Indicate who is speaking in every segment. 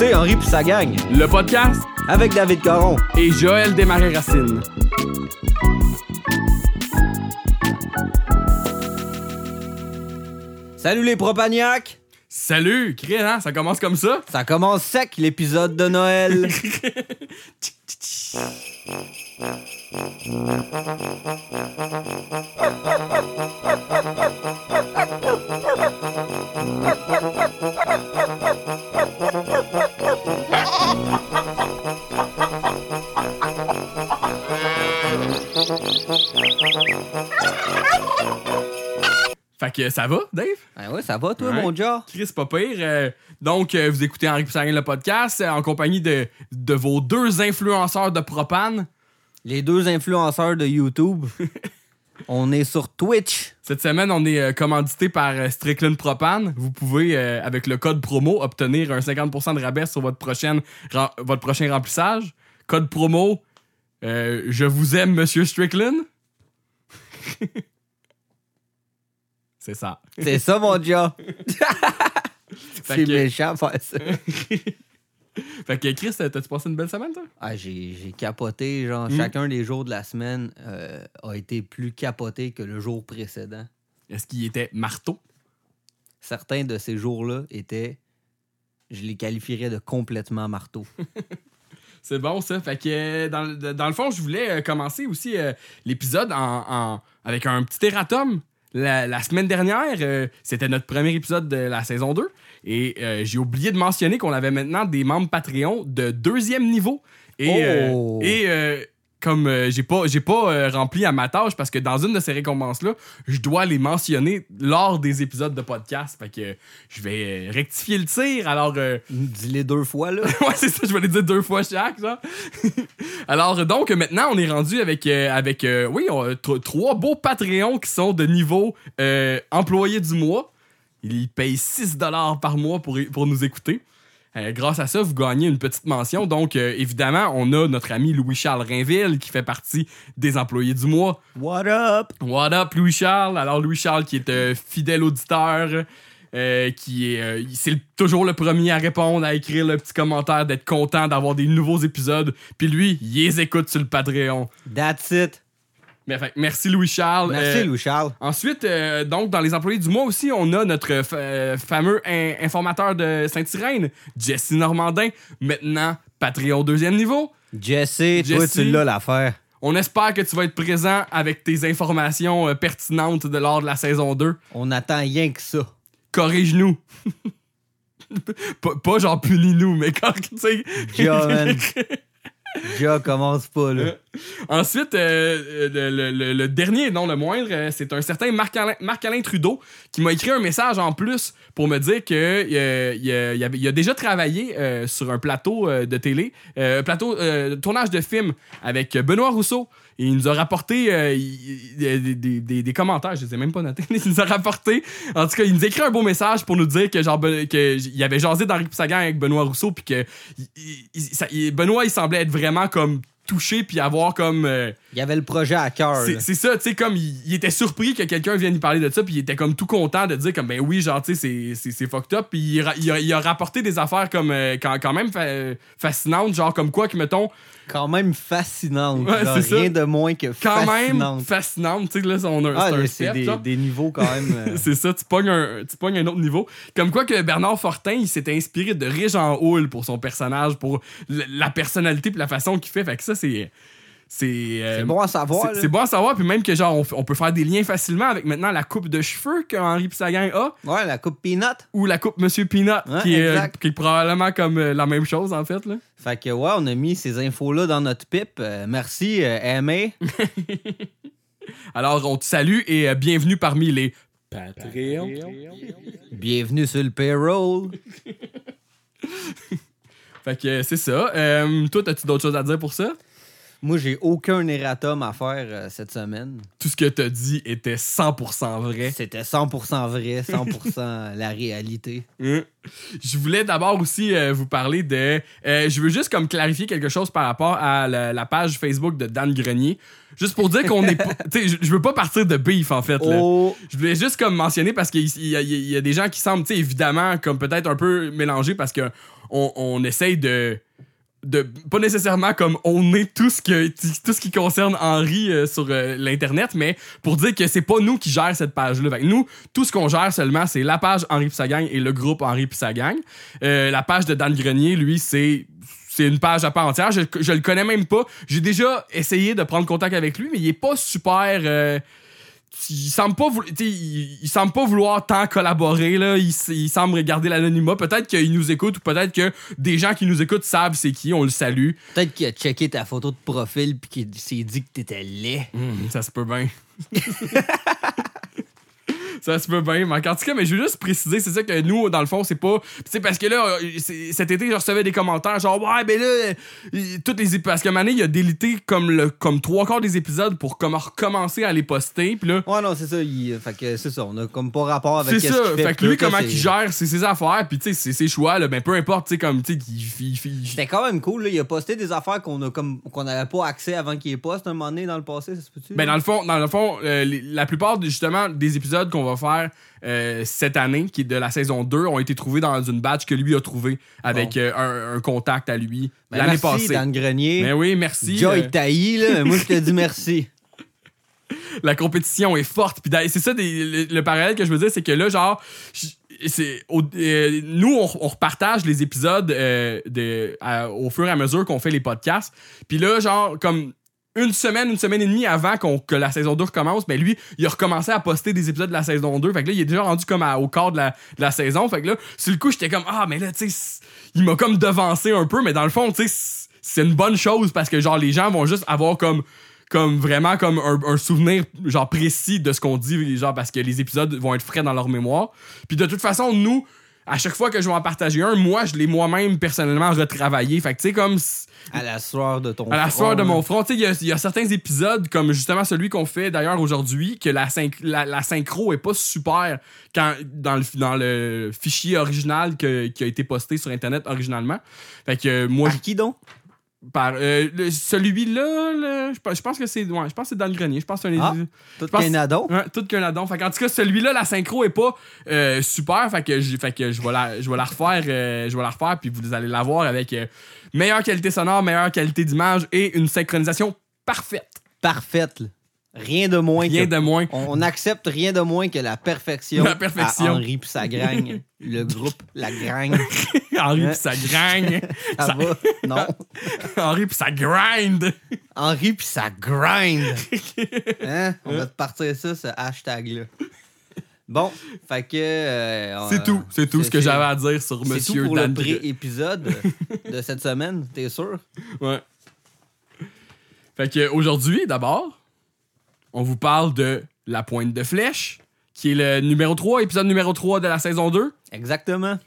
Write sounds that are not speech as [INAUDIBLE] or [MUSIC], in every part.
Speaker 1: Écoutez Henri puis sa gang
Speaker 2: Le podcast
Speaker 1: avec David Caron.
Speaker 2: et Joël Desmarais-Racine.
Speaker 1: Salut les propagnacs!
Speaker 2: Salut, Chris, hein? Ça commence comme ça?
Speaker 1: Ça commence sec l'épisode de Noël. [LAUGHS]
Speaker 2: Fait que ça va, Dave?
Speaker 1: ah ouais, ça va toi
Speaker 2: Ouais.
Speaker 1: mon gars?
Speaker 2: Chris, pas pire. Euh, donc, euh, vous écoutez Henri Poussarin le podcast euh, en compagnie de, de vos deux influenceurs de propane.
Speaker 1: Les deux influenceurs de YouTube. [LAUGHS] On est sur Twitch.
Speaker 2: Cette semaine, on est euh, commandité par euh, Strickland Propane. Vous pouvez, euh, avec le code promo, obtenir un 50% de rabais sur votre, prochaine, rem- votre prochain remplissage. Code promo, je vous aime, Monsieur Strickland. [LAUGHS] C'est ça.
Speaker 1: C'est ça mon gars. [LAUGHS] C'est méchant faire ça. [LAUGHS]
Speaker 2: Fait que Chris, t'as-tu passé une belle semaine, toi?
Speaker 1: Ah, j'ai j'ai capoté, genre
Speaker 2: Mm.
Speaker 1: chacun des jours de la semaine euh, a été plus capoté que le jour précédent.
Speaker 2: Est-ce qu'il était marteau?
Speaker 1: Certains de ces jours-là étaient, je les qualifierais de complètement marteau. [LAUGHS]
Speaker 2: C'est bon, ça. Fait que, dans, le- dans le fond, je voulais euh, commencer aussi euh, l'épisode en, en- avec un petit erratum. La, la semaine dernière, euh, c'était notre premier épisode de la saison 2. Et euh, j'ai oublié de mentionner qu'on avait maintenant des membres Patreon de deuxième niveau. Et, euh,
Speaker 1: Oh!
Speaker 2: et euh, comme j'ai pas, j'ai pas rempli à ma tâche parce que dans une de ces récompenses-là, je dois les mentionner lors des épisodes de podcast. Fait que je vais rectifier le tir. Alors, euh,
Speaker 1: Dis-les deux fois, là. [LAUGHS]
Speaker 2: ouais, c'est ça, je vais les dire deux fois chaque, genre. [LAUGHS] Alors, donc, maintenant, on est rendu avec, euh, avec euh, oui, on trois beaux Patreons qui sont de niveau euh, employé du mois. Ils payent 6 par mois pour, pour nous écouter. Euh, grâce à ça, vous gagnez une petite mention. Donc, euh, évidemment, on a notre ami Louis-Charles Rainville qui fait partie des employés du mois.
Speaker 1: What up?
Speaker 2: What up, Louis-Charles? Alors, Louis-Charles, qui est un fidèle auditeur, euh, qui est. euh, c'est toujours le premier à répondre, à écrire le petit commentaire, d'être content d'avoir des nouveaux épisodes. Puis lui, il les écoute sur le Patreon.
Speaker 1: That's it.
Speaker 2: Mais, merci, Louis-Charles.
Speaker 1: Merci,
Speaker 2: Euh,
Speaker 1: Louis-Charles.
Speaker 2: Ensuite, euh, donc, dans les employés du mois aussi, on a notre euh, fameux in- informateur de Saint-Irène, Jesse Normandin, maintenant Patreon deuxième niveau.
Speaker 1: Jesse, toi, tu l'as l'affaire.
Speaker 2: On espère que tu vas être présent avec tes informations pertinentes de lors de la saison 2.
Speaker 1: On attend rien que ça.
Speaker 2: corrige-nous. [LAUGHS] pas, pas genre punis-nous, mais [LAUGHS] quand tu sais. [LAUGHS]
Speaker 1: Commence pas, là.
Speaker 2: Ensuite, euh, le, le- dernier, non le moindre, euh, c'est un certain Marc-Alain Trudeau qui m'a écrit un message en plus pour me dire euh, il, a- il a déjà travaillé euh, sur un plateau euh, de télé, euh, plateau euh, tournage de film avec Benoît Rousseau. Et il nous a rapporté euh, des, commentaires, je les ai même pas notés. [LAUGHS] Il nous a rapporté, en tout cas, il nous a écrit un beau message pour nous dire que genre Ben- que il avait jasé d'Henri Sagan avec Benoît Rousseau puis que Benoît il semblait être vraiment comme touché puis avoir comme euh,
Speaker 1: Il y avait le projet à cœur.
Speaker 2: c'est ça, tu sais, comme il, il était surpris que quelqu'un vienne lui parler de ça, puis il était comme tout content de dire, comme, ben oui, genre, tu sais, c'est- fucked up, puis il, a, il a rapporté des affaires comme, euh, quand, quand même fa- fascinantes, genre, comme quoi, que mettons,
Speaker 1: Quand même fascinante.
Speaker 2: Ouais,
Speaker 1: genre,
Speaker 2: c'est ça.
Speaker 1: rien de moins que
Speaker 2: quand même
Speaker 1: fascinante.
Speaker 2: fascinantes, tu sais, là, on a,
Speaker 1: Ah,
Speaker 2: c'est
Speaker 1: des, niveaux quand même. [LAUGHS] euh,
Speaker 2: C'est ça, tu pognes, un, tu pognes un autre niveau. Comme quoi que Bernard Fortin, il s'était inspiré de Régent Houle pour son personnage, pour la personnalité puis la façon qu'il fait. Fait que ça, c'est... C'est euh,
Speaker 1: c'est bon à savoir.
Speaker 2: c'est- bon à savoir, puis même que genre on, on peut faire des liens facilement avec maintenant la coupe de cheveux que Henri a,
Speaker 1: Ouais, la coupe Peanut.
Speaker 2: ou la coupe Monsieur Peanut,
Speaker 1: Ouais,
Speaker 2: qui, est, euh, qui est probablement comme euh, la même chose en fait. Là.
Speaker 1: Fait que ouais, on a mis ces infos-là dans notre pipe. Euh, merci, Aimé. [LAUGHS]
Speaker 2: Alors on te salue et bienvenue parmi les Patreons.
Speaker 1: Bienvenue sur le payroll. [LAUGHS]
Speaker 2: Fait que c'est ça. Euh, toi, as-tu d'autres choses à dire pour ça?
Speaker 1: Moi, j'ai aucun erratum à faire euh, cette semaine.
Speaker 2: Tout ce que t'as dit était 100% vrai.
Speaker 1: C'était 100% vrai, 100% la réalité. [LAUGHS]
Speaker 2: Hein? Je voulais d'abord aussi euh, vous parler de. euh, je veux juste comme clarifier quelque chose par rapport à la, la page Facebook de Dan Grenier. Juste pour dire qu'on est. [LAUGHS] Tu sais, je- veux pas partir de beef en fait. Là.
Speaker 1: Oh,
Speaker 2: Je voulais juste comme mentionner parce qu'il y a des gens qui semblent, tu sais, évidemment, comme peut-être un peu mélangés parce que on, on essaye de. De, pas nécessairement comme on est tout ce tout ce qui concerne Henri euh, sur euh, l'internet mais pour dire que c'est pas nous qui gère cette page là nous tout ce qu'on gère seulement c'est la page Henri pis sa gang et le groupe Henri pis sa gang Euh, la page de Dan Grenier lui c'est c'est une page à part entière. Je, je le connais même pas. J'ai déjà essayé de prendre contact avec lui mais il est pas super euh, il semble pas vou- tu sais, il, il semble pas vouloir tant collaborer là. Il, semble garder l'anonymat. Peut-être qu'il nous écoute ou peut-être que des gens qui nous écoutent savent c'est qui on le salue.
Speaker 1: Peut-être qu'il a checké ta photo de profil puis qu'il s'est dit que t'étais laid.
Speaker 2: Hum, ça se peut bien [LAUGHS] Ça se peut bien, mais en tout cas, mais je veux juste préciser, c'est ça que nous, dans le fond, c'est pas. C'est parce que là, euh, cet été, je recevais des commentaires genre, ouais, ben là, euh, toutes les ép- Parce que Mané, il a délité comme, le, comme trois quarts des épisodes pour comme recommencer à les poster, puis là.
Speaker 1: Ouais, non, c'est ça. il- fait que c'est ça. On a comme pas rapport avec
Speaker 2: C'est ça.
Speaker 1: fait.
Speaker 2: Fait que lui, comment il gère c'est ses affaires, puis tu sais, c'est ses choix, là, ben peu importe, tu sais, comme, tu sais,
Speaker 1: C'était quand même cool. Là. Il a posté des affaires qu'on a comme qu'on n'avait pas accès avant qu'il les poste un moment donné dans le passé. Ça se peut-tu?
Speaker 2: Ben dans le fond, dans le fond, euh, la plupart justement des épisodes qu'on va faire euh, cette année, qui est de la saison 2, ont été trouvés dans une batch que lui a trouvé avec
Speaker 1: Bon.
Speaker 2: euh, un, un contact à lui
Speaker 1: Ben,
Speaker 2: l'année
Speaker 1: merci,
Speaker 2: passée.
Speaker 1: Dan Grenier.
Speaker 2: Mais oui, merci.
Speaker 1: Joy
Speaker 2: euh,
Speaker 1: taillis, là. [LAUGHS] moi, je te dis merci.
Speaker 2: la compétition est forte. Puis c'est ça des- le, le parallèle que je veux dire, c'est que là, genre, c'est euh, nous on, on repartage les épisodes euh, de, à- au fur et à mesure qu'on fait les podcasts. Puis là, genre, comme une semaine, une semaine et demie avant que la saison 2 recommence, ben lui, il a recommencé à poster des épisodes de la saison 2. Fait que là, il est déjà rendu comme au quart de la, saison. Fait que là, sur le coup, j'étais comme, ah, mais là, tu sais, il m'a comme devancé un peu, mais dans le fond, tu c'est une bonne chose parce que, genre, les gens vont juste avoir comme comme vraiment comme un, un souvenir genre précis de ce qu'on dit genre parce que les épisodes vont être frais dans leur mémoire puis de toute façon nous à chaque fois que je vais en partager un moi je l'ai moi-même personnellement retravaillé. Fait que tu sais comme
Speaker 1: À la sueur de ton
Speaker 2: à la
Speaker 1: front,
Speaker 2: soeur de mon front tu sais il y a- il y, a certains épisodes comme justement celui qu'on fait d'ailleurs aujourd'hui que la, la, la synchro est pas super quand dans le dans le fichier original que- qui a été posté sur internet originalement. Fait que moi
Speaker 1: Par qui donc?
Speaker 2: Par euh, celui-là, là, je pense- je que c'est ouais, je pense que c'est dans le grenier. Je pense que c'est un
Speaker 1: Ah. Tout qu'un ado?
Speaker 2: Ouais, tout qu'un addon. Fait en tout cas, celui-là, la synchro est pas euh, super. Fait que, fait que je vais la, je vais la refaire. euh, je vais la refaire, puis vous allez la voir avec euh, meilleure qualité sonore, meilleure qualité d'image et une synchronisation parfaite.
Speaker 1: Parfaite. là. Rien de moins
Speaker 2: Rien
Speaker 1: que...
Speaker 2: de moins.
Speaker 1: On accepte rien de moins que la perfection.
Speaker 2: La perfection.
Speaker 1: À Henri puis sa gragne. [LAUGHS] le groupe, la gragne. [LAUGHS]
Speaker 2: Henri
Speaker 1: Ouais.
Speaker 2: pis ça gragne.
Speaker 1: Ça
Speaker 2: Ça-
Speaker 1: va? Non. [LAUGHS]
Speaker 2: Henri pis ça grind.
Speaker 1: Henri puis sa grind. Hein? On va te partir ça, ce hashtag-là. Bon, fait que. euh,
Speaker 2: C'est tout. C'est tout ce que j'avais à dire sur
Speaker 1: tout
Speaker 2: Monsieur
Speaker 1: pour
Speaker 2: Dan.
Speaker 1: le pré-épisode de cette semaine, t'es sûr?
Speaker 2: Ouais. Fait que aujourd'hui, d'abord, on vous parle de La Pointe de Flèche, qui est le numéro 3, épisode numéro 3 de la saison 2.
Speaker 1: Exactement.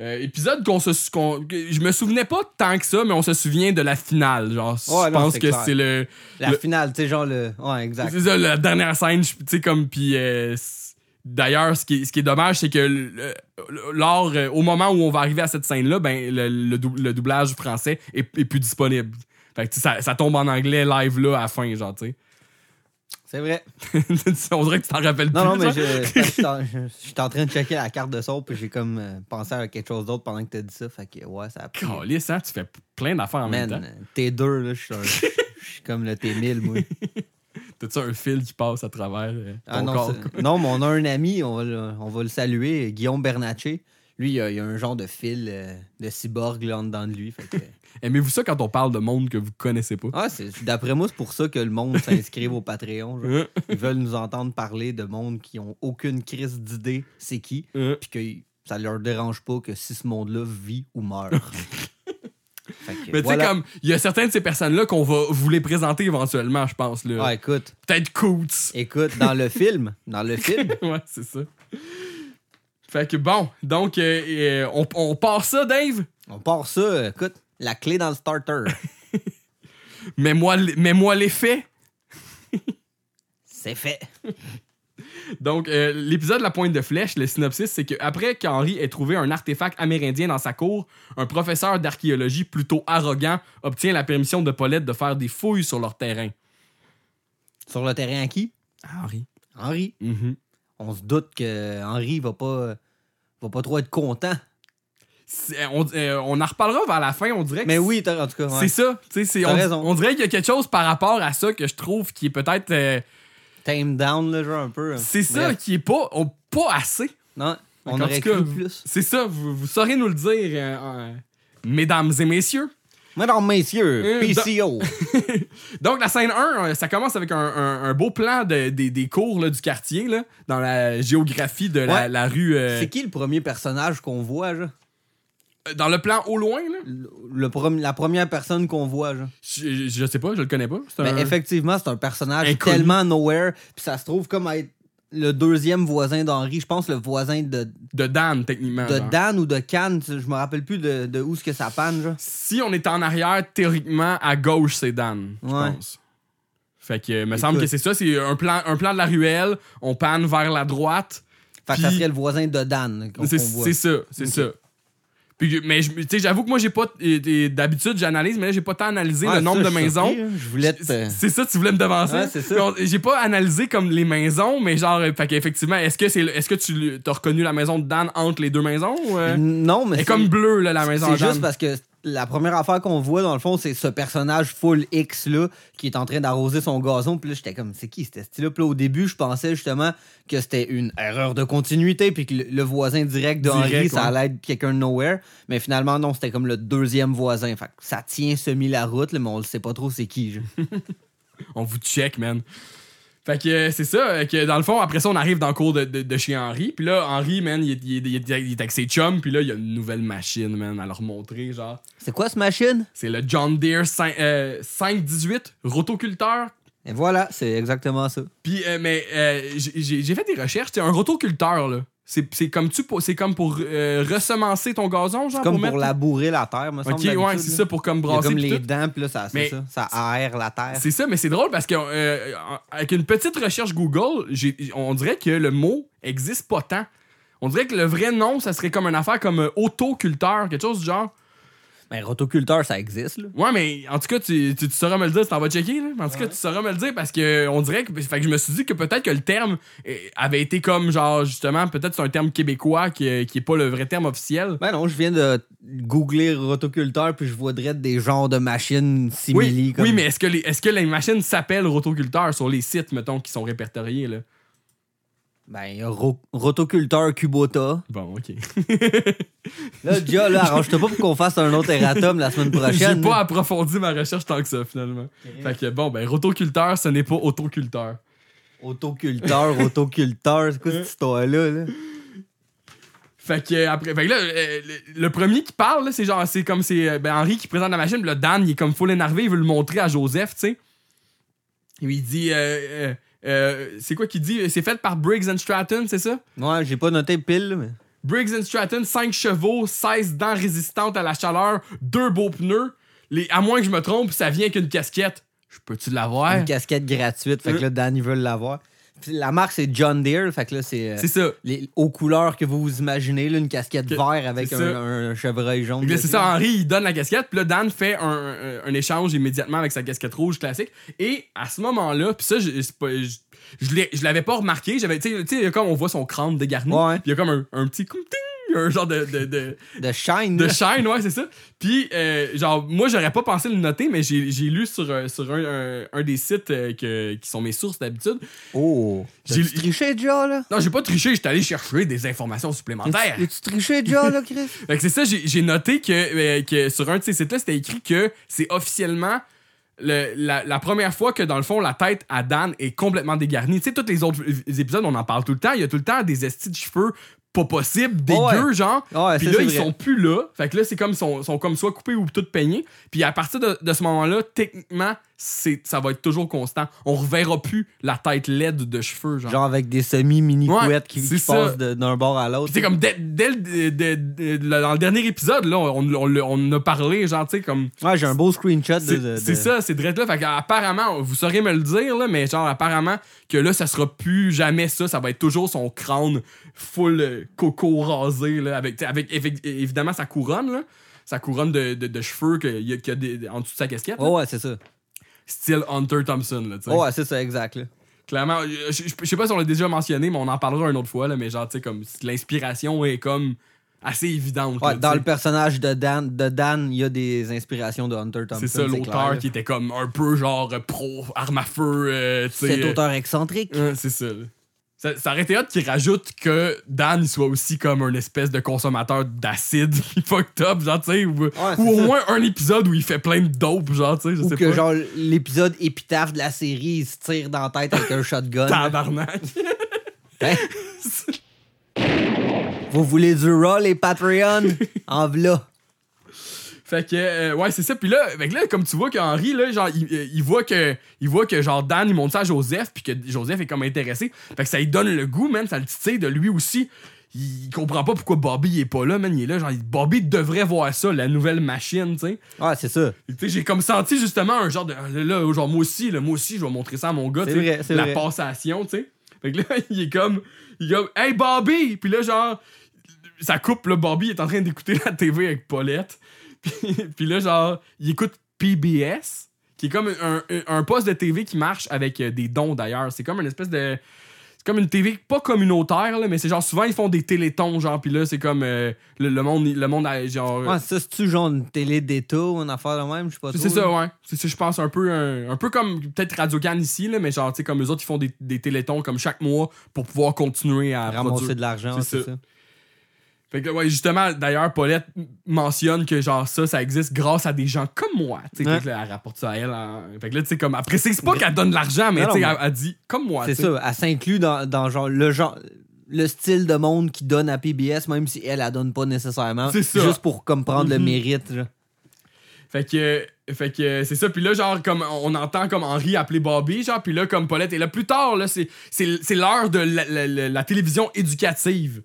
Speaker 2: Euh, épisode qu'on se. je me souvenais pas tant que ça, mais on se souvient de la finale. Genre,
Speaker 1: Ouais,
Speaker 2: je pense que c'est le.
Speaker 1: La
Speaker 2: Le-
Speaker 1: finale, tu sais, genre le. Ouais, exact.
Speaker 2: C'est ça, la dernière scène, je- tu sais, comme. Puis. euh, D'ailleurs, ce qui, est, ce qui est dommage, c'est que lors, euh, au moment où on va arriver à cette scène-là, ben, le, le dou- le doublage français est, est plus disponible. Fait que ça, ça tombe en anglais live là à la fin, genre, tu sais.
Speaker 1: C'est vrai. [LAUGHS]
Speaker 2: on dirait que tu t'en rappelles
Speaker 1: Non, non,
Speaker 2: plus.
Speaker 1: mais
Speaker 2: genre. [LAUGHS]
Speaker 1: je suis en- train de checker la carte de son, puis j'ai comme euh, pensé à quelque chose d'autre pendant que t'as dit ça. Fait que, ouais, ça a pris.
Speaker 2: Calisse, hein, tu fais plein d'affaires en même temps.
Speaker 1: euh, T2, là, je suis comme le T1000, moi. [LAUGHS]
Speaker 2: T'as-tu un fil qui passe à travers euh, ton
Speaker 1: Ah non,
Speaker 2: corps?
Speaker 1: non, mais on a un ami, on va le, on va le saluer, Guillaume Bernatchez. Lui, il a, il a un genre de fil euh, de cyborg là, en dedans de lui. Fait que...
Speaker 2: Aimez-vous ça quand on parle de monde que vous connaissez pas?
Speaker 1: Ah, c'est- d'après moi, c'est pour ça que le monde [LAUGHS] s'inscrive au Patreon. genre.
Speaker 2: Hein?
Speaker 1: Ils veulent nous entendre parler de monde qui ont aucune crise d'idée c'est qui,
Speaker 2: Hein?
Speaker 1: puis que ça leur dérange pas que si ce monde-là vit ou meurt. [LAUGHS] Fait que,
Speaker 2: Mais tu sais, comme, il y a certaines de ces personnes-là qu'on va vous les présenter éventuellement, je pense. Là.
Speaker 1: Ah, écoute,
Speaker 2: Peut-être Coots.
Speaker 1: écoute, dans le film, dans le film, [LAUGHS]
Speaker 2: ouais, c'est ça. Fait que bon, donc, euh, euh, on, on part ça, Dave?
Speaker 1: on part ça, écoute, la clé dans le starter. [LAUGHS]
Speaker 2: Mets-moi les faits.
Speaker 1: C'est fait.
Speaker 2: Donc, euh, l'épisode de La Pointe de Flèche, le synopsis, c'est qu'après qu'Henri ait trouvé un artefact amérindien dans sa cour, un professeur d'archéologie plutôt arrogant obtient la permission de Paulette de faire des fouilles sur leur terrain.
Speaker 1: Sur le terrain à qui?
Speaker 2: Henri.
Speaker 1: Henri.
Speaker 2: Mhm.
Speaker 1: On se doute que Henri va pas, va pas trop être content.
Speaker 2: On, euh, on en reparlera vers la fin, on dirait que
Speaker 1: Mais oui, en tout cas. ouais.
Speaker 2: c'est ça. C'est- on,
Speaker 1: raison.
Speaker 2: on dirait qu'il y a quelque chose par rapport à ça que je trouve qui est peut-être. euh,
Speaker 1: Tame down, là, genre un peu.
Speaker 2: c'est ça qui est pas, on- pas assez.
Speaker 1: Non, on aurait
Speaker 2: cas,
Speaker 1: plus.
Speaker 2: C'est ça, vous, vous saurez nous le dire, euh, mesdames et messieurs.
Speaker 1: Mesdames, messieurs, PCO. [LAUGHS]
Speaker 2: Donc, la scène 1, euh, ça commence avec un, un- un beau plan de- des- des cours là, du quartier, là, dans la géographie de la,
Speaker 1: Ouais.
Speaker 2: la rue.
Speaker 1: C'est qui le premier personnage qu'on voit, genre?
Speaker 2: Dans le plan au loin, là,
Speaker 1: Le, le prom- la première personne qu'on voit, genre.
Speaker 2: je, je sais pas, je le connais pas. C'est
Speaker 1: Ben, effectivement, c'est un personnage
Speaker 2: Inconnu.
Speaker 1: tellement nowhere, puis ça se trouve comme être le deuxième voisin d'Henri. Je pense le voisin de,
Speaker 2: de Dan, techniquement.
Speaker 1: de
Speaker 2: genre.
Speaker 1: Dan ou de Cannes. Je me rappelle plus de, de où ce que ça panne, genre.
Speaker 2: Si on est en arrière, théoriquement, à gauche, c'est Dan, je
Speaker 1: Ouais.
Speaker 2: pense. Fait que, me semble
Speaker 1: Écoute.
Speaker 2: que c'est ça, c'est un plan, un plan de la ruelle, on panne vers la droite.
Speaker 1: Fait que ça
Speaker 2: Puis-
Speaker 1: serait le voisin de Dan qu'on
Speaker 2: C'est
Speaker 1: qu'on voit.
Speaker 2: c'est ça, c'est ça. Puis, mais je- tu sais, j'avoue que moi, j'ai pas. D'habitude, j'analyse, mais là, j'ai pas tant analysé le nombre
Speaker 1: ça,
Speaker 2: de maisons.
Speaker 1: hein. Je voulais te...
Speaker 2: C'est ça, tu voulais me devancer?
Speaker 1: Ouais, c'est ça.
Speaker 2: Puis on- J'ai pas analysé comme les maisons, mais genre, fait qu'effectivement, est-ce que c'est, est-ce que tu as reconnu la maison de Dan entre les deux maisons? ou, euh?
Speaker 1: Non, mais
Speaker 2: Elle est
Speaker 1: c'est-
Speaker 2: comme bleue, là, la maison
Speaker 1: C'est
Speaker 2: de Dan.
Speaker 1: juste parce que la première affaire qu'on voit, dans le fond, c'est ce personnage full X là qui est en train d'arroser son gazon. Puis là, j'étais comme, c'est qui c'était? Puis là, au début, je pensais justement que c'était une erreur de continuité, puis que le, le voisin direct de
Speaker 2: Direct,
Speaker 1: Henri, ça allait être quelqu'un de nowhere. Mais finalement, non, c'était comme le deuxième voisin. Fait que ça tient semi la route, là, mais on le sait pas trop c'est qui. [LAUGHS]
Speaker 2: On vous check, man. Fait que euh, c'est ça, euh, que dans le fond, après ça, on arrive dans le cours de, de- de chez Henri. Puis là, Henri, man, il est, il il est- il est avec ses chums. Puis là, il y a une nouvelle machine, man, à leur montrer, genre.
Speaker 1: C'est quoi ce machine?
Speaker 2: C'est le John Deere 5, euh, 518 rotoculteur.
Speaker 1: Et voilà, c'est exactement ça.
Speaker 2: Puis, euh, mais euh, j'ai fait des recherches. C'est un rotoculteur, là. C'est comme, tu, comme pour euh, ressemencer ton gazon, genre.
Speaker 1: Comme pour,
Speaker 2: mettre-
Speaker 1: labourer la terre, me.
Speaker 2: Ok, ouais, c'est ça, pour comme
Speaker 1: Il y a
Speaker 2: brasser.
Speaker 1: comme les
Speaker 2: tout.
Speaker 1: dents, puis là, ça,
Speaker 2: Mais-
Speaker 1: ça. Ça aère la terre.
Speaker 2: C'est ça, mais c'est drôle parce que euh, avec une petite recherche Google, on dirait que le mot existe pas tant. On dirait que le vrai nom, ça serait comme une affaire comme euh, autoculteur, quelque chose du genre.
Speaker 1: Ben, rotoculteur, ça existe, là.
Speaker 2: Ouais, mais en tout cas, tu, tu, tu sauras me le dire, tu t'en vas checker. Là. En tout cas, tu sauras me le dire parce que on dirait que. Fait que je me suis dit que peut-être que le terme euh, avait été comme genre justement, peut-être c'est un terme québécois qui, euh, qui est pas le vrai terme officiel.
Speaker 1: Ben non, je viens de googler rotoculteur puis je vois direct des genres de machines simili
Speaker 2: Oui,
Speaker 1: comme
Speaker 2: oui, mais est-ce que, les, est-ce que les machines s'appellent rotoculteurs sur les sites, mettons, qui sont répertoriés, là?
Speaker 1: Ben il y a ro- rotoculteur Kubota.
Speaker 2: Bon, ok. [LAUGHS]
Speaker 1: Là déjà là, arrange-toi pas pour qu'on fasse un autre erratum la semaine
Speaker 2: J'ai
Speaker 1: prochaine.
Speaker 2: pas approfondi ma recherche tant que ça, finalement. Fait que bon, ben, rotoculteur, ce n'est pas autoculteur.
Speaker 1: Autoculteur, rotoculteur, c'est quoi cette [LAUGHS] histoire là?
Speaker 2: Fait que, après, fait que là, euh, le, le premier qui parle, là, c'est genre, c'est comme c'est euh, ben, Henri qui présente la machine, puis là, Dan, il est comme full énervé, il veut le montrer à Joseph, tu sais. Il lui dit, euh, euh, euh, c'est quoi qu'il dit? C'est fait par Briggs and Stratton, c'est ça?
Speaker 1: Ouais, j'ai pas noté pile, mais.
Speaker 2: Briggs and Stratton, 5 chevaux, 16 dents résistantes à la chaleur, deux beaux pneus. Les, à moins que je me trompe, ça vient avec une casquette. Je peux-tu l'avoir?
Speaker 1: Une casquette gratuite, fait que là, Dan, ils veulent l'avoir. La marque, c'est John Deere, fait que là, c'est. euh,
Speaker 2: C'est ça.
Speaker 1: les, aux couleurs que vous vous imaginez, là, une casquette
Speaker 2: Que-
Speaker 1: vert avec un, chevreuil jaune.
Speaker 2: C'est ça, Henri, il donne la casquette, puis là, Dan fait un, échange immédiatement avec sa casquette rouge classique. Et à ce moment-là, puis ça, je, je, je l'ai- je l'avais pas remarqué, j'avais, tu sais- tu sais, comme on voit son crâne dégarni, puis il y a comme un, un petit coup, ting, un genre de, de, de,
Speaker 1: De shine,
Speaker 2: de shine, ouais, c'est ça. Puis, euh, genre, moi, j'aurais pas pensé le noter, mais j'ai, j'ai lu sur, euh, sur un, un- un des sites euh, que, qui sont mes sources d'habitude.
Speaker 1: Oh.
Speaker 2: J'ai-
Speaker 1: triché déjà, là?
Speaker 2: Non, j'ai pas triché, j'étais allé chercher des informations supplémentaires.
Speaker 1: As-tu triché déjà, là, Chris? [LAUGHS]
Speaker 2: Fait que c'est ça, j'ai noté que, euh, que sur un de ces sites-là, c'était écrit que c'est officiellement le- la, la première fois que, dans le fond, la tête à Dan est complètement dégarnie. Tu sais, tous les autres épisodes, on en parle tout le temps. Il y a tout le temps des estis de cheveux pas possibles, dégueux,
Speaker 1: Ouais.
Speaker 2: genre.
Speaker 1: Ouais,
Speaker 2: Puis là, ils
Speaker 1: vrai.
Speaker 2: sont plus là. Fait que là, c'est comme, sont, sont comme soit coupés ou tout peignés. Puis à partir de, de ce moment-là, techniquement, c'est ça va être toujours constant. On reverra plus la tête laide de cheveux, genre.
Speaker 1: Genre avec des semi-mini-couettes
Speaker 2: Ouais,
Speaker 1: qui, qui passent d'un bord à l'autre.
Speaker 2: C'est comme dès, dès le- de- de- de- dans le dernier épisode, là, on, on, on, a parlé, genre, tu sais, comme.
Speaker 1: Ouais, j'ai un beau screenshot de.
Speaker 2: C'est ça, c'est direct là. Fait apparemment, vous saurez me le dire, là, mais genre, apparemment, que là, ça sera plus jamais ça. Ça va être toujours son crâne full coco rasé, là, avec, avec, avec- évidemment sa couronne, là. Sa couronne de, cheveux qu'il y a, y a des- en dessous de sa casquette.
Speaker 1: Oh, ouais, c'est ça.
Speaker 2: Style Hunter Thompson, là,
Speaker 1: ouais, c'est ça, exact. là.
Speaker 2: Clairement, je, je- je sais pas si on l'a déjà mentionné, mais on en parlera une autre fois, là, mais genre, tu sais, comme l'inspiration est comme assez évidente.
Speaker 1: Ouais,
Speaker 2: là,
Speaker 1: dans le personnage de Dan, de Dan, il y a des inspirations de Hunter Thompson.
Speaker 2: C'est ça, l'auteur qui était comme un peu genre pro, arme à feu, euh, tu sais.
Speaker 1: Cet
Speaker 2: euh,
Speaker 1: auteur excentrique.
Speaker 2: Ouais, c'est ça. là. Ça, ça aurait été hot qu'il rajoute que Dan il soit aussi comme un espèce de consommateur d'acide [LAUGHS] fucked up, genre, tu sais, ou, au
Speaker 1: ça.
Speaker 2: moins un épisode où il fait plein de dope, genre, tu sais, je
Speaker 1: Ou
Speaker 2: sais
Speaker 1: que,
Speaker 2: pas.
Speaker 1: genre, l'épisode épitaphe de la série, il se tire dans la tête avec un shotgun. [LAUGHS]
Speaker 2: Tabarnak. [LAUGHS]
Speaker 1: Hein? Vous voulez du Raw, les Patreon? en v'là.
Speaker 2: Fait que, euh, ouais, c'est ça. Puis là, là, comme tu vois qu'Henri, là, genre, il, euh, il voit que, il voit que, genre, Dan, il montre ça à Joseph, puis que Joseph est comme intéressé. Fait que ça lui donne le goût, man, ça le titille de lui aussi. Il comprend pas pourquoi Bobby il est pas là, man. Il est là, genre, Bobby devrait voir ça, la nouvelle machine, tu sais.
Speaker 1: Ouais, c'est ça.
Speaker 2: Tu sais, j'ai comme senti justement un genre de. Là, genre, moi aussi, là, moi aussi, je vais montrer ça à mon gars,
Speaker 1: C'est
Speaker 2: tu sais. La
Speaker 1: vrai.
Speaker 2: passation, tu sais. Fait que là, [LAUGHS] il est comme. Il est comme, hey Bobby! Puis là, genre, ça coupe, là, Bobby est en train d'écouter la TV avec Paulette. Puis, [LAUGHS] puis là, genre, il écoute PBS, qui est comme un, un, un poste de TV qui marche avec euh, des dons d'ailleurs. C'est comme une espèce de. C'est comme une TV pas communautaire, là, mais c'est genre souvent ils font des télétons, genre, puis là, c'est comme euh, le, le monde, le monde, a, genre.
Speaker 1: Ouais, ça, c'est-tu genre une télé d'État ou une affaire de même? Je sais pas
Speaker 2: C'est
Speaker 1: trop.
Speaker 2: c'est ça, ouais. C'est ça, je pense, un peu, un, un peu comme peut-être Radio Can ici, là, mais genre, tu sais, comme eux autres, ils font des, des télétons comme chaque mois pour pouvoir continuer à
Speaker 1: Ramasser
Speaker 2: produire.
Speaker 1: de l'argent,
Speaker 2: C'est
Speaker 1: c'est
Speaker 2: ça.
Speaker 1: ça.
Speaker 2: Fait que, ouais, justement, d'ailleurs, Paulette mentionne que, genre, ça, ça existe grâce à des gens comme moi. Tu sais,
Speaker 1: Ouais.
Speaker 2: elle rapporte ça à elle. Fait que là, tu sais, comme, elle précise pas qu'elle donne de l'argent, mais, tu sais, elle, elle dit comme moi.
Speaker 1: C'est ça. Elle s'inclut dans, dans genre le genre le style de monde qui donne à PBS, même si elle, elle donne pas nécessairement.
Speaker 2: C'est ça.
Speaker 1: Juste pour comme prendre le
Speaker 2: Mhm.
Speaker 1: mérite. genre.
Speaker 2: Fait que, fait que c'est ça. Puis là, genre, comme on entend comme Henri appeler Bobby, genre, puis là, comme Paulette. Et là, plus tard, là, c'est, c'est, c'est l'heure de la, la- la- la télévision éducative.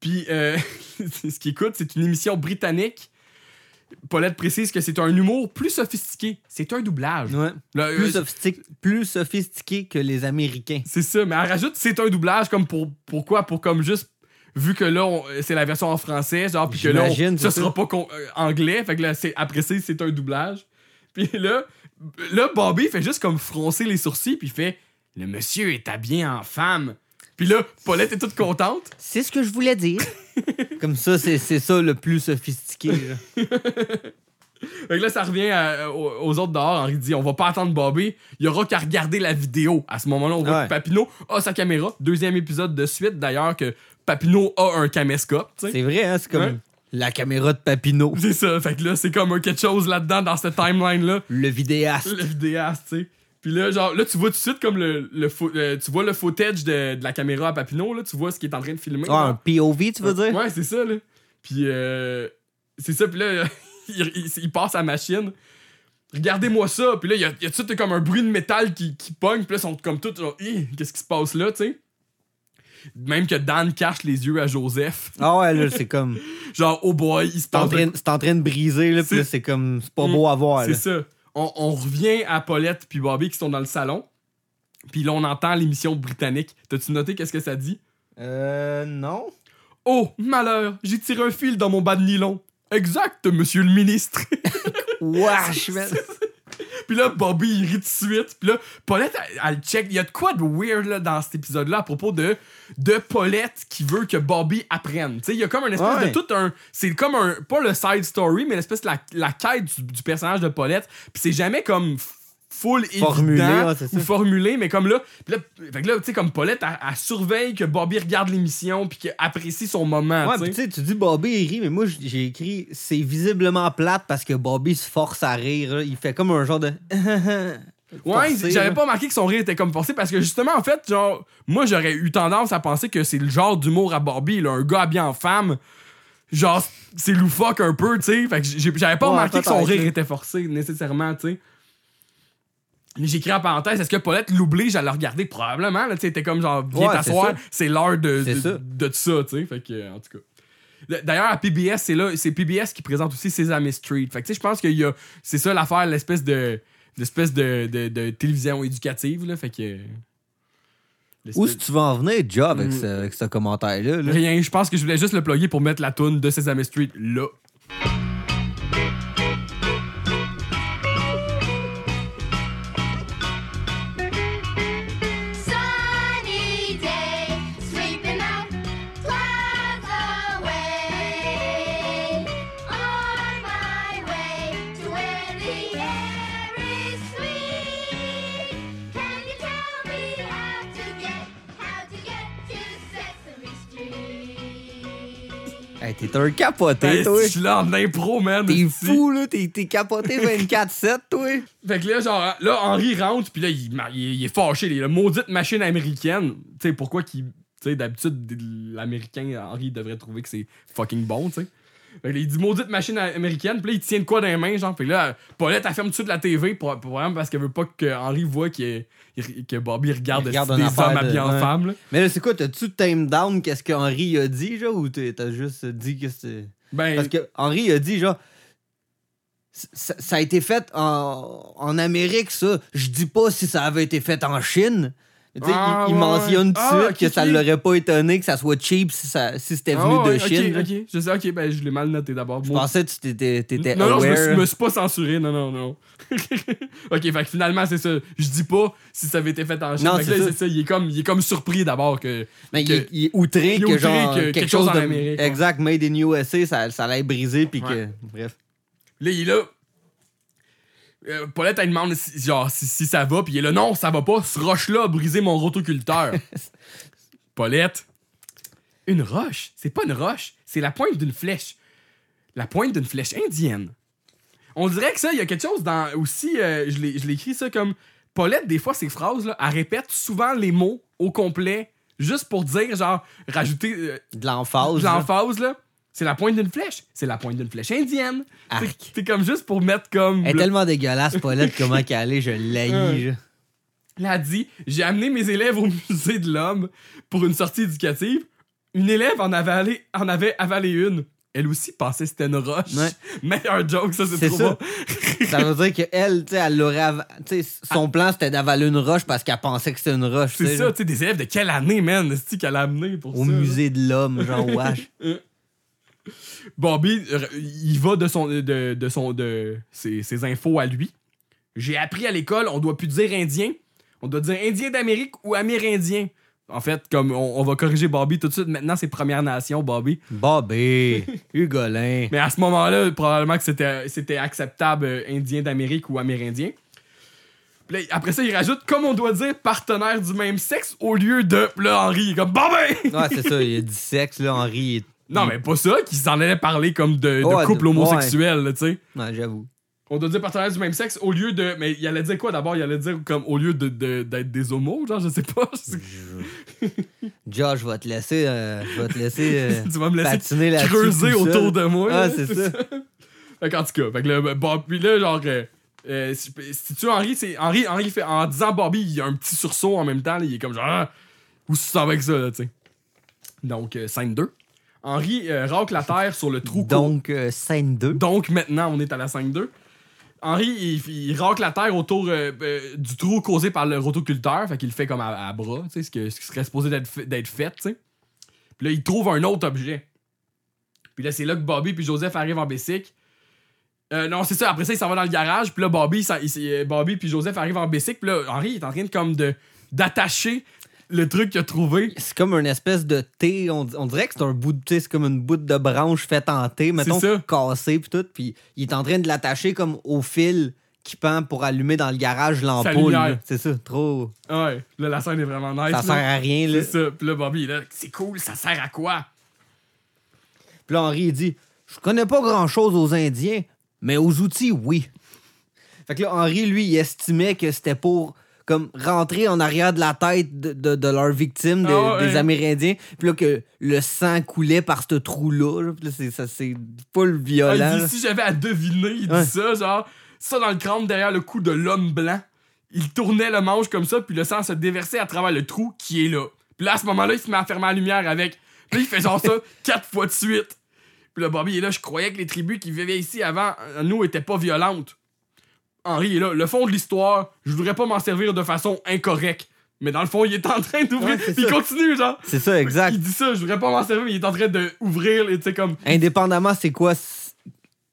Speaker 2: Puis, euh, [LAUGHS] ce qu'il écoute, c'est une émission britannique. Paulette précise que c'est un humour plus sophistiqué. C'est un doublage.
Speaker 1: Ouais.
Speaker 2: Là,
Speaker 1: Plus,
Speaker 2: euh,
Speaker 1: sophistiqué, plus sophistiqué que les Américains.
Speaker 2: c'est ça, mais elle rajoute c'est un doublage comme pour pourquoi? Pour comme juste vu que là on- c'est la version en français genre puis que là on- sera pas con- euh, anglais fait que là c'est après c'est un doublage. [LAUGHS] Puis là là Bobby fait juste comme froncer les sourcils puis fait le monsieur est habillé en femme. Puis là Paulette est toute contente.
Speaker 1: C'est ce que je voulais dire. [LAUGHS] comme ça, c'est c'est ça le plus sophistiqué. là. [LAUGHS]
Speaker 2: Fait que là ça revient à- aux, autres dehors, Henri dit on va pas attendre Bobby, il y aura qu'à regarder la vidéo. À ce moment-là, on voit
Speaker 1: Ouais.
Speaker 2: que Papineau a sa caméra, deuxième épisode de suite d'ailleurs que Papineau a un caméscope.
Speaker 1: C'est vrai, hein? C'est comme
Speaker 2: Ouais.
Speaker 1: la caméra de Papineau.
Speaker 2: C'est ça, fait que là, c'est comme un quelque chose là-dedans, dans cette timeline-là.
Speaker 1: Le vidéaste.
Speaker 2: Le vidéaste, tu sais. Puis là, genre, là, tu vois tout de suite comme le. le euh, tu vois le footage de, de la caméra à Papineau, là. Tu vois ce qu'il est en train de filmer.
Speaker 1: Ah,
Speaker 2: là.
Speaker 1: un POV, tu veux dire?
Speaker 2: Ouais, c'est ça, là. Puis, euh, c'est ça, puis là, [LAUGHS] il, il- il passe à la machine. Regardez-moi ça. Puis là, il y a, y a tout de suite comme un bruit de métal qui, qui pogne. Puis là, ils sont comme tous genre, qu'est-ce qui se passe là, tu sais? Même que Dan cache les yeux à Joseph. [LAUGHS]
Speaker 1: Ah ouais, là, c'est comme. [LAUGHS]
Speaker 2: Genre, oh boy, il se passe
Speaker 1: c'est en train de briser, là, puis là,
Speaker 2: C'est-
Speaker 1: comme. C'est pas beau à voir,
Speaker 2: C'est ça. On, on revient à Paulette puis Bobby qui sont dans le salon. Puis là, on entend l'émission britannique. T'as-tu noté qu'est-ce que ça dit?
Speaker 1: Euh, non.
Speaker 2: Oh, malheur, j'ai tiré un fil dans mon bas de nylon. Exact, monsieur le ministre. [LAUGHS]
Speaker 1: Wesh, man.
Speaker 2: Puis là, Bobby, il rit de suite. Puis là, Paulette, elle, elle check. Il y a de quoi de weird là, dans cet épisode-là à propos de, de Paulette qui veut que Bobby apprenne. Tu sais, il y a comme un espèce
Speaker 1: Ouais.
Speaker 2: de tout un. C'est comme un. Pas le side story, mais l'espèce de la, la quête du, du personnage de Paulette. Puis c'est jamais comme full
Speaker 1: Formulé,
Speaker 2: évident
Speaker 1: ouais,
Speaker 2: ou formulé, mais comme là, là, fait que là, tu sais, comme Paulette, elle, elle surveille que Bobby regarde l'émission puis qu'elle apprécie son moment.
Speaker 1: Ouais,
Speaker 2: tu sais.
Speaker 1: tu sais, tu dis Bobby il rit, mais moi j'ai écrit c'est visiblement plate parce que Bobby se force à rire. là. Il fait comme un genre de. [LAUGHS]
Speaker 2: Ouais, j'avais pas remarqué que son rire était comme forcé parce que justement, en fait, genre, moi j'aurais eu tendance à penser que c'est le genre d'humour à Barbie, là, un gars habillé en femme. Genre, c'est loufoque un peu, tu sais. Fait que j'avais pas
Speaker 1: Ouais,
Speaker 2: remarqué que son rire était forcé nécessairement, tu sais. J'écris en parenthèse, est-ce que Paulette l'oblige à le regarder? Probablement, là, tu sais, t'es comme genre, viens
Speaker 1: Ouais,
Speaker 2: t'asseoir,
Speaker 1: c'est
Speaker 2: l'heure de, de,
Speaker 1: ça.
Speaker 2: de ça, tu sais, fait que, euh, en tout cas. D'ailleurs, à PBS, c'est là, c'est PBS qui présente aussi Sesame Street. Fait que, tu sais, je pense qu'il y a, c'est ça l'affaire, l'espèce de, l'espèce de, de, de télévision éducative, là, fait que...
Speaker 1: Où est-ce que tu vas en venir, déjà, avec,
Speaker 2: Mm.
Speaker 1: ce, avec ce commentaire-là? là?
Speaker 2: Rien, je pense que je voulais juste le plugger pour mettre la toune de Sesame Street là.
Speaker 1: T'es un capoté,
Speaker 2: Hey,
Speaker 1: toi.
Speaker 2: je suis là en impro, man.
Speaker 1: T'es fou, là. T'es capoté [LAUGHS] 24-7, toi.
Speaker 2: Fait que là, genre, là, Henri rentre, puis là, il, il- il est fâché. Il a la maudite machine américaine. Tu sais, pourquoi qu'il. Tu sais, d'habitude, l'américain, Henri, devrait trouver que c'est fucking bon, tu sais. Là, il dit maudite machine américaine, puis là, il tient de quoi dans les mains, genre. Puis là, Paulette, elle ferme tout de suite la TV pour, parce qu'elle veut pas que Henri voit qu'il- que Bobby regarde,
Speaker 1: regarde
Speaker 2: des hommes habillés en femme, là.
Speaker 1: Mais là, c'est quoi? T'as-tu tame down qu'est-ce que Henry a dit, genre, ou t'as juste dit que c'est.
Speaker 2: Ben,
Speaker 1: Parce que Henry a dit, genre. Ça, ça a été fait en, en Amérique, ça. Je dis pas si ça avait été fait en Chine.
Speaker 2: Ah,
Speaker 1: il, il
Speaker 2: ouais,
Speaker 1: mentionne tout de
Speaker 2: Ah,
Speaker 1: suite que ça
Speaker 2: ok.
Speaker 1: l'aurait pas étonné que ça soit cheap si, ça, si c'était
Speaker 2: ah,
Speaker 1: venu
Speaker 2: ouais,
Speaker 1: de
Speaker 2: ok,
Speaker 1: Chine.
Speaker 2: ok. Je sais, ok, ben, je l'ai mal noté d'abord.
Speaker 1: Je pensais que tu t'étais t'étais
Speaker 2: Non, non, je me, suis, me suis pas censuré, non, non, non. [LAUGHS] ok, fait que finalement, c'est ça. Je dis pas si ça avait été fait en Chine.
Speaker 1: Non, c'est ça.
Speaker 2: Il est comme, il est comme surpris d'abord que.
Speaker 1: Mais il,
Speaker 2: que-
Speaker 1: est- il est outré
Speaker 2: il est
Speaker 1: que genre
Speaker 2: que
Speaker 1: quelque,
Speaker 2: quelque
Speaker 1: chose
Speaker 2: chose en
Speaker 1: de
Speaker 2: Amérique, ouais.
Speaker 1: exact made in USA ça ça l'ait brisé puis que bref.
Speaker 2: Là, il est là. Euh, Paulette, elle demande si, genre, si, si ça va, puis il est là, non, ça va pas. Ce roche-là a brisé mon rotoculteur. [LAUGHS] Paulette, une roche, c'est pas une roche, c'est la pointe d'une flèche. La pointe d'une flèche indienne. On dirait que ça, il y a quelque chose dans. Aussi, euh, je l'ai je l'ai écrit ça comme. Paulette, des fois, ces phrases-là, elle répète souvent les mots au complet, juste pour dire, genre, rajouter euh,
Speaker 1: De l'emphase.
Speaker 2: de
Speaker 1: là.
Speaker 2: l'emphase, là. C'est la pointe d'une flèche. C'est la pointe d'une flèche indienne.
Speaker 1: Arc.
Speaker 2: C'est- comme juste pour mettre comme.
Speaker 1: Elle est
Speaker 2: le-
Speaker 1: tellement dégueulasse [LAUGHS] Paulette comment qu'elle est, je l'haïs. Je-
Speaker 2: Elle a dit J'ai amené mes élèves au musée de l'homme pour une sortie éducative. Une élève en avait, allé- en avait avalé une. Elle aussi pensait que c'était une roche.
Speaker 1: Ouais. [LAUGHS]
Speaker 2: Meilleur joke, ça, c'est trop
Speaker 1: ça.
Speaker 2: bon. [LAUGHS]
Speaker 1: Ça veut dire qu'elle, tu sais, elle l'aurait. sais, son plan c'était d'avaler une roche parce qu'elle pensait que c'était une roche.
Speaker 2: C'est ça, tu sais, des élèves de quelle année, man C'est qu'elle a amené pour
Speaker 1: Au
Speaker 2: ça. là?
Speaker 1: musée de l'homme, genre wesh.
Speaker 2: Bobby, euh, il va de son de, de son de ses, ses infos à lui. J'ai appris à l'école, on doit plus dire indien, on doit dire indien d'Amérique ou amérindien. En fait, comme on, on va corriger Bobby tout de suite. Maintenant, c'est Première Nation, Bobby.
Speaker 1: Bobby, [LAUGHS] Hugolin.
Speaker 2: Mais à ce moment-là, probablement que c'était c'était acceptable euh, indien d'Amérique ou amérindien. Puis là, après ça, il rajoute comme on doit dire partenaire du même sexe au lieu de. Là, Henri comme Bobby!
Speaker 1: Ouais, c'est ça, il a [LAUGHS] dit sexe, là, Henri.
Speaker 2: Non, mais pas ça, qu'ils s'en allaient parler comme de, de
Speaker 1: Ouais,
Speaker 2: couple homosexuel, là, tu sais.
Speaker 1: Ouais, j'avoue.
Speaker 2: On doit dire partenaires du même sexe au lieu de. Mais il allait dire quoi d'abord? Il allait dire comme au lieu de, de- d'être des homos, genre, je sais pas. Je
Speaker 1: Josh, je vais te laisser, euh, je vais te laisser [LAUGHS] euh,
Speaker 2: tu vas me laisser creuser autour de moi.
Speaker 1: Ah, c'est ça.
Speaker 2: fait qu'en tout cas, fait que là, Bob, puis là, genre. euh, euh, si, si tu Henri, c'est. Henri, Henri fait. En disant Bobby, il y a un petit sursaut en même temps, là, il est comme genre. Ah, où vas avec ça, là, tu sais. Donc, euh, scène 2. Henri euh, racle la terre sur le trou.
Speaker 1: Donc, euh, scène 2.
Speaker 2: Donc maintenant, on est à la 5-2. Henri, il, il racle la terre autour euh, euh, du trou causé par le rotoculteur. Fait qu'il le fait comme à, à bras, tu sais, ce, que- ce qui serait supposé d'être fait- tu sais. Puis là, il trouve un autre objet. Puis là, c'est là que Bobby puis Joseph arrivent en Bessic. Euh, non, c'est ça. Après ça, il s'en va dans le garage. Puis là, Bobby, ça- il- Bobby puis Joseph arrivent en Bessic. Puis là, Henri il est en train de, comme de d'attacher le truc qu'il a trouvé.
Speaker 1: C'est comme une espèce de thé. On, on dirait que c'est un bout de thé, c'est comme une bout de branche faite en thé, mettons,
Speaker 2: ça.
Speaker 1: cassé puis tout. Puis il est en train de l'attacher comme au fil qui pend pour allumer dans le garage l'ampoule. C'est ça, trop.
Speaker 2: Ouais, là, la scène est vraiment nice.
Speaker 1: Ça
Speaker 2: là.
Speaker 1: sert à rien, là.
Speaker 2: C'est ça. Puis là, Bobby, là, c'est cool, ça sert à quoi?
Speaker 1: Puis là, Henri, il dit Je connais pas grand chose aux Indiens, mais aux outils, oui. Fait que là, Henri, lui, il estimait que c'était pour comme rentrer en arrière de la tête de, de- de leurs victimes, de-
Speaker 2: Ah ouais.
Speaker 1: des Amérindiens. Puis là, que le sang coulait par ce trou-là. c'est- ça, c'est full
Speaker 2: Ah,
Speaker 1: violent. là.
Speaker 2: dit, si j'avais à deviner, il
Speaker 1: Ouais.
Speaker 2: dit ça, genre, ça dans le crâne derrière le cou de l'homme blanc il tournait le manche comme ça, puis le sang se déversait à travers le trou qui est là. Puis là, à ce moment-là, il se met à fermer la lumière avec. Puis il fait genre ça [LAUGHS] quatre fois de suite. Puis là, Bobby est là, je croyais que les tribus qui vivaient ici avant euh, nous étaient pas violentes. Henri est là, le fond de l'histoire, je voudrais pas m'en servir de façon incorrecte. Mais dans le fond, il est en train d'ouvrir,
Speaker 1: Ouais,
Speaker 2: il continue, genre.
Speaker 1: C'est ça, exact.
Speaker 2: Il dit ça, je voudrais pas m'en servir, mais il est en train d'ouvrir, tu sais, comme.
Speaker 1: Indépendamment, c'est quoi,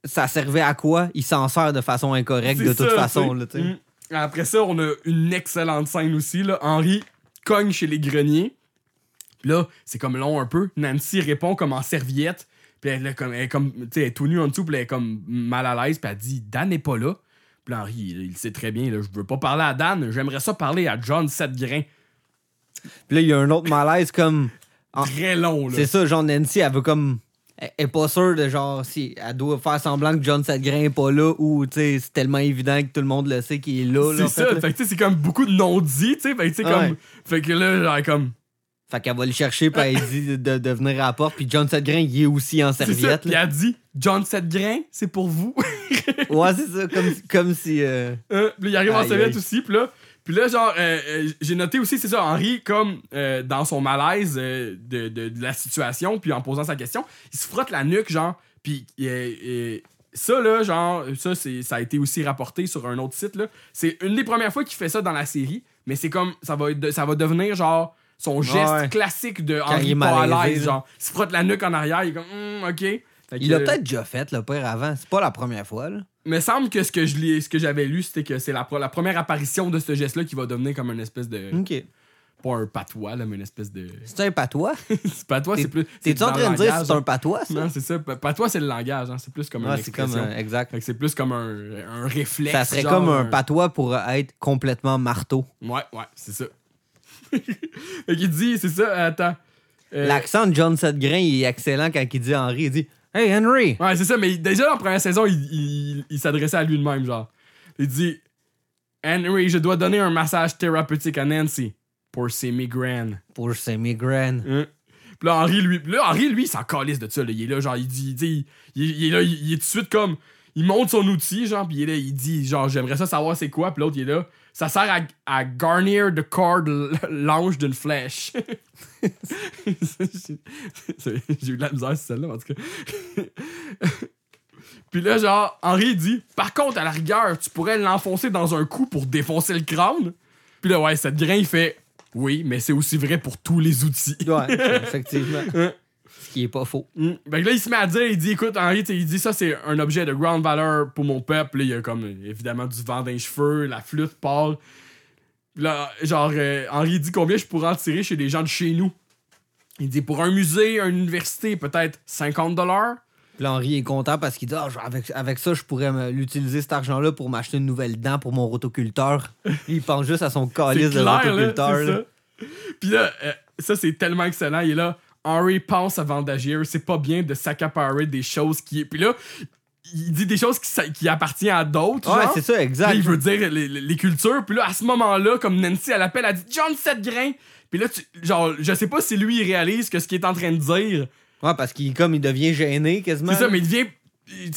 Speaker 1: ça servait à quoi, il s'en sert de façon incorrecte de toute
Speaker 2: ça,
Speaker 1: façon. Là.
Speaker 2: Mm. Après ça, on a une excellente scène aussi. Là. Henri cogne chez les greniers. Puis là, c'est comme long un peu. Nancy répond comme en serviette. Puis elle, est comme, elle est comme, elle est tout nue en dessous. Puis elle est comme mal à l'aise. Puis elle dit Dan n'est pas là. Puis Henri, il, il sait très bien. Là, je veux pas parler à Dan. J'aimerais ça parler à John Setgrain.
Speaker 1: Puis là, il y a un autre malaise comme. Ah.
Speaker 2: Très long, là.
Speaker 1: C'est ça, genre Nancy, elle veut comme. Elle est pas sûre de genre si elle doit faire semblant que John Sedgrain est pas là ou tu sais c'est tellement évident que tout le monde le sait qu'il est là.
Speaker 2: C'est
Speaker 1: en
Speaker 2: ça.
Speaker 1: fait.
Speaker 2: Fait que tu sais, c'est comme beaucoup de non-dits. tu sais. Fait que tu sais,
Speaker 1: Ouais.
Speaker 2: comme. Fait que là, genre, comme.
Speaker 1: Fait qu'elle va le chercher puis elle dit de, de- venir à la porte puis John Sedgrain il est aussi en
Speaker 2: ça.
Speaker 1: serviette.
Speaker 2: Puis
Speaker 1: là.
Speaker 2: elle dit John Setgrain, c'est pour vous. [LAUGHS]
Speaker 1: Ouais, c'est ça, comme, comme si. euh,
Speaker 2: Euh, puis là, il arrive en serviette aussi. Puis là, puis là genre, euh, euh, j'ai noté aussi, c'est ça, Henri, comme euh, dans son malaise de, de- de la situation, puis en posant sa question, il se frotte la nuque, genre, puis ça, là, genre, ça, ça a été aussi rapporté sur un autre site, là. C'est une des premières fois qu'il fait ça dans la série, mais c'est comme, ça va, être- ça va devenir, genre, son geste
Speaker 1: Ouais.
Speaker 2: classique de Henri pas à l'aise, genre, il se frotte la nuque en arrière, il est comme, Hum, ok.
Speaker 1: Il l'a peut-être déjà fait, le père, avant. C'est pas la première fois, là.
Speaker 2: me semble que ce que je lis- ce que j'avais lu, c'était que c'est la, première apparition de ce geste-là qui va devenir comme une espèce de.
Speaker 1: Ok.
Speaker 2: Pas un patois, là, mais une espèce de.
Speaker 1: C'est un patois? [LAUGHS]
Speaker 2: c'est patois, c'est plus.
Speaker 1: T'es-tu en train de dire c'est un
Speaker 2: hein.
Speaker 1: patois, ça?
Speaker 2: Non, c'est ça. Pa- Patois, c'est le langage, hein. C'est plus comme
Speaker 1: Ouais,
Speaker 2: une
Speaker 1: c'est comme.
Speaker 2: expression.
Speaker 1: euh, exact.
Speaker 2: C'est plus comme un, un réflexe.
Speaker 1: Ça serait
Speaker 2: genre,
Speaker 1: comme un patois pour être complètement marteau.
Speaker 2: Ouais, ouais, c'est ça. [LAUGHS] fait qu'il dit, c'est ça, attends. Euh,
Speaker 1: L'accent de John Sedgrain, il est excellent quand il dit Henry. Il dit Hey Henry!
Speaker 2: Ouais, c'est ça, mais déjà la première saison, il, il- il s'adressait à lui de même, genre. Il dit Henry, je dois donner un massage thérapeutique à Nancy pour ses migraines.
Speaker 1: Pour ses migraines.
Speaker 2: Hein? Puis là, Henri, lui, là, Henri, lui, il s'en calisse de ça. Là. Il est là, genre, il dit, il, dit- il, il est là, il est tout de suite comme, il monte son outil, genre, puis il est là, il dit, genre, j'aimerais ça savoir c'est quoi. Puis l'autre, il est là, ça sert à, à garnir the cord l'ange d'une flèche. [LAUGHS] J'ai eu de la misère, celle-là, en tout cas. [LAUGHS] Puis là, genre, Henri dit Par contre, à la rigueur, tu pourrais l'enfoncer dans un coup pour défoncer le crâne. Puis là, ouais, cette grain, il fait Oui, mais c'est aussi vrai pour tous les outils.
Speaker 1: Ouais, effectivement. [LAUGHS] Qui est pas faux.
Speaker 2: Mm. Que là, il se met à dire, il dit, écoute, Henri, il dit ça, c'est un objet de grande valeur pour mon peuple. Là, il y a comme, évidemment, du vent dans les cheveux, la flûte. Puis Là, genre, euh, Henri dit combien je pourrais en tirer chez les gens de chez nous? Il dit, pour un musée, une université, peut-être 50 dollars.
Speaker 1: Puis là, Henri est content parce qu'il dit Ah, je- avec, avec ça, je pourrais l'utiliser cet argent-là pour m'acheter une nouvelle dent pour mon rotoculteur. [LAUGHS] Il pense juste à son calice de
Speaker 2: là,
Speaker 1: rotoculteur. là.
Speaker 2: ça. Puis là, euh, ça, c'est tellement excellent. Il est là, Henri pense avant d'agir. C'est pas bien de s'accaparer des choses qui... Puis là, il dit des choses qui, qui appartiennent à d'autres,
Speaker 1: Ouais, c'est ça, exact.
Speaker 2: il veut dire les, les- cultures. Puis là, à ce moment-là, comme Nancy, elle appelle, elle dit John Setgrain. Puis là, tu, genre, je sais pas si lui, il réalise que ce qu'il est en train de dire.
Speaker 1: Ouais, parce qu'il comme il devient gêné quasiment.
Speaker 2: C'est ça, mais il devient.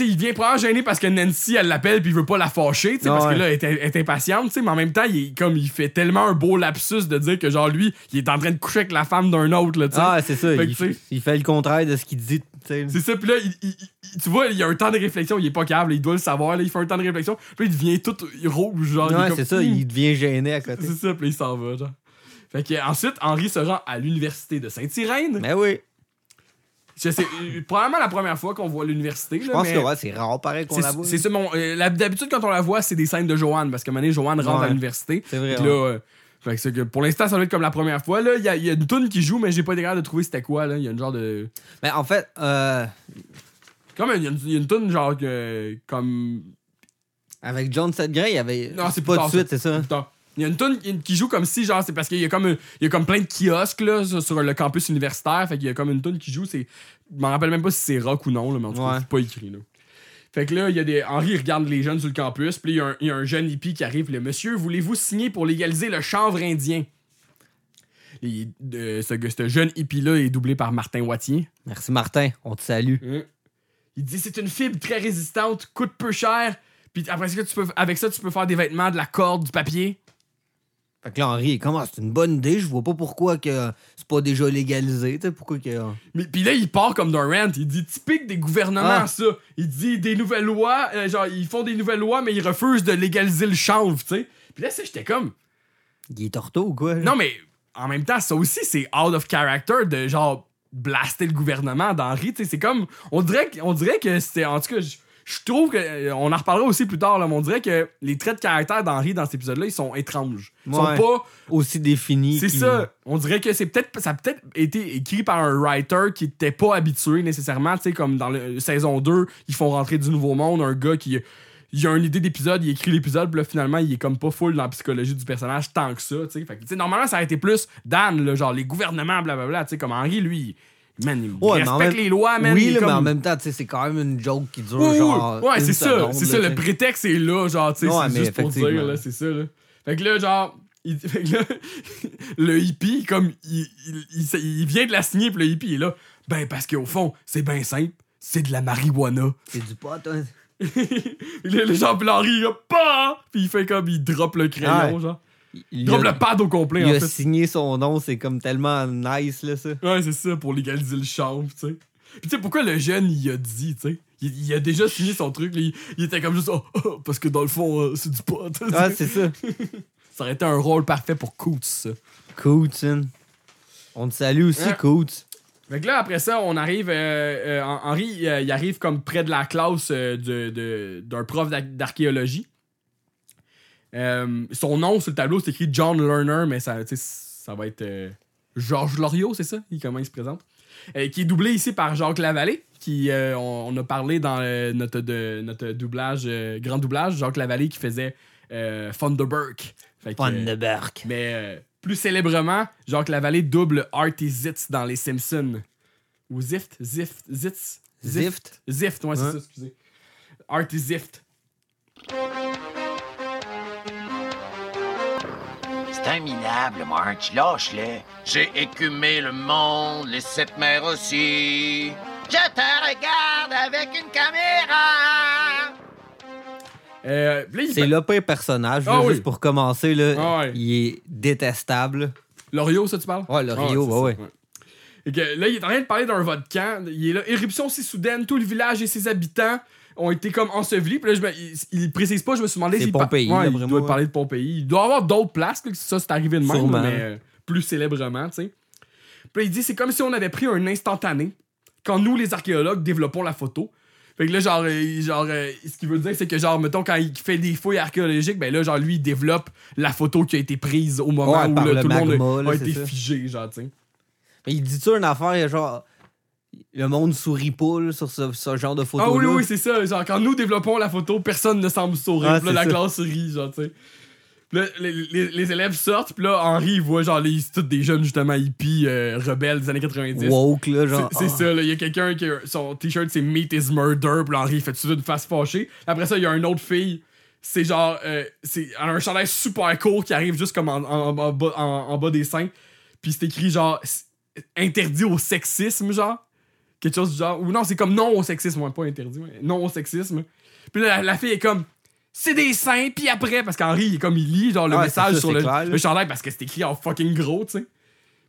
Speaker 2: Il vient probablement gêné parce que Nancy, elle l'appelle puis il veut pas la fâcher, parce
Speaker 1: Ouais.
Speaker 2: que là, elle est, elle est impatiente, mais en même temps, il comme, il fait tellement un beau lapsus de dire que, genre, lui, il est en train de coucher avec la femme d'un autre, là, tu sais.
Speaker 1: Ah, c'est ça.
Speaker 2: Fait
Speaker 1: Il, il fait le contraire de ce qu'il dit.
Speaker 2: C'est ça, puis là, il- tu vois, il y a un temps de réflexion, il est pas câble, il doit le savoir, là, il fait un temps de réflexion, puis il devient tout rouge, genre.
Speaker 1: Ouais, c'est ça,
Speaker 2: Hmm.
Speaker 1: il devient gêné à côté.
Speaker 2: C'est ça, puis il s'en va, genre. Fait que ensuite, Henri se rend à l'université de Sainte-Irène.
Speaker 1: Mais oui.
Speaker 2: Euh, probablement la première fois qu'on voit l'université.
Speaker 1: Je pense que ouais, c'est rare pareil qu'on la voit.
Speaker 2: C'est ça, mon. euh, D'habitude, quand on la voit, c'est des scènes de Joanne, parce qu'à un moment donné, Joanne rentre
Speaker 1: Ouais.
Speaker 2: à l'université.
Speaker 1: C'est vrai.
Speaker 2: Là, euh, fait que c'est que pour l'instant, ça doit être comme la première fois. Là, il y a, il y a une tune qui joue, mais j'ai pas été capable de trouver c'était quoi. Là, il y a une genre de.
Speaker 1: Mais en fait, euh,
Speaker 2: Comme il y a une, il y a une tune genre que, comme.
Speaker 1: avec John Sedgray, il y avait.
Speaker 2: Non, c'est
Speaker 1: pas
Speaker 2: plus
Speaker 1: de suite, c'est ça?
Speaker 2: Il y a une tune qui- joue comme si, genre, c'est parce qu'il y a comme, il y a comme plein de kiosques là, sur, le campus universitaire. Fait qu'il y a comme une tune qui joue. C'est, je m'en rappelle même pas si c'est rock ou non, là, mais en tout cas,
Speaker 1: Ouais.
Speaker 2: c'est pas écrit. Là. Fait que là, il y a des. Henri il regarde les jeunes sur le campus, puis il y a un- il y, a un jeune hippie qui arrive. Le monsieur, voulez-vous signer pour légaliser le chanvre indien? Et, euh, ce, ce jeune hippie-là est doublé par Martin Wattier.
Speaker 1: Merci Martin, on te salue.
Speaker 2: Hein? Il dit c'est une fibre très résistante, coûte peu cher, puis après ça, tu peux, avec ça, tu peux faire des vêtements, de la corde, du papier.
Speaker 1: Fait que là, Henri est comme, Ah, c'est une bonne idée, je vois pas pourquoi que c'est pas déjà légalisé, tu sais, pourquoi que.
Speaker 2: Mais puis là, il part comme d'un rant. Il dit typique des gouvernements,
Speaker 1: Ah.
Speaker 2: ça. Il dit des nouvelles lois, euh, genre ils font des nouvelles lois, mais ils refusent de légaliser le chanvre, tu sais. Puis là, c'est- j'étais comme,
Speaker 1: Il est torto ou quoi? là?
Speaker 2: non mais en même temps, ça aussi c'est out of character de genre blaster le gouvernement d'Henri, tu sais. C'est comme, on dirait, que- on dirait que c'était, en tout cas, je, je trouve que, euh, on en reparlera aussi plus tard, là, mais on dirait que les traits de caractère d'Henri dans cet épisode-là, ils sont étranges. Ils sont
Speaker 1: Ouais.
Speaker 2: pas
Speaker 1: Aussi défini.
Speaker 2: c'est ça. On dirait que c'est peut-être ça a peut-être été écrit par un writer qui était pas habitué nécessairement, tu sais comme dans la saison 2, ils font rentrer du nouveau monde, un gars qui il a une idée d'épisode, il écrit l'épisode, puis là finalement, il est comme pas full dans la psychologie du personnage tant que ça, tu sais normalement ça a été plus Dan là, genre les gouvernements blablabla, tu sais comme Henri lui, man, il
Speaker 1: Ouais,
Speaker 2: respecte
Speaker 1: même-
Speaker 2: les lois, man,
Speaker 1: Oui, là, mais en même temps, c'est quand même une joke qui dure
Speaker 2: Oui,
Speaker 1: genre.
Speaker 2: ouais, c'est ça, c'est ça, le prétexte est là, genre, tu sais,
Speaker 1: Ouais,
Speaker 2: c'est juste pour dire, là, c'est ça, là. Fait que là, genre, il- [LAUGHS] fait que là, le hippie, comme, il, il, vient de la signer, puis le hippie est là. Ben, parce qu'au fond, c'est bien simple, c'est de la marijuana.
Speaker 1: C'est du pot, hein. [LAUGHS]
Speaker 2: Le genre, puis Henri, il a pas! Puis il fait comme, il drop le crayon,
Speaker 1: Ouais.
Speaker 2: genre.
Speaker 1: Il,
Speaker 2: drop le pad au complet,
Speaker 1: il
Speaker 2: en
Speaker 1: a
Speaker 2: fait.
Speaker 1: signé son nom, c'est comme tellement nice, là, ça.
Speaker 2: Ouais, c'est ça, pour légaliser le chanvre, tu sais. Puis tu sais, pourquoi le jeune, il a dit, tu sais? Il, il a déjà signé son truc, là, il, il était comme juste, oh, oh, parce que dans le fond, euh, c'est du pot. tu sais.
Speaker 1: Ah, c'est ça. [LAUGHS]
Speaker 2: Ça aurait été un rôle parfait pour Coots, ça.
Speaker 1: Coots, hein. On te salue aussi,
Speaker 2: Ouais.
Speaker 1: Coots.
Speaker 2: Fait que là, après ça, on arrive. euh, euh, Hen- Henri, euh, il arrive comme près de la classe euh, de- de- d'un prof d'ar- d'archéologie. Euh, son nom sur le tableau, c'est écrit John Lerner, mais ça, tu sais, ça va être euh, Georges Loriot, c'est ça? Il- Comment il se présente? Euh, qui est doublé ici par Jacques Lavallée, qui euh, on, on a parlé dans euh, notre, de, notre doublage, euh, grand doublage, Jacques Lavallée qui faisait euh, euh,
Speaker 1: Berk.
Speaker 2: mais euh, plus célèbrement, Jacques Lavallée double Artie Zitz dans Les Simpsons. Ou Zift? Zift? Zitz?
Speaker 1: Zift.
Speaker 2: Zift, ouais, c'est ça, excusez. Artie Zift.
Speaker 3: C'est un minable, March. Lâche-le.
Speaker 4: J'ai écumé le monde, les sept mers aussi.
Speaker 3: Je te regarde avec une caméra.
Speaker 2: Euh,
Speaker 1: C'est le pire personnage, là,
Speaker 2: Ah oui.
Speaker 1: juste pour commencer, là.
Speaker 2: Ah ouais.
Speaker 1: Il est détestable.
Speaker 2: Loriot, ça, tu parles?
Speaker 1: Ouais, bah
Speaker 2: ça,
Speaker 1: ouais.
Speaker 2: Et que là, il est en train de parler d'un volcan. Il est là, éruption si soudaine, tout le village et ses habitants ont été comme ensevelis. Puis là, je me- il, il précise pas, je me suis demandé s'il par-
Speaker 1: Pompéi,
Speaker 2: ouais, il doit parler de Pompéi. Il doit y avoir d'autres places que ça, c'est arrivé de même,
Speaker 1: Sûrement.
Speaker 2: mais euh, plus célèbrement, tu sais. Puis là, il dit c'est comme si on avait pris un instantané quand nous, les archéologues, développons la photo. Fait que là, genre, euh, genre euh, ce qu'il veut dire, c'est que, genre, mettons, quand il fait des fouilles archéologiques, ben là, genre, lui, il développe la photo qui a été prise au moment
Speaker 1: Ouais,
Speaker 2: où
Speaker 1: par
Speaker 2: là,
Speaker 1: le
Speaker 2: tout le monde a,
Speaker 1: là,
Speaker 2: a
Speaker 1: c'est
Speaker 2: été
Speaker 1: ça.
Speaker 2: figé, genre, tu sais.
Speaker 1: Mais il dit-tu une affaire, genre. Le monde sourit pas là, sur ce, ce genre de photo
Speaker 2: Ah oui, oui, c'est ça. Genre, quand nous développons la photo, personne ne semble sourire.
Speaker 1: Ah,
Speaker 2: puis là,
Speaker 1: c'est
Speaker 2: la
Speaker 1: ça.
Speaker 2: classe rit, genre, tu sais. Puis là, les, les- les élèves sortent, puis là, Henri, il voit, genre, les, tous des jeunes, justement, hippies, euh, rebelles des années 90.
Speaker 1: Woke, là, genre.
Speaker 2: C'est
Speaker 1: ah.
Speaker 2: ça, là. Il y a quelqu'un qui son t-shirt, c'est Meat is Murder. Puis là, Henri, il fait tout de suite une face fâchée. Après ça, il y a une autre fille. C'est genre. euh, c'est un chandail super court qui arrive juste comme en, en- en bas, en- bas des seins. Puis c'est écrit genre. Interdit au sexisme, genre. Quelque chose du genre. Ou non, c'est comme non au sexisme, ouais, pas interdit. ouais. Non au sexisme. Puis là, la, la fille est comme. C'est des seins, puis après, parce qu'Henri, il est comme il lit genre le message
Speaker 1: ça,
Speaker 2: sur le,
Speaker 1: clair,
Speaker 2: le chandail parce que c'est écrit en fucking gros, tu sais.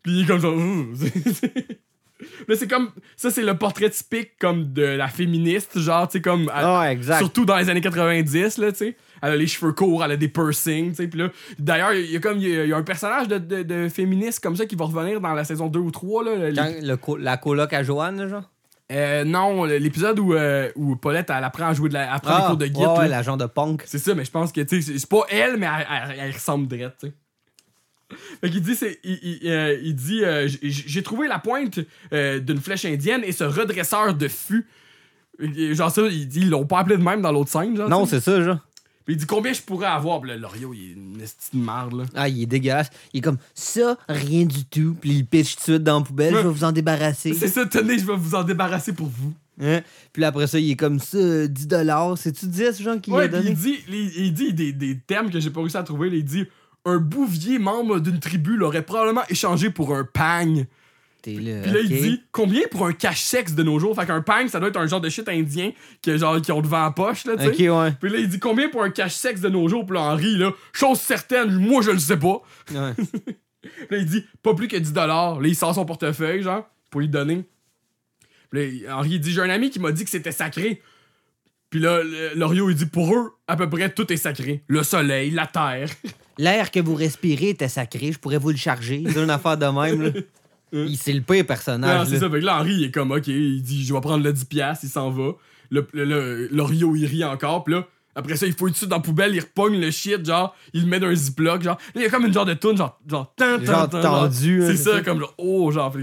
Speaker 2: Puis il est comme genre. Ouh. [LAUGHS] Là, c'est comme. Ça, c'est le portrait typique comme de la féministe, genre, tu sais, comme.
Speaker 1: Ah, exact.
Speaker 2: Surtout dans les années 90, là, tu sais. Elle a les cheveux courts, elle a des piercings, tu sais. Puis là, d'ailleurs, il y a comme. Il y a, il y a un personnage de, de, de féministe comme ça qui va revenir dans la saison 2 ou 3, là.
Speaker 1: Quand le co- la coloc à Joanne, genre?
Speaker 2: Euh, non, l'épisode où, euh, où Paulette, elle apprend à jouer de la. Elle prend des cours de
Speaker 1: ouais,
Speaker 2: guitare.
Speaker 1: ouais, la genre de punk.
Speaker 2: C'est ça, mais je pense que, tu sais, c'est- pas elle, mais elle, elle- elle ressemble direct, tu sais. Fait qu'il dit, c'est, il, il, euh, il dit, euh, j'ai trouvé la pointe euh, d'une flèche indienne et ce redresseur de fût. Genre ça, il dit, ils l'ont pas appelé de même dans l'autre scène, genre.
Speaker 1: Non, c'est ça, genre.
Speaker 2: Puis il dit, combien je pourrais avoir? Puis là, Loriot, il est une petite marde, là.
Speaker 1: Ah, il est dégueulasse. Il est comme ça, rien du tout. Puis il pitch tout de suite dans la poubelle. Je vais vous en débarrasser.
Speaker 2: C'est ça, tenez, je vais vous en débarrasser pour vous.
Speaker 1: Hein? Puis là, après ça, il est comme ça, euh, 10 dollars. C'est-tu 10, genre, qu'il
Speaker 2: Ouais,
Speaker 1: a
Speaker 2: puis
Speaker 1: donné?
Speaker 2: il dit, il, il dit des, des termes que j'ai pas réussi à trouver. Il dit un bouvier membre d'une tribu l'aurait probablement échangé pour un pagne.
Speaker 1: Là.
Speaker 2: Puis là, il dit combien pour un cache-sexe de nos jours? Fait qu'un pang, ça doit être un genre de shit indien que genre qui ont devant la poche, là, tu sais.
Speaker 1: Ok, ouais.
Speaker 2: Puis là, il dit combien pour un cache-sexe de nos jours? Puis là, Henri, là, chose certaine, moi, je le sais pas.
Speaker 1: ouais. [LAUGHS]
Speaker 2: Puis là, il dit pas plus que 10 Là, il sort son portefeuille, genre, pour lui donner. Puis là, Henri, il dit j'ai un ami qui m'a dit que c'était sacré. Puis là, Loriot, il dit pour eux, à peu près tout est sacré. Le soleil, la terre. [LAUGHS]
Speaker 1: L'air que vous respirez était sacré, je pourrais vous le charger. C'est une affaire de même, là. [LAUGHS] C'est le pire personnage.
Speaker 2: c'est ça. Fait que là, Henri, il est comme, OK, il dit, je vais prendre le 10$, piastres, il s'en va. Le, le, le- Loriot, il rit encore. Puis là, après ça, il faut dessus dans la poubelle, il repogne le shit, genre, il le met dans un ziploc, genre. Là, il y a comme une genre de toune, genre, genre, tan, tan,
Speaker 1: Genre
Speaker 2: tan,
Speaker 1: tendu, hein,
Speaker 2: C'est ça, comme genre, oh, genre,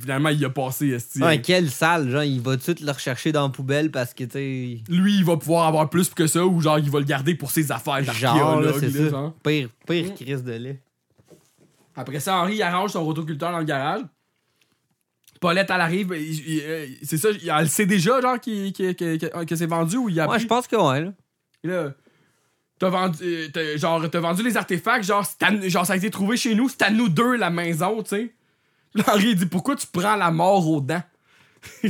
Speaker 2: finalement, il a passé, esti.
Speaker 1: Ouais, quelle salle, genre, il va tout de suite le rechercher dans la poubelle parce que, tu sais.
Speaker 2: Lui, il va pouvoir avoir plus que ça, ou genre, il va le garder pour ses affaires
Speaker 1: Genre, là,
Speaker 2: là,
Speaker 1: ça.
Speaker 2: genre.
Speaker 1: Pire, pire
Speaker 2: Mm.
Speaker 1: crise de lait.
Speaker 2: Après ça, Henri il arrange son rotoculteur dans le garage. Paulette, elle arrive. euh, C'est ça, elle sait déjà, genre, qu'il- que, c'est vendu ou il a
Speaker 1: Ouais, je pense que ouais, là.
Speaker 2: Là, t'as vendu, euh, t'as- genre, t'as vendu les artefacts, genre, genre, ça a été trouvé chez nous, c'est à nous deux la maison, tu sais. Là, Henri, dit, pourquoi tu prends la mort aux dents? [LAUGHS]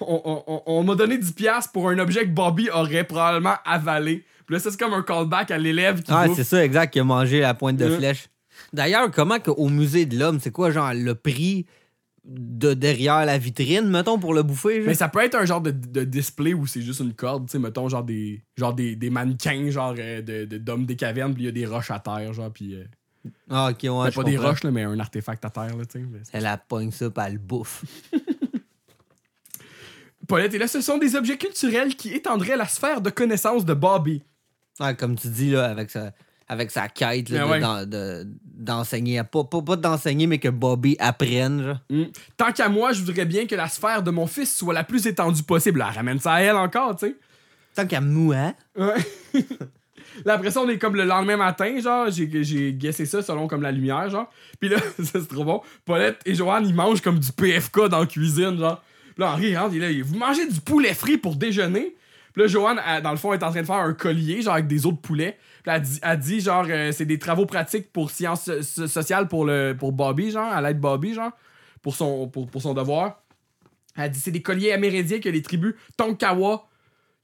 Speaker 2: on on- on- on m'a donné 10$ piastres pour un objet que Bobby aurait probablement avalé. Puis là, ça, c'est comme un callback à l'élève qui
Speaker 1: Ah, c'est ça, exact, qui a mangé la pointe de flèche. D'ailleurs, comment que au musée de l'homme, c'est quoi, genre, le prix de derrière la vitrine, mettons, pour le bouffer? genre?
Speaker 2: Mais ça peut être un genre de, de display où c'est juste une corde, tu sais, mettons, genre des, genre des, des mannequins, genre euh, de, de- d'hommes des cavernes, puis il y a des roches à terre, genre, puis. euh,
Speaker 1: Ah, ok, ouais.
Speaker 2: pas des roches, là, mais un artefact à terre, là, tu sais.
Speaker 1: Elle a pogne ça, pis elle le bouffe. [LAUGHS]
Speaker 2: Paulette, et là, ce sont des objets culturels qui étendraient la sphère de connaissance de Bobby.
Speaker 1: Ouais, comme tu dis, là, avec sa, avec sa quête là,
Speaker 2: Ben
Speaker 1: de- d'enseigner. Pas, pas, pas d'enseigner, mais que Bobby apprenne, genre.
Speaker 2: Hmm. Tant qu'à moi, je voudrais bien que la sphère de mon fils soit la plus étendue possible. Là, ramène ça à elle encore, tu sais.
Speaker 1: Tant qu'à nous, hein?
Speaker 2: Ouais. [LAUGHS] là, après ça, on est comme le lendemain matin, genre, j'ai, j'ai guessé ça selon comme la lumière, genre. Puis là, [LAUGHS] c'est trop bon. Paulette et Joanne, ils mangent comme du PFK dans la cuisine, genre. Puis là, Henri rentre, il est là, vous mangez du poulet frit pour déjeuner? Puis là, Joanne, elle, dans le fond, est en train de faire un collier, genre, avec des os de poulet. Puis elle dit, dit genre, euh, c'est des travaux pratiques pour sciences so- sociales pour, pour Bobby, genre, à l'aide Bobby, genre, pour son, devoir. Elle dit, c'est des colliers amérindiens que les tribus Tonkawa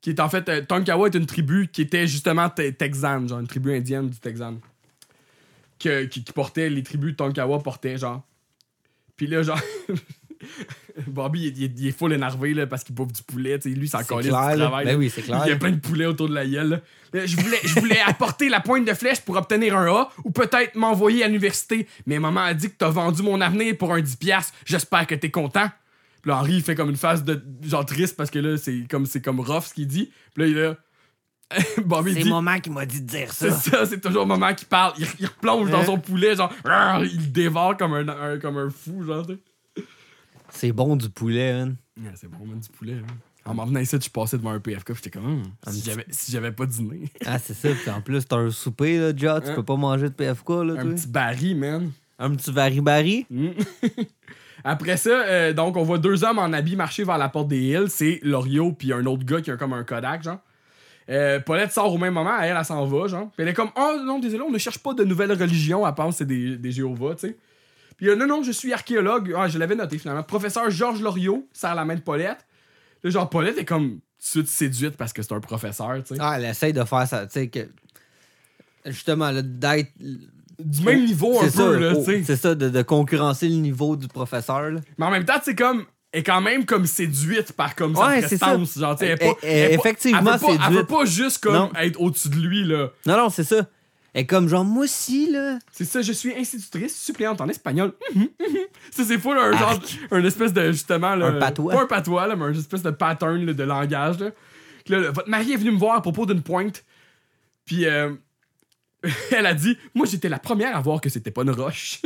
Speaker 2: qui est en fait euh, Tonkawa est une tribu qui était justement te- texane, genre une tribu indienne du Texan. Que, qui, qui portait les tribus Tonkawa portaient genre. Puis là genre [LAUGHS] Bobby il, il- il est full énervé là, parce qu'il bouffe du poulet, tu sais lui c'est
Speaker 1: C'est
Speaker 2: encore du travail.
Speaker 1: Ben oui, clair.
Speaker 2: Il y a plein de poulets autour de la gueule. là. Je voulais, je voulais [LAUGHS] apporter la pointe de flèche pour obtenir un A ou peut-être m'envoyer à l'université. Mais maman a dit que t'as vendu mon avenir pour un 10$. piastres. J'espère que t'es content. Puis là, Henri, il fait comme une face de genre triste parce que là, c'est comme, c'est comme rough ce qu'il dit. Puis là, il est là. [LAUGHS] Bobby
Speaker 1: C'est maman qui m'a dit de dire
Speaker 2: C'est
Speaker 1: ça.
Speaker 2: ça, c'est toujours maman qui parle. Il, il replonge dans
Speaker 1: Hein?
Speaker 2: son poulet, genre. [LAUGHS] Il le dévore comme un, un- comme un fou, genre. tu sais.
Speaker 1: C'est bon du poulet, man.
Speaker 2: Ouais, c'est bon, man, du poulet. hein. En m'en venant ici, je passais devant un PFK, j'étais comme, Hum,
Speaker 1: Un
Speaker 2: si j'avais si j'avais pas dîné.
Speaker 1: Ah, c'est ça. Puis en plus, t'as un souper, là, déjà. Tu
Speaker 2: Hein?
Speaker 1: peux pas manger de PFK, là,
Speaker 2: un
Speaker 1: toi.
Speaker 2: petit baril, man.
Speaker 1: Un petit vari-bari.
Speaker 2: Mm. [LAUGHS] Après ça, euh, donc, on voit deux hommes en habit marcher vers la porte des Hills. C'est Loriot puis un autre gars qui a comme un Kodak, genre. Euh, Paulette sort au même moment, elle, elle s'en va, genre. Puis elle est comme, oh non, désolé, on ne cherche pas de nouvelles religions, elle pense que c'est des, des Jéhovah, tu sais. Puis euh, non, non, je suis archéologue. Ah, je l'avais noté finalement. Professeur Georges Loriot serre la main de Paulette. Là, genre, Paulette est comme tout de suite séduite parce que c'est un professeur, tu sais.
Speaker 1: Ah, elle essaye de faire ça, tu sais, que. Justement, là, d'être.
Speaker 2: Du même niveau un peu,
Speaker 1: ça,
Speaker 2: là,
Speaker 1: oh,
Speaker 2: tu sais.
Speaker 1: C'est ça, de, de concurrencer le niveau du professeur, là.
Speaker 2: Mais en même temps, c'est comme. Elle est quand même comme séduite par comme
Speaker 1: Ouais,
Speaker 2: sa prestance. Genre, elle elle est pas-
Speaker 1: effectivement,
Speaker 2: elle veut pas, Elle veut pas juste comme
Speaker 1: Non.
Speaker 2: être au-dessus de lui, là.
Speaker 1: Non, non, c'est ça. Est comme genre, moi aussi, là.
Speaker 2: C'est ça, je suis institutrice suppléante en espagnol. Mhm, mhm. ça, c'est fou, là, un genre. Un espèce de, justement, là.
Speaker 1: Un patois.
Speaker 2: Pas un patois, là, mais un espèce de pattern là, de langage, là. Là, votre mari est venu me voir à propos d'une pointe. Puis, euh, [LAUGHS] elle a dit, moi, j'étais la première à voir que c'était pas une roche.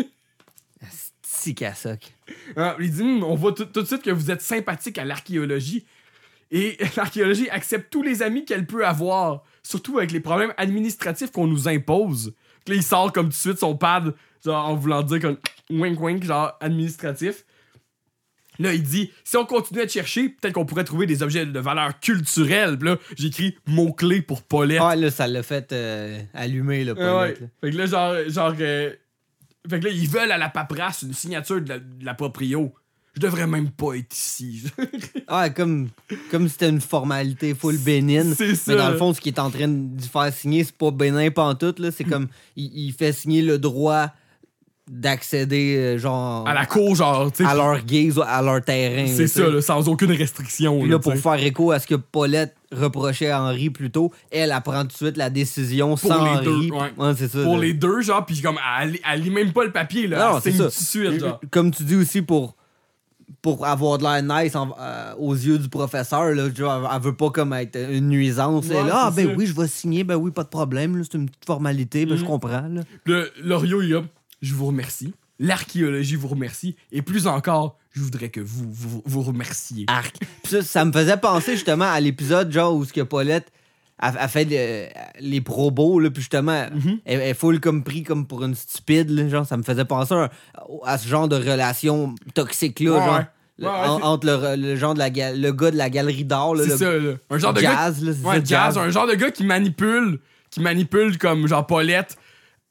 Speaker 1: Cassoc.
Speaker 2: Ah, il dit, Hum, on voit tout de suite que vous êtes sympathique à l'archéologie. Et [LAUGHS] l'archéologie accepte tous les amis qu'elle peut avoir, surtout avec les problèmes administratifs qu'on nous impose. Puis là, il sort comme tout de suite son pad, genre en voulant dire comme [CLEARS THROAT] wink wink, genre administratif. Là, il dit, si on continuait de chercher, peut-être qu'on pourrait trouver des objets de valeur culturelle. Puis là, j'écris mot-clé pour Paulette.
Speaker 1: Ah, là, ça l'a fait euh, allumer, là,
Speaker 2: ouais.
Speaker 1: Paulette, là.
Speaker 2: Fait que là, genre, genre euh, Fait que là, ils veulent à la paperasse une signature de la, de la proprio. Je devrais même pas être ici. [LAUGHS]
Speaker 1: Ah, comme, comme c'était une formalité full bénigne.
Speaker 2: C'est ça.
Speaker 1: Mais dans le fond, ce qu'il est en train de faire signer, c'est pas bénin pantoute, là. C'est comme, il, il fait signer le droit d'accéder, euh, genre,
Speaker 2: à la cour, genre,
Speaker 1: à leur gaze, à leur terrain.
Speaker 2: C'est ça, là, sans aucune restriction.
Speaker 1: Puis
Speaker 2: là,
Speaker 1: là, pour faire écho à ce que Paulette reprochait à Henri plus tôt, elle, elle prend tout de suite la décision
Speaker 2: Pour
Speaker 1: sans
Speaker 2: les deux, ouais.
Speaker 1: ça.
Speaker 2: Pour
Speaker 1: là.
Speaker 2: les deux, genre, puis comme, elle, lit- elle lit même pas le papier, là.
Speaker 1: Non, c'est ça.
Speaker 2: suite, genre.
Speaker 1: Comme tu dis aussi, pour, pour avoir de l'air nice en- euh, aux yeux du professeur, là, genre, elle, veut pas comme être une nuisance.
Speaker 2: Ouais,
Speaker 1: là, ah, ben oui, je vais signer, ben oui, pas de problème, c'est une petite formalité, ben je
Speaker 2: Mhm.
Speaker 1: comprends. Là.
Speaker 2: Loriot, il a, je vous remercie. L'archéologie vous remercie. Et plus encore, je voudrais que vous vous, vous remerciez.
Speaker 1: Arc. Puis ça, ça me faisait penser justement à l'épisode genre où ce que Paulette a, a fait le- les probos, là, puis justement,
Speaker 2: Mhm.
Speaker 1: elle, elle est full comme pris comme pour une stupide, là, genre, ça me faisait penser à, à ce genre de relation toxique-là,
Speaker 2: Ouais,
Speaker 1: genre,
Speaker 2: ouais.
Speaker 1: le-
Speaker 2: Ouais, ouais,
Speaker 1: en-
Speaker 2: c'est-
Speaker 1: entre le, le genre de la le gars de la galerie d'art, le
Speaker 2: ça, là. Un genre de gars.
Speaker 1: jazz, là, ça,
Speaker 2: jazz, un genre de gars qui manipule, qui manipule comme genre Paulette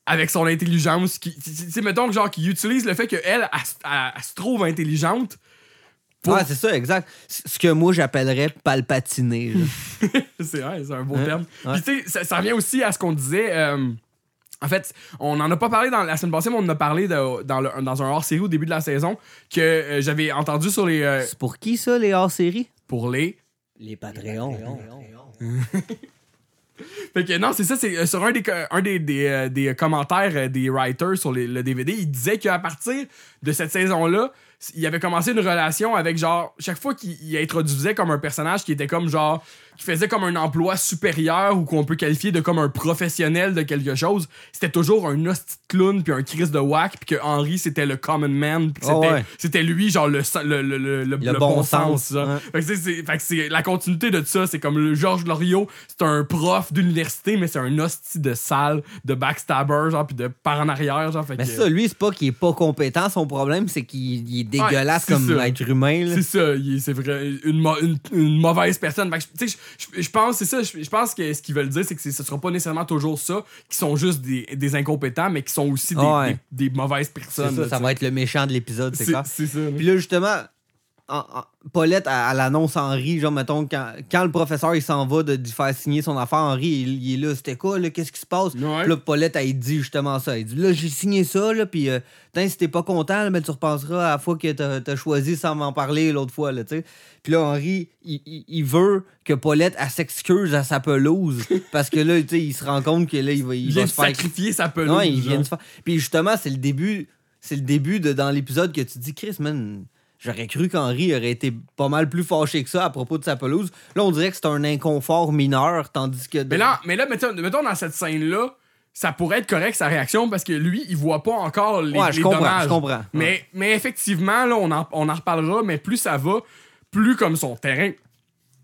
Speaker 2: avec son intelligence. Qui, tu sais, mettons genre qui utilise le fait qu'elle, elle, elle, elle- elle se trouve intelligente. Pour-
Speaker 1: Ouais, c'est ça, exact. Ce que moi j'appellerais palpatiner. [LAUGHS]
Speaker 2: c'est ouais, c'est un beau
Speaker 1: Ouais,
Speaker 2: terme.
Speaker 1: ouais.
Speaker 2: Puis tu sais, ça, ça revient aussi à ce qu'on disait. euh, en fait, on en a pas parlé dans la semaine passée, mais on en a parlé de- dans, le- dans un hors-série au début de la saison que euh, j'avais entendu sur les. euh,
Speaker 1: c'est pour qui ça, les hors-séries?
Speaker 2: pour les.
Speaker 1: Les Patreons. [LAUGHS]
Speaker 2: Fait que non, c'est ça, c'est sur un des, un des, des, des commentaires des writers sur les- le DVD, il disait qu'à partir de cette saison-là, il avait commencé une relation avec genre, chaque fois qu'il il introduisait comme un personnage qui était comme genre, qui faisait comme un emploi supérieur ou qu'on peut qualifier de comme un professionnel de quelque chose, c'était toujours un hostie clown puis un Chris de whack puis que Henry c'était le common man puis que
Speaker 1: Oh
Speaker 2: c'était,
Speaker 1: ouais.
Speaker 2: lui genre le, le, le, le, le-
Speaker 1: bon
Speaker 2: bon,
Speaker 1: sens.
Speaker 2: Fait que c'est- la continuité de ça, c'est comme le Georges Loriot, c'est un prof d'université, mais c'est un hostie de salle, de backstabber, genre, puis de par en arrière, genre. Fait
Speaker 1: Mais
Speaker 2: que,
Speaker 1: ça, lui, c'est pas qu'il est pas compétent, son problème, c'est qu'il il est dégueulasse comme
Speaker 2: ça.
Speaker 1: être humain.
Speaker 2: c'est ça, c'est vrai, une, une, une mauvaise personne. Fait que, je- pense, c'est ça, je je pense que ce qu'ils veulent dire, c'est que ce sera pas nécessairement toujours ça, qui sont juste des, des incompétents, mais qui sont aussi des,
Speaker 1: Ouais.
Speaker 2: des, des mauvaises personnes.
Speaker 1: ça,
Speaker 2: là,
Speaker 1: ça
Speaker 2: tu
Speaker 1: va être le méchant de l'épisode, c'est clair.
Speaker 2: c'est ça.
Speaker 1: Puis là, justement, en- en- Paulette, elle, elle annonce à Henri, genre, mettons, quand, quand le professeur il s'en va de, de faire signer son affaire, Henri, il, il est là, c'était quoi, là, qu'est-ce qui se passe?
Speaker 2: Ouais.
Speaker 1: Puis là, Paulette, elle dit justement ça. Elle dit, là, j'ai signé ça, là, puis, euh, si t'es pas content, là, ben, tu repenseras à la fois que t'as as choisi sans m'en parler l'autre fois, là, tu sais. Puis là, Henri, il, il- il veut que Paulette, elle s'excuse à sa pelouse, [LAUGHS] parce que là, tu sais, il se rend compte que là, il va, il va se faire
Speaker 2: sacrifier sa pelouse.
Speaker 1: Ouais, il vient de se faire. Puis justement, c'est le début. C'est le début de dans l'épisode que tu dis, Chris, man, j'aurais cru qu'Henri aurait été pas mal plus fâché que ça à propos de sa pelouse. Là, on dirait que c'est un inconfort mineur, tandis que.
Speaker 2: Mais là, mais là mettons, mettons dans cette scène-là, ça pourrait être correct sa réaction parce que lui, il voit pas encore les,
Speaker 1: Ouais, je
Speaker 2: les
Speaker 1: comprends,
Speaker 2: dommages.
Speaker 1: je comprends.
Speaker 2: Mais, mais effectivement, là, on en, on en reparlera, mais plus ça va, plus comme son terrain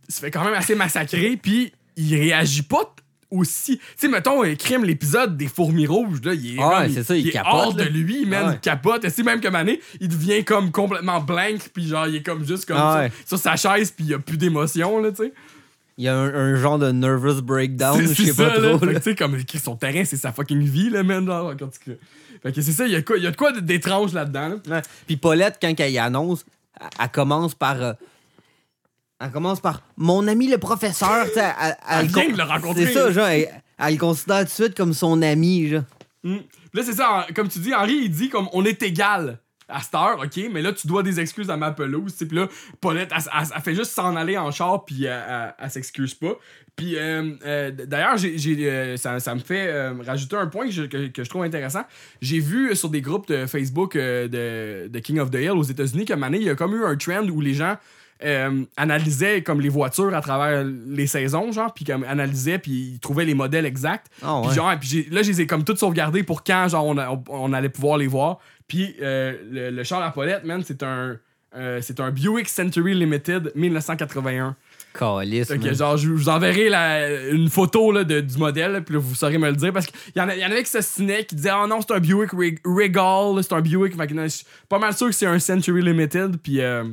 Speaker 2: se fait quand même assez massacrer, puis il réagit pas aussi. Tu sais, mettons, euh, crime l'épisode des fourmis rouges, là, il est,
Speaker 1: Ah ouais,
Speaker 2: comme-
Speaker 1: c'est ça, il
Speaker 2: est
Speaker 1: capote,
Speaker 2: hors
Speaker 1: là.
Speaker 2: de lui, man,
Speaker 1: Ah ouais.
Speaker 2: il capote. Et c'est même que Mané, il devient comme complètement blank, puis genre, il est comme juste comme
Speaker 1: Ah
Speaker 2: ça,
Speaker 1: ouais.
Speaker 2: sur sa chaise, puis il a plus d'émotion, là, tu sais.
Speaker 1: Il y a un, un genre de nervous breakdown,
Speaker 2: C'est-
Speaker 1: je
Speaker 2: c'est
Speaker 1: sais pas
Speaker 2: ça, là.
Speaker 1: trop.
Speaker 2: Fait que,
Speaker 1: là.
Speaker 2: tu sais, comme son terrain, c'est sa fucking vie, là, man. Genre, quand tu... Fait que c'est ça, il y, a quoi- il y a de quoi d'étrange là-dedans. là.
Speaker 1: Ouais. Puis Paulette, quand elle y annonce, elle, elle commence par. euh, elle commence par mon ami le professeur. sais, Elle,
Speaker 2: Elle vient de le rencontrer,
Speaker 1: C'est ça, genre, elle, elle le considère tout de suite comme son ami, genre.
Speaker 2: Mm. Là, c'est ça, comme tu dis, Henri, il dit comme on est égal à cette heure, ok, mais là, tu dois des excuses à ma pelouse. Puis là, Paulette, elle, elle- elle fait juste s'en aller en char, puis elle, elle- elle s'excuse pas. Puis euh, euh, d'ailleurs, euh, ça, ça me fait euh, rajouter un point que je, que- que je trouve intéressant. J'ai vu sur des groupes de Facebook euh, de, de King of the Hill aux États-Unis que Mané, il y a comme eu un trend où les gens euh, analysaient comme les voitures à travers les saisons, genre, puis comme analysaient, puis ils trouvaient les modèles exacts.
Speaker 1: Ah ouais.
Speaker 2: Puis genre, puis là, je les ai comme toutes sauvegardées pour quand genre, on, a- on- on allait pouvoir les voir. Puis euh, le, le char Paulette, man, c'est un, euh, c'est un Buick Century Limited 1981.
Speaker 1: Calice,
Speaker 2: genre, je vous enverrai la- une photo là, de- du modèle, puis là, vous saurez me le dire. Parce qu'il y, en a- il y en avait qui s'ostinaient, qui disaient Oh non, c'est un Buick Reg- Regal, c'est un Buick. Fait que, non, je suis pas mal sûr que c'est un Century Limited. Puis. euh,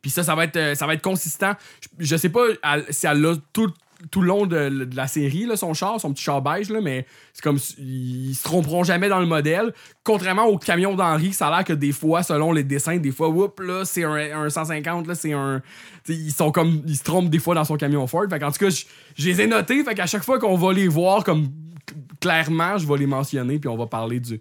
Speaker 2: puis ça, ça va être, euh, ça va être consistant. Je, je sais pas si elle a tout tout le long de, la série, son char, son petit char beige, mais c'est comme ils se tromperont jamais dans le modèle. Contrairement au camion d'Henri, ça a l'air que des fois, selon les dessins, des fois, whoop, là, c'est un, un 150, là, c'est un. Ils sont comme. Ils se trompent des fois dans son camion Ford. Fait en tout cas, je je les ai notés. Fait qu'à chaque fois qu'on va les voir comme clairement, je vais les mentionner, puis on va parler du.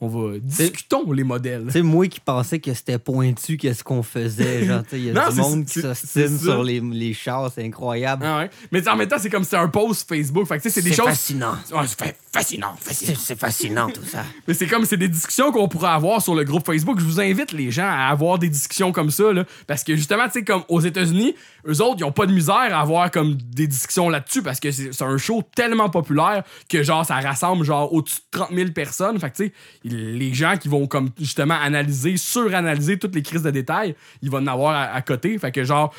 Speaker 2: On va. Discutons les modèles.
Speaker 1: Sais, moi qui pensais que c'était pointu, qu'est-ce qu'on faisait. [LAUGHS] Genre, tu sais, il y a
Speaker 2: Non,
Speaker 1: du
Speaker 2: c'est-
Speaker 1: monde qui
Speaker 2: c'est-
Speaker 1: s'ostine
Speaker 2: c'est
Speaker 1: sur les, les chars, c'est incroyable.
Speaker 2: Ah ouais. Mais en même temps, c'est comme si c'était un post Facebook. Fait que tu sais, c'est des choses.
Speaker 1: fascinant.
Speaker 2: Ouais, c'est fascinant, fascinant.
Speaker 1: C'est fascinant, tout ça.
Speaker 2: Mais c'est comme, c'est des discussions qu'on pourrait avoir sur le groupe Facebook. Je vous invite les gens à avoir des discussions comme ça, là. Parce que justement, tu sais, comme aux États-Unis, eux autres, ils ont pas de misère à avoir comme des discussions là-dessus parce que c'est c'est un show tellement populaire que genre, ça rassemble genre au-dessus de 30 000 personnes. Fait que tu sais, les gens qui vont comme justement analyser, suranalyser toutes les crises de détails, ils vont en avoir à, à côté. Fait que genre,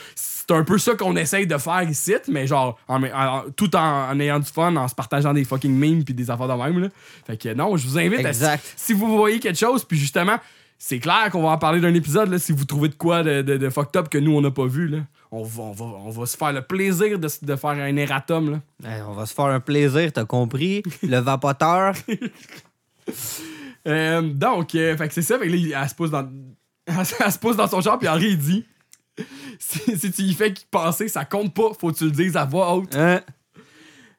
Speaker 2: c'est un peu ça qu'on essaye de faire ici, mais genre, en- en- tout en, en ayant du fun, en se partageant des fucking memes puis des affaires de même, là. Fait que non, je vous invite à
Speaker 1: Exact.
Speaker 2: si vous voyez quelque chose, puis justement, c'est clair qu'on va en parler d'un épisode, là, si vous trouvez de quoi de, de, de fucked up que nous, on n'a pas vu, là. On va, on, va, on va se faire le plaisir de, de faire un erratum, là.
Speaker 1: Eh, on va se faire un plaisir, t'as compris? Le vapoteur. [LAUGHS]
Speaker 2: Euh, donc, euh, fait que c'est ça, fait que là, il- elle se pose dans, [LAUGHS] elle, se- elle se pose dans son char, puis Henri, il dit [LAUGHS] si, si tu y fais penser, ça compte pas, faut que tu le dises à voix haute.
Speaker 1: Hein?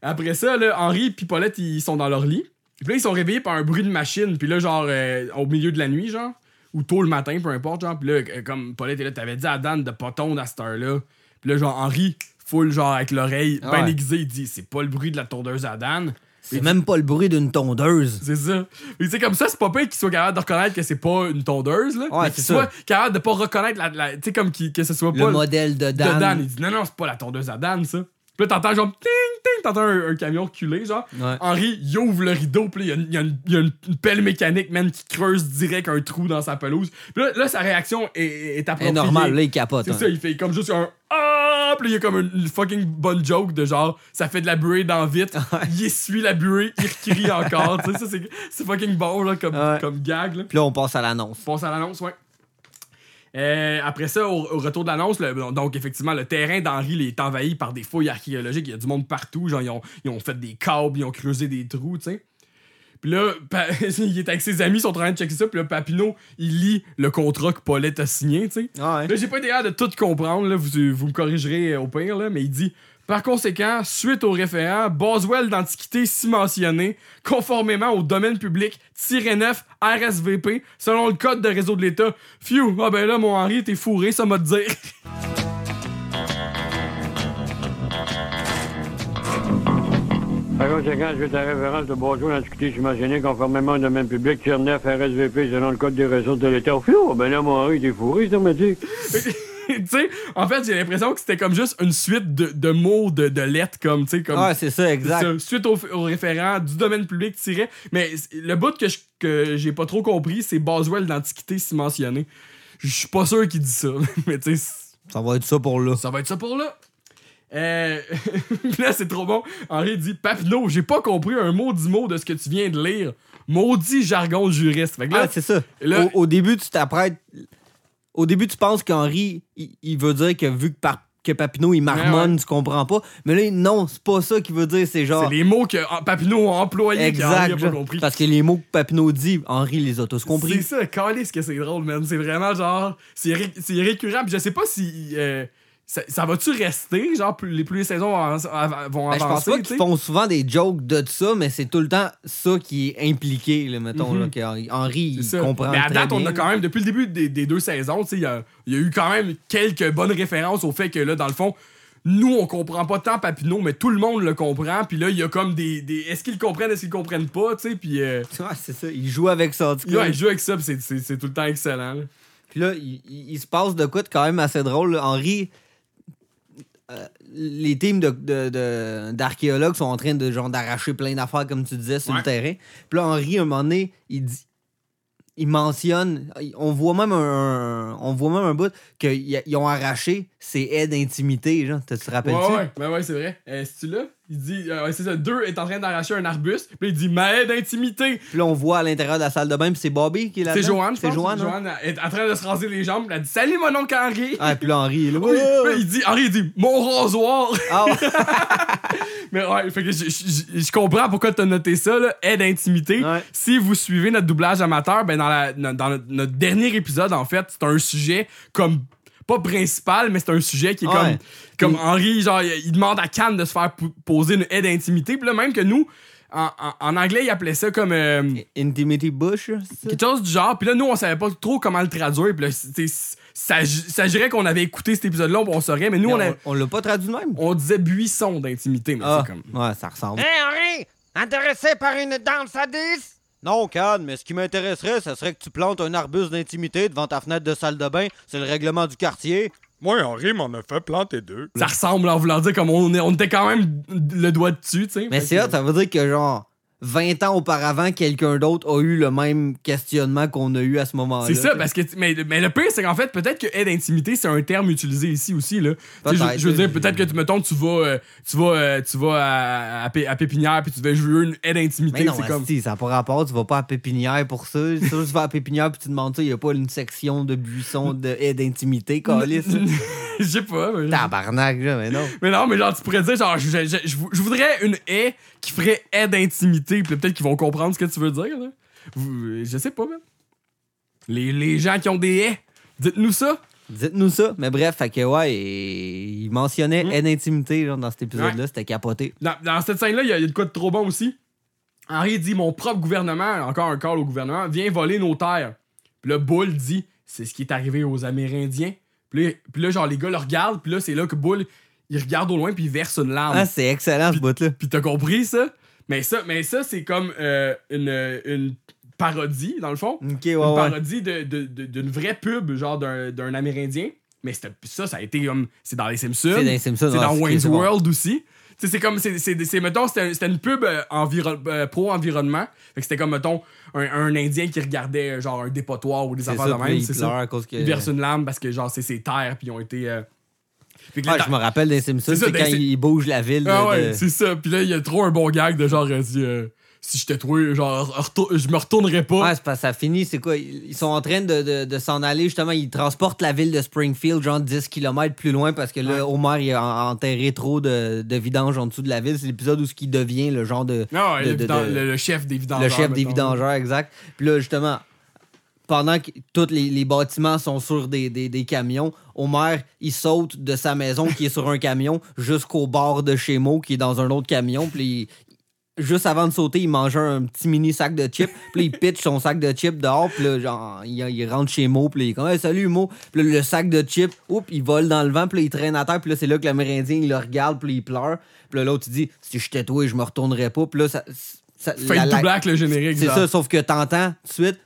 Speaker 2: Après ça, là, Henri et Paulette, ils sont dans leur lit. Puis là, ils sont réveillés par un bruit de machine. Puis là, genre, euh, au milieu de la nuit, genre, ou tôt le matin, peu importe, genre. Puis là, euh, comme Paulette est là, t'avais dit à Dan de pas tondre à cette heure-là. Puis là, genre, Henri, full, genre, avec l'oreille bien
Speaker 1: Ouais.
Speaker 2: aiguisée, il dit c'est pas le bruit de la tondeuse à Dan.
Speaker 1: C'est même pas le bruit d'une tondeuse.
Speaker 2: C'est ça. Mais tu sais, comme ça, c'est pas pire qu'il soit capable de reconnaître que c'est pas une tondeuse, là.
Speaker 1: Ouais,
Speaker 2: mais qu'il soit capable de pas reconnaître la. la- tu sais, comme que ce soit
Speaker 1: Le
Speaker 2: pas
Speaker 1: modèle de
Speaker 2: de
Speaker 1: Dan.
Speaker 2: Dan. Il dit non, non, c'est pas la tondeuse à Dan, ça. Puis là, t'entends genre ting, ting, t'entends un, un camion reculer, genre.
Speaker 1: Ouais.
Speaker 2: Henri, il ouvre le rideau, puis là, il y a, y une, il y a une- une pelle mécanique, man, qui creuse direct un trou dans sa pelouse. Puis là, là, sa réaction est, est
Speaker 1: C'est
Speaker 2: appropriée.
Speaker 1: normal, là, il capote.
Speaker 2: C'est
Speaker 1: hein.
Speaker 2: ça, il fait comme juste un Ah! Puis il y a comme une, fucking bonne joke de genre, ça fait de la buée dans vite, [LAUGHS] il essuie la buée, il crie encore. [LAUGHS] tu sais, ça, c'est- c'est fucking bon, là, comme,
Speaker 1: Ouais.
Speaker 2: comme gag, là.
Speaker 1: Puis là, on passe à l'annonce.
Speaker 2: On passe à l'annonce, ouais. Euh, après ça, au, au retour de l'annonce, le- donc effectivement, le terrain d'Henri est envahi par des fouilles archéologiques. Il y a du monde partout. Genre, ils ont, ils ont fait des câbles, ils ont creusé des trous, tu sais. Puis là, [LAUGHS] il est avec ses amis, ils sont en train de checker ça. Puis là, Papineau, il lit le contrat que Paulette a signé, tu sais.
Speaker 1: Ah ouais.
Speaker 2: Là, j'ai pas capable de tout comprendre, là, vous, vous me corrigerez au pire, là, mais il dit Par conséquent, suite au référent, Boswell d'antiquité si mentionné, conformément au domaine public, tiré 9 RSVP, selon le code de réseau de l'État. Phew, ah ben là, mon Henri, t'es fourré, ça m'a dire.
Speaker 5: Par conséquent, suite à la référence de Boswell d'antiquité subventionnée conformément au domaine public, tier 9 RSVP selon le code des ressources de l'État. Phew, ben là, mon Henri, t'es fourré, c'est automatique. [LAUGHS] [LAUGHS]
Speaker 2: tu sais, en fait, j'ai l'impression que c'était comme juste une suite de, de mots, de, de lettres, comme, tu sais, comme.
Speaker 1: Ouais, c'est ça, exact.
Speaker 2: Ça, suite au, au référent du domaine public tiré. Mais le bout que je- que j'ai pas trop compris, c'est Boswell d'antiquité si mentionné. Je suis pas sûr qu'il dit ça. [LAUGHS] mais tu sais,
Speaker 1: Ça va être ça pour là.
Speaker 2: ça va être ça pour là. Euh... [LAUGHS] là, c'est trop bon. Henri dit Papineau, j'ai pas compris un mot du mot de ce que tu viens de lire. Maudit jargon juriste. Fait que là,
Speaker 1: Ah, c'est ça.
Speaker 2: là-
Speaker 1: Au, au début, tu t'apprêtes. Au début, tu penses qu'Henri, il, il veut dire que vu que, par- que Papineau, il marmonne,
Speaker 2: Ouais,
Speaker 1: tu comprends pas. Mais là, non, c'est pas ça qu'il veut dire. C'est genre.
Speaker 2: c'est les mots que ah, Papineau a employés qu'Henri a
Speaker 1: Exact.
Speaker 2: pas compris.
Speaker 1: Parce que les mots que Papineau dit, Henri les a tous
Speaker 2: C'est
Speaker 1: compris.
Speaker 2: ça, ce que c'est drôle, man. C'est vraiment genre. C'est ré- c'est récurrent. Puis je sais pas si. euh, ça, ça va-tu rester, genre, plus, les plus les saisons vont, vont
Speaker 1: Ben, je pense
Speaker 2: avancer,
Speaker 1: pas qu'ils font souvent des jokes de ça, mais c'est tout le temps ça qui est impliqué, là, mettons.
Speaker 2: Mhm.
Speaker 1: là, que Henri, il
Speaker 2: ça.
Speaker 1: comprend
Speaker 2: Mais à
Speaker 1: très
Speaker 2: date, on a quand même, depuis le début des, des deux saisons, il y a, y a eu quand même quelques bonnes références au fait que là, dans le fond, nous, on comprend pas tant Papineau, mais tout le monde le comprend. Puis là, il y a comme des. des est-ce qu'ils le comprennent, est-ce qu'ils comprennent pas, tu sais? Puis euh, [LAUGHS]
Speaker 1: Ouais, c'est ça. Il joue avec ça, en tout cas.
Speaker 2: ouais, il joue avec ça, c'est- tout le temps excellent. là.
Speaker 1: Puis là, il, il- il se passe de quoi de quand même assez drôle. là. Henri, euh, les teams de- de- de- d'archéologues sont en train de genre d'arracher plein d'affaires, comme tu disais, sur
Speaker 2: Ouais.
Speaker 1: le terrain. Puis là, Henri, à un moment donné, il dit. ils mentionnent, on voit même un, on voit même un bout qu'ils ont arraché ses haies d'intimité, genre. Tu te rappelles-tu?
Speaker 2: Ouais, ouais, ben ouais, c'est vrai. Euh, C'est-tu là? Il dit, euh, c'est ça, deux est en train d'arracher un arbuste, puis il dit, ma haie d'intimité.
Speaker 1: Puis là, on voit à l'intérieur de la salle de bain, puis c'est Bobby qui est là.
Speaker 2: C'est Joanne, je
Speaker 1: C'est. Joanne, hein?
Speaker 2: Joanne est en train de se raser les jambes, elle a dit, salut mon oncle Henri.
Speaker 1: Ah, puis là, Henri est là.
Speaker 2: Oui, puis il dit, Henri, il dit, mon rasoir.
Speaker 1: Ah. [LAUGHS]
Speaker 2: Mais ouais, fait que je, comprends pourquoi t'as noté ça, là, aide d'intimité.
Speaker 1: Ouais.
Speaker 2: Si vous suivez notre doublage amateur, ben dans, la, dans notre, notre dernier épisode, en fait, c'est un sujet comme pas principal, mais c'est un sujet qui est
Speaker 1: Ouais.
Speaker 2: comme, comme
Speaker 1: Mm.
Speaker 2: Henri, genre, il, demande à Cannes de se faire poser une aide d'intimité. Puis là, même que nous, en, en- en anglais, il appelait ça comme euh,
Speaker 1: Intimity Bush, ça?
Speaker 2: quelque chose du genre. Puis là, nous, on savait pas trop comment le traduire. Puis là, ça s'agirait qu'on avait écouté cet épisode-là, on saurait. Mais nous, on, a-
Speaker 1: on, on l'a pas traduit même?
Speaker 2: on disait buisson d'intimité, mais
Speaker 1: Ah,
Speaker 2: c'est comme.
Speaker 1: ouais, ça ressemble.
Speaker 3: Hé, Henri! Intéressé par une danse à 10?
Speaker 1: Non, Cannes, mais ce qui m'intéresserait, ce serait que tu plantes un arbuste d'intimité devant ta fenêtre de salle de bain. C'est le règlement du quartier.
Speaker 6: Moi, Henri m'en a fait planter deux.
Speaker 2: Ça ressemble en voulant dire comme on, est- on était quand même le doigt dessus, tu sais.
Speaker 1: Mais c'est
Speaker 2: que-
Speaker 1: ça, ça veut dire que genre 20 ans auparavant, quelqu'un d'autre a eu le même questionnement qu'on a eu à ce moment-là.
Speaker 2: C'est ça, parce que. Mais, mais le pire, c'est qu'en fait, peut-être que aide intimité, c'est un terme utilisé ici aussi, là. Je, veux dire, peut-être que, tu- mettons, tu vas, euh, tu vas, euh, tu vas à, à, Pé- à Pépinière, puis tu vas jouer une aide intimité,
Speaker 1: Mais non,
Speaker 2: c'est comme.
Speaker 1: asti, ça n'a pas rapport, tu vas pas à Pépinière pour ça. Sûr, tu vas à Pépinière puis tu demandes ça, il n'y a pas une section de buissons de haie d'intimité, calice. [LAUGHS]
Speaker 2: Je sais pas, mais.
Speaker 1: Tabarnak, là, mais non.
Speaker 2: Mais non, mais genre, tu pourrais dire, genre, je, je, je- je voudrais une haie qui ferait aide intimité, peut-être qu'ils vont comprendre ce que tu veux dire, là. Vous- Je sais pas, même. Les, les gens qui ont des haies, dites-nous ça.
Speaker 1: Dites-nous ça. Mais bref, fait que ouais, il mentionnait
Speaker 2: Mm.
Speaker 1: haie d'intimité genre, dans cet épisode-là, c'était capoté.
Speaker 2: Dans, dans cette scène-là, il y, a il y a de quoi de trop bon aussi. Henri dit Mon propre gouvernement, encore un call au gouvernement, vient voler nos terres. Puis là, Bull dit C'est ce qui est arrivé aux Amérindiens. Puis là, puis là, genre, les gars le regardent, puis là, c'est là que Bull, il regarde au loin, puis il verse une larme.
Speaker 1: Ah, c'est excellent ce bout-là.
Speaker 2: Puis t'as compris ça? Mais ça, mais ça c'est comme euh, une, une parodie, dans le fond.
Speaker 1: Ouais,
Speaker 2: une
Speaker 1: ouais.
Speaker 2: parodie de- de- de- d'une vraie pub, genre d'un d'un Amérindien. Mais c'était- ça, ça a été comme. C'est dans les Simpsons.
Speaker 1: C'est dans les Simpsons,
Speaker 2: C'est dans Wayne's
Speaker 1: c'est bon.
Speaker 2: World aussi. C'est comme. c'est c'est- c'est, mettons, c'était c'était une pub euh, environ- euh, pro-environnement. Fait que c'était comme, mettons, un, un Indien qui regardait genre un dépotoir ou des affaires
Speaker 1: ça,
Speaker 2: de même.
Speaker 1: il
Speaker 2: C'est ça.
Speaker 1: à cause que.
Speaker 2: Il verse une larme parce que, genre, c'est ses terres, puis ils ont été. euh, Là, t'as-
Speaker 1: je me rappelle des Simpsons,
Speaker 2: C'est
Speaker 1: quand ils bougent la ville.
Speaker 2: ah ouais,
Speaker 1: de-
Speaker 2: c'est ça. Puis là, il y a trop un bon gag de genre, euh, si, euh, si j'étais toi, genre, je me retournerais pas.
Speaker 1: Ouais, c'est que ça finit, c'est quoi? Ils sont en train de, de- de s'en aller, justement, ils transportent la ville de Springfield, genre 10 km plus loin, parce que là, Homer, il a en- enterré trop de, de vidanges en dessous de la ville. C'est l'épisode où ce qui devient le genre de...
Speaker 2: Ah ouais,
Speaker 1: de-
Speaker 2: le, chef des vidangeurs.
Speaker 1: le chef des vidangeurs, exact. Puis là, justement, pendant que tous les, les bâtiments sont sur des, des- des camions, Homer, il saute de sa maison qui est sur un camion jusqu'au bord de chez Mo qui est dans un autre camion. Puis juste avant de sauter, il mange un petit mini sac de chips. Puis il pitch son sac de chips dehors. Puis là, genre, il, il rentre chez Mo. Puis il est comme, Hey, salut Mo. Puis là, le sac de chips, oups, il vole dans le vent. Puis là, il traîne à terre. Puis là, c'est là que l'Amérindien, il le regarde. Puis il pleure. Puis là, l'autre, il dit, si j'étais toi, je me retournerais pas. Puis là, ça. ça
Speaker 2: Fait
Speaker 1: la-
Speaker 2: le
Speaker 1: la-
Speaker 2: double avec le générique.
Speaker 1: c'est ça, sauf que t'entends tout de suite!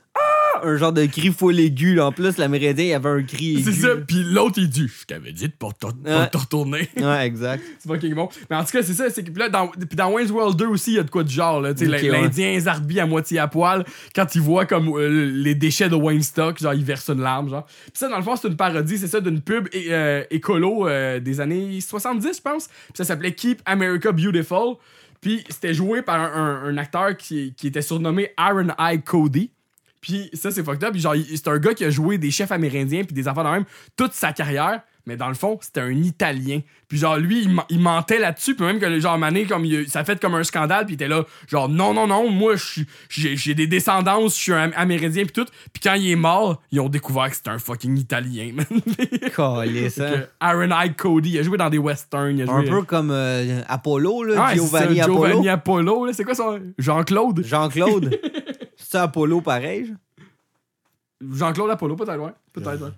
Speaker 1: Un genre de cri full aigu. là. En plus, l'Amérindien, il avait un cri aigu.
Speaker 2: C'est ça. Puis l'autre, il dit Je t'avais dit de pas te,
Speaker 1: Ouais.
Speaker 2: retourner.
Speaker 1: Ouais, exact. [LAUGHS]
Speaker 2: c'est pas bon. Mais en tout cas, c'est ça. C'est que puis là, dans, dans Wayne's World 2 aussi, il y a de quoi du genre. Là, Tu sais,
Speaker 1: Ok,
Speaker 2: L'Indien Zarbi à moitié à poil, quand il voit comme euh, les déchets de Wayne Stock, genre, il verse une larme. Genre. Puis ça, dans le fond, c'est une parodie, c'est ça, d'une pub euh, écolo euh, des années 70, je pense. Puis ça s'appelait Keep America Beautiful. Puis c'était joué par un, un- un acteur qui, qui était surnommé Iron Eye Cody. Puis ça, c'est fucked up. Puis genre, c'est un gars qui a joué des chefs amérindiens puis des affaires de même toute sa carrière. Mais dans le fond, c'était un Italien. Puis genre, lui, il, men- il mentait là-dessus. Puis même que, genre, Mané, comme il- ça a fait comme un scandale. Puis il était là, genre, non, non, non, moi, j'ai des descendances, je suis un Amérindien. Puis tout. Puis quand il est mort, ils ont découvert que c'était un fucking Italien, man. [LAUGHS]
Speaker 1: Calisse, hein.
Speaker 2: Iron Eye Cody, il a joué dans des westerns. Il a
Speaker 1: Un
Speaker 2: joué,
Speaker 1: peu comme euh, Apollo, là,
Speaker 2: c'est
Speaker 1: Giovanni
Speaker 2: ça,
Speaker 1: Apollo.
Speaker 2: Giovanni Apollo. là. C'est quoi son. Jean-Claude?
Speaker 1: Jean-Claude. [LAUGHS] C'est Apollo pareil? genre?
Speaker 2: Jean-Claude Apollo, peut-être, ouais. Peut-être, ouais.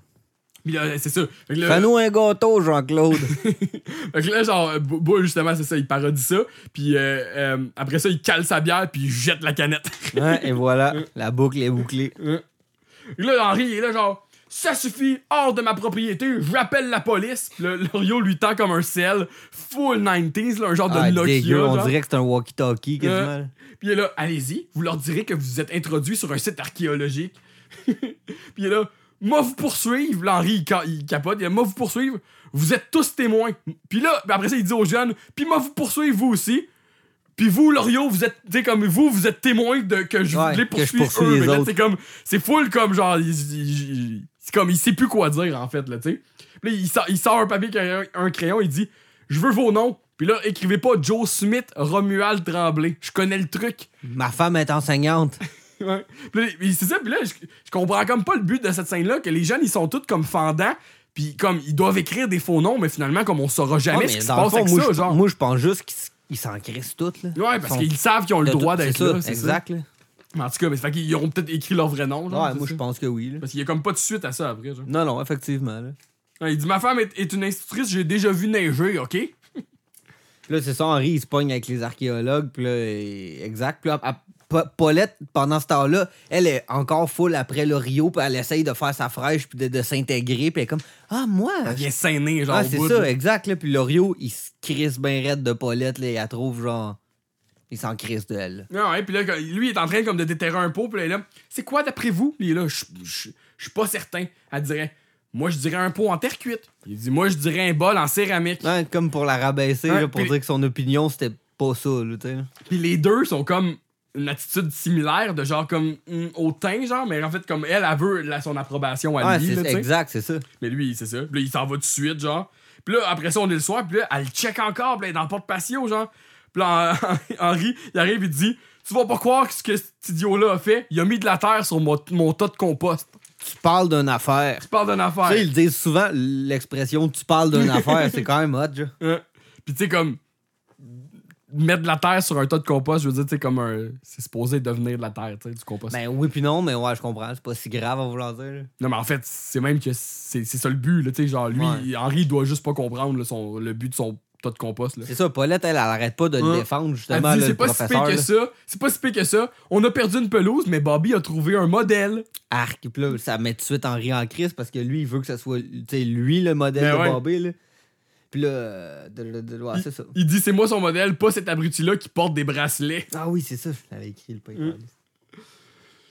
Speaker 2: Puis là, c'est ça. Fait que là-
Speaker 1: Fais-nous un gâteau, Jean-Claude. [LAUGHS]
Speaker 2: Fait que là, genre, Bo- Bull, justement, c'est ça, il parodie ça. Puis euh, euh, après ça, il cale sa bière, puis il jette la canette.
Speaker 1: Ouais, et voilà, [LAUGHS] la boucle est bouclée.
Speaker 2: Là, Henri, il est là, genre, ça suffit, hors de ma propriété, j'appelle la police. Puis là, Lorio lui tend comme un sel, full 90s, là, un genre
Speaker 1: Ah,
Speaker 2: de Nokia.
Speaker 1: dégueu, on dirait que c'est un walkie-talkie quasiment.
Speaker 2: Euh, Puis là, allez-y, vous leur direz que vous êtes introduit sur un site archéologique. [LAUGHS] Puis là, moi vous poursuivre. Là, Henri, il, ca- il capote. Il moi vous poursuivre. Vous êtes tous témoins. Puis là, ben après ça, il dit aux jeunes, puis moi vous poursuivre vous aussi. Puis vous, Loriot, vous êtes, tu sais, comme vous, vous êtes témoins de que je poursuis
Speaker 1: poursuis
Speaker 2: eux. Mais c'est comme, c'est full comme genre, il, il- il- c'est comme, il sait plus quoi dire en fait, là, tu sais. Puis là, il sort, il sort un papier avec un, un crayon, il dit, je veux vos noms. Puis là, écrivez pas Joe Smith, Romuald Tremblay. Je connais le truc.
Speaker 1: Ma femme est enseignante. [LAUGHS]
Speaker 2: Ouais. Puis c'est ça, puis là, je, je comprends comme pas le but de cette scène-là, que les jeunes, ils sont tous comme fendants, puis comme, ils doivent écrire des faux noms, mais finalement, comme on saura jamais
Speaker 1: Ouais,
Speaker 2: ce qui se passe
Speaker 1: fond,
Speaker 2: avec
Speaker 1: moi,
Speaker 2: ça, genre.
Speaker 1: moi, je pense juste qu'ils s'en crissent toutes. Là.
Speaker 2: ouais, parce qu'ils savent qu'ils ont le droit d'être là, c'est ça.
Speaker 1: Exact. là.
Speaker 2: Mais En tout cas, mais fait qu'ils auront peut-être écrit leur vrai nom, genre.
Speaker 1: Ouais, moi, je pense que oui. là.
Speaker 2: Parce qu'il y a comme pas de suite à ça après, genre.
Speaker 1: Non, non, effectivement. Là,
Speaker 2: Ouais, il dit Ma femme est, est une institutrice, j'ai déjà vu neiger, ok?
Speaker 1: Là c'est ça, Henri, il se pogne avec les archéologues. Puis là, et- exact. Puis là, à- Pa- Paulette, pendant ce temps-là, elle est encore full après le Rio. Puis elle essaye de faire sa fraîche, puis de, de s'intégrer. Puis elle est comme Ah, moi.
Speaker 2: Elle vient saigner, genre.
Speaker 1: Ah, c'est ça, exact. Là. Puis Lorio, il se crisse bien raide de Paulette. Là, et elle trouve genre. Il s'en crisse d'elle.
Speaker 2: Non, ouais, puis là, lui, il est en train comme de déterrer un pot, puis là, il est là, c'est quoi d'après vous? Il est là, je suis pas certain. Elle dirait, moi, je dirais un pot en terre cuite. Il dit, moi, je dirais un bol en céramique.
Speaker 1: Ouais, comme pour la rabaisser, là, pour dire que son opinion, c'était pas ça. Là, tu.
Speaker 2: Puis les deux sont comme une attitude similaire, de genre comme au teint, genre, mais en fait, comme elle, elle veut la- son approbation à
Speaker 1: Ouais,
Speaker 2: lui,
Speaker 1: c'est
Speaker 2: là,
Speaker 1: exact, c'est ça.
Speaker 2: Mais lui, c'est ça. Puis là, il s'en va tout de suite, genre. Puis là, après ça, on est le soir, puis là, elle check encore, puis là, elle est dans le porte-patio, genre. Puis là, [LAUGHS] Henri, il arrive, il dit Tu vas pas croire ce que cet idiot-là a fait. Il a mis de la terre sur mon, mon tas de compost.
Speaker 1: Tu parles d'une affaire.
Speaker 2: Tu parles d'une
Speaker 1: Tu
Speaker 2: affaire.
Speaker 1: sais, ils disent souvent, l'expression tu parles d'une [LAUGHS] affaire, c'est quand même hot.
Speaker 2: Hein? Puis tu sais, comme. Mettre de la terre sur un tas de compost, je veux dire, tu sais, comme un. C'est supposé devenir de la terre, tu sais, du compost.
Speaker 1: Ben oui, puis non, mais ouais, je comprends. C'est pas si grave à vouloir dire. là.
Speaker 2: Non, mais en fait, c'est même que c'est c'est ça le but, là, tu sais. Genre, lui,
Speaker 1: Ouais.
Speaker 2: Henri, il doit juste pas comprendre là, son, le but de son tas de compost, là.
Speaker 1: C'est ça, Paulette, elle, elle arrête pas de le défendre, justement,
Speaker 2: c'est pas si pire que ça. C'est pas si pire que ça. On a perdu une pelouse, mais Bobby a trouvé un modèle.
Speaker 1: Arc, puis là, ça met tout de suite Henri en crise parce que lui, il veut que ce soit, tu sais, lui, le modèle de
Speaker 2: ouais.
Speaker 1: Bobby, là. Puis là, euh, de, de- de- ouais, c'est ça.
Speaker 2: Il dit, c'est moi son modèle, pas cet abruti-là qui porte des bracelets.
Speaker 1: Ah oui, c'est ça, je l'avais écrit, le paper.
Speaker 2: Mm.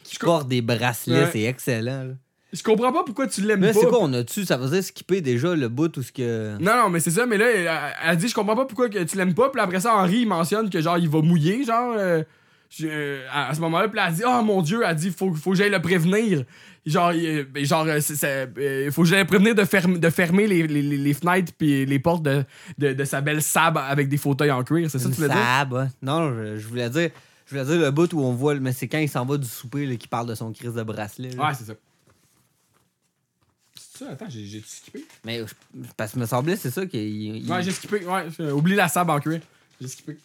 Speaker 1: Qui porte des bracelets,
Speaker 2: Ouais.
Speaker 1: c'est excellent, là.
Speaker 2: Je comprends pas pourquoi tu l'aimes
Speaker 1: Mais
Speaker 2: pas.
Speaker 1: c'est quoi, on a-tu, ça faisait skipper déjà le bout ou ce que...
Speaker 2: Non, non, mais c'est ça, mais là, elle, elle dit, je comprends pas pourquoi que tu l'aimes pas. Puis après ça, Henri, il mentionne que genre, il va mouiller, genre. euh, je- euh, à, à ce moment-là, puis elle dit, oh mon dieu, elle dit, faut, faut que j'aille le prévenir. Genre, il, ben, genre euh, euh, faut que j'aille le prévenir de, de fermer les, les, les- les fenêtres puis les portes de, de, de sa belle sable avec des fauteuils en cuir. C'est ça que tu voulais dire?
Speaker 1: Sab, ouais. Non, je, je voulais dire... Je voulais dire le bout où on voit, mais c'est quand il s'en va du souper, là, qu'il parle de son crise de bracelet. là.
Speaker 2: Ouais, c'est ça. Ça, attends, j'ai j'ai skippé.
Speaker 1: Mais je- parce que me semblait, c'est ça qu'il. il-
Speaker 2: Ouais, j'ai skippé, ouais. Oublie la sable en cuir. J'ai skippé.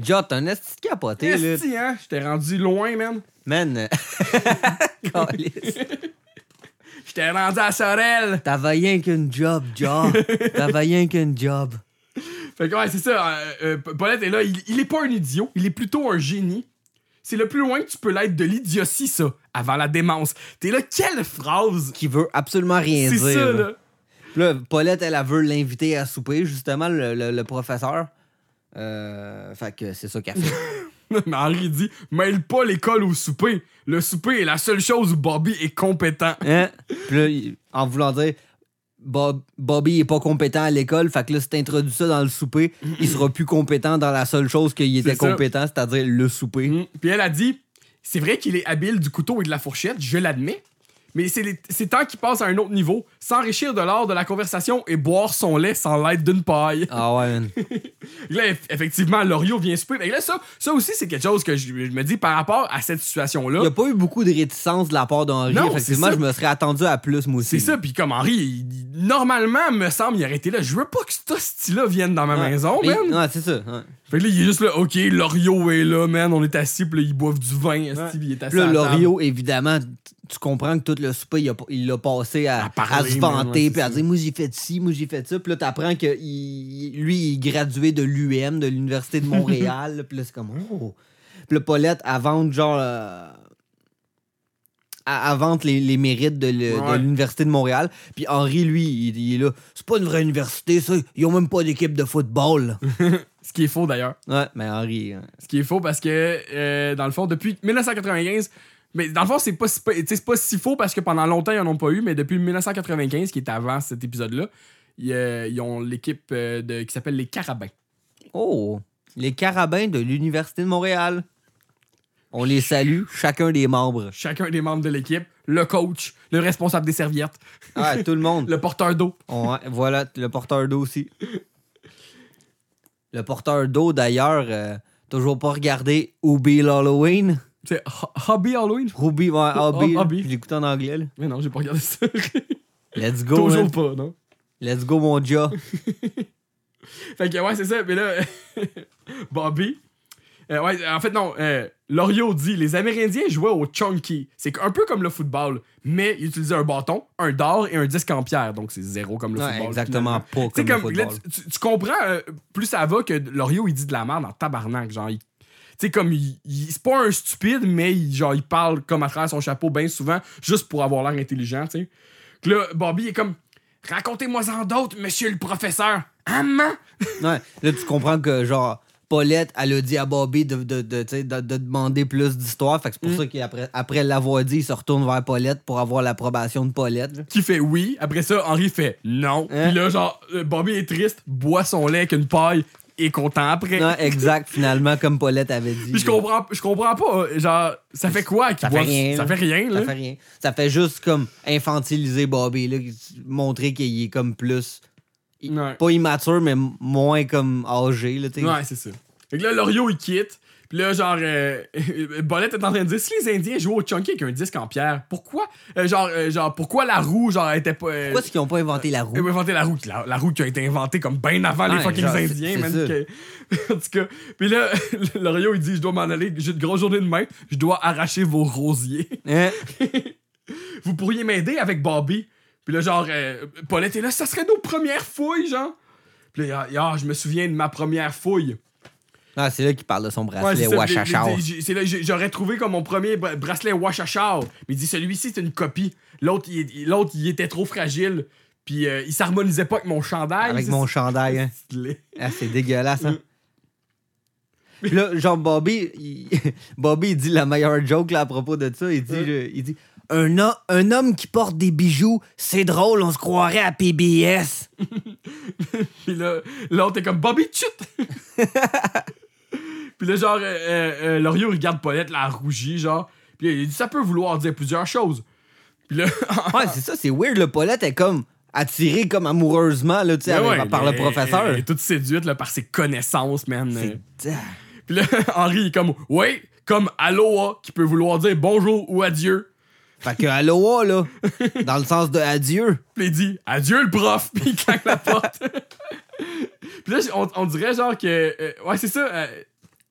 Speaker 1: Jot, t'as un esti de capoté.
Speaker 2: Esti, hein? J'étais rendu loin, man.
Speaker 1: Man. [LAUGHS] euh.
Speaker 2: J'étais rendu à Sorel.
Speaker 1: T'avais rien qu'une job, job. T'avais rien qu'une job.
Speaker 2: Fait que ouais, c'est ça. euh, euh, Paulette est là. Il, il est pas un idiot. Il est plutôt un génie. C'est le plus loin que tu peux l'être de l'idiotie, ça, avant la démence. T'es là, quelle phrase!
Speaker 1: Qui veut absolument rien
Speaker 2: C'est
Speaker 1: dire.
Speaker 2: ça,
Speaker 1: là.
Speaker 2: là.
Speaker 1: Paulette, elle, elle veut l'inviter à souper, justement, le, le- le professeur. Euh, fait que c'est ça qu'elle fait. [LAUGHS]
Speaker 2: Mais Henri dit mêle pas l'école au souper. Le souper est la seule chose où Bobby est compétent.
Speaker 1: Hein? Puis là, en voulant dire. Bob- Bobby est pas compétent à l'école, fait que là, si t'introduis ça dans le souper, il sera plus compétent dans la seule chose qu'il était compétent, c'est-à-dire le souper.
Speaker 2: Mm. Puis elle a dit c'est vrai qu'il est habile du couteau et de la fourchette, je l'admets. Mais c'est temps qu'il passe à un autre niveau, s'enrichir de l'art de la conversation et boire son lait sans l'aide d'une paille.
Speaker 1: Ah ouais. [LAUGHS]
Speaker 2: Là, eff- effectivement, Loriot vient souper. Que là, ça, ça aussi, c'est quelque chose que je, je me dis par rapport à cette
Speaker 1: Il
Speaker 2: situation-là.
Speaker 1: n'y a pas eu beaucoup de réticence de la part d'Henri.
Speaker 2: Non,
Speaker 1: Effectivement, je me serais attendu à plus, moi aussi.
Speaker 2: C'est ça, puis comme Henri, il- il- normalement, me semble, il aurait été là. Je veux pas que ce style-là vienne dans ma
Speaker 1: Ouais.
Speaker 2: maison,
Speaker 1: Mais-
Speaker 2: man.
Speaker 1: Ouais, c'est ça. ouais.
Speaker 2: Fait que là, il est juste là, ok, Loriot est là, man, on est assis, puis là, ils boivent du vin, puis il est assis
Speaker 1: là,
Speaker 2: à.
Speaker 1: Lorio, évidemment, tu comprends que tout le souper, il a- il l'a passé à,
Speaker 2: À parler,
Speaker 1: à se vanter,
Speaker 2: ouais,
Speaker 1: puis à dire Moi, j'ai fait ci, moi, j'ai fait ça. Puis là, t'apprends que il- lui, il est gradué de l'UM, de l'Université de Montréal. [LAUGHS] puis là, c'est comme Oh. Puis là, Paulette, elle vante genre. euh, elle vante les, les mérites de
Speaker 2: Ouais.
Speaker 1: l'Université de Montréal. Puis Henri, lui, il, il est là. C'est pas une vraie université, ça. Ils ont même pas d'équipe de football. [LAUGHS]
Speaker 2: Ce qui est faux, d'ailleurs.
Speaker 1: ouais, mais Henri. hein.
Speaker 2: Ce qui est faux parce que, euh, dans le fond, depuis 1995, Mais dans le fond, c'est pas, si- c'est pas si faux parce que pendant longtemps, ils en ont pas eu, mais depuis 1995, qui est avant cet épisode-là, ils, euh, ils ont l'équipe euh, de- qui s'appelle les Carabins.
Speaker 1: Oh, les carabins de l'Université de Montréal. On les salue, chacun des membres.
Speaker 2: Chacun des membres de l'équipe, le coach, le responsable des serviettes,
Speaker 1: Ah, tout le monde. [LAUGHS]
Speaker 2: le porteur d'eau.
Speaker 1: Ouais, voilà, le porteur d'eau aussi. Le porteur d'eau, d'ailleurs, euh, toujours pas regardé Ubi Halloween.
Speaker 2: C'est Ho- Hobby Halloween?
Speaker 1: Ruby, ouais, Hobby.
Speaker 2: Hobby.
Speaker 1: Je l'écoute en anglais. là.
Speaker 2: Mais non, j'ai pas regardé ça. [LAUGHS]
Speaker 1: Let's go,
Speaker 2: Toujours
Speaker 1: man.
Speaker 2: pas, non?
Speaker 1: Let's go, mon dia. [LAUGHS]
Speaker 2: Fait que ouais, c'est ça. Mais là, [LAUGHS] Bobby. Euh, ouais, en fait, non. Euh, Loriot dit les Amérindiens jouaient au chunky. C'est un peu comme le football, mais ils utilisaient un bâton, un d'or et un disque en pierre. Donc c'est zéro comme le
Speaker 1: Ouais,
Speaker 2: football.
Speaker 1: exactement
Speaker 2: finalement.
Speaker 1: pas comme, le
Speaker 2: là,
Speaker 1: football.
Speaker 2: tu, tu comprends, euh, plus ça va que Loriot, il dit de la merde en tabarnak. Genre, il- tu sais, comme, il, il- c'est pas un stupide, mais il, genre, il parle comme à travers son chapeau bien souvent, juste pour avoir l'air intelligent, tu sais. Là, Bobby est comme, racontez-moi-en d'autres, monsieur le professeur. Hein, man?
Speaker 1: Ouais, là, tu comprends que, genre, Paulette, elle a dit à Bobby de, de, de, de- de demander plus d'histoire. Fait que c'est pour
Speaker 2: Mm.
Speaker 1: ça qu'après après l'avoir dit, il se retourne vers Paulette pour avoir l'approbation de Paulette.
Speaker 2: qui fait oui. Après ça, Henri fait non.
Speaker 1: Hein?
Speaker 2: Puis là, genre, euh, Bobby est triste, boit son lait avec une paille et content après.
Speaker 1: Non, exact, finalement, comme Paulette avait dit.
Speaker 2: Puis je comprends, je comprends pas. Genre, ça fait quoi qu'il
Speaker 1: Ça fait
Speaker 2: boive-
Speaker 1: rien,
Speaker 2: Ça fait rien, là.
Speaker 1: Ça fait rien. Ça fait juste comme infantiliser Bobby, là, montrer qu'il est comme plus.
Speaker 2: Ouais.
Speaker 1: Pas immature, mais moins comme âgé, là, tu sais.
Speaker 2: Ouais, c'est ça. Fait que là, Loriot, il quitte. Puis là, genre, euh, [LAUGHS] Bolette est en train de dire si les Indiens jouaient au chunky avec un disque en pierre, pourquoi, euh, genre, euh, genre, pourquoi la roue, genre, était pas. euh,
Speaker 1: Pourquoi est-ce qu'ils ont pas inventé la roue?
Speaker 2: Ils ont inventé la roue, la, la roue qui a été inventée comme bien avant les
Speaker 1: Ouais,
Speaker 2: fucking
Speaker 1: genre, c'est-
Speaker 2: Indiens,
Speaker 1: ça.
Speaker 2: que- [LAUGHS] en tout cas, puis là, [LAUGHS] Loriot, il dit Je dois m'en aller, j'ai une grosse journée demain, je dois arracher vos rosiers.
Speaker 1: Hein?
Speaker 2: Vous pourriez m'aider avec Bobby. Puis là, genre, euh, Paulette est là, ça serait nos premières fouilles, genre. Puis là, ah, je me souviens de ma première fouille.
Speaker 1: Ah, c'est là qu'il parle de son
Speaker 2: Ouais,
Speaker 1: bracelet
Speaker 2: j'ai- c'est là, j'aurais trouvé comme mon premier bra- bracelet Wachachar. Mais il dit celui-ci, c'est une copie. L'autre, il, l'autre, il était trop fragile. Puis euh, il s'harmonisait pas avec mon chandail.
Speaker 1: Avec mon chandail, hein. Ah, c'est dégueulasse, hein? Puis là, genre, Bobby, il, [LAUGHS] Bobby, il dit la meilleure joke là, à propos de ça. Il dit, je- il dit un, ho- un homme qui porte des bijoux, c'est drôle, on se croirait à PBS. [LAUGHS]
Speaker 2: Puis là, l'autre est comme Bobby chut! [LAUGHS] Puis là, genre, euh, euh, euh, Loriot regarde Paulette, elle rougit, genre. Puis il dit ça peut vouloir dire plusieurs choses. Puis là, [LAUGHS]
Speaker 1: Ouais, c'est ça, c'est weird. Le Paulette est comme attiré comme amoureusement là, tu sais, avec-
Speaker 2: ouais,
Speaker 1: par le professeur.
Speaker 2: Elle est toute séduite là, par ses connaissances, man. Puis là, Henri est comme Ouais, comme aloha, qui peut vouloir dire bonjour ou adieu.
Speaker 1: Fait que aloha, là, [LAUGHS] dans le sens de adieu.
Speaker 2: Puis il dit Adieu le prof, puis il claque la porte. [LAUGHS] puis là, on, on dirait genre que. euh, ouais, c'est ça. Euh,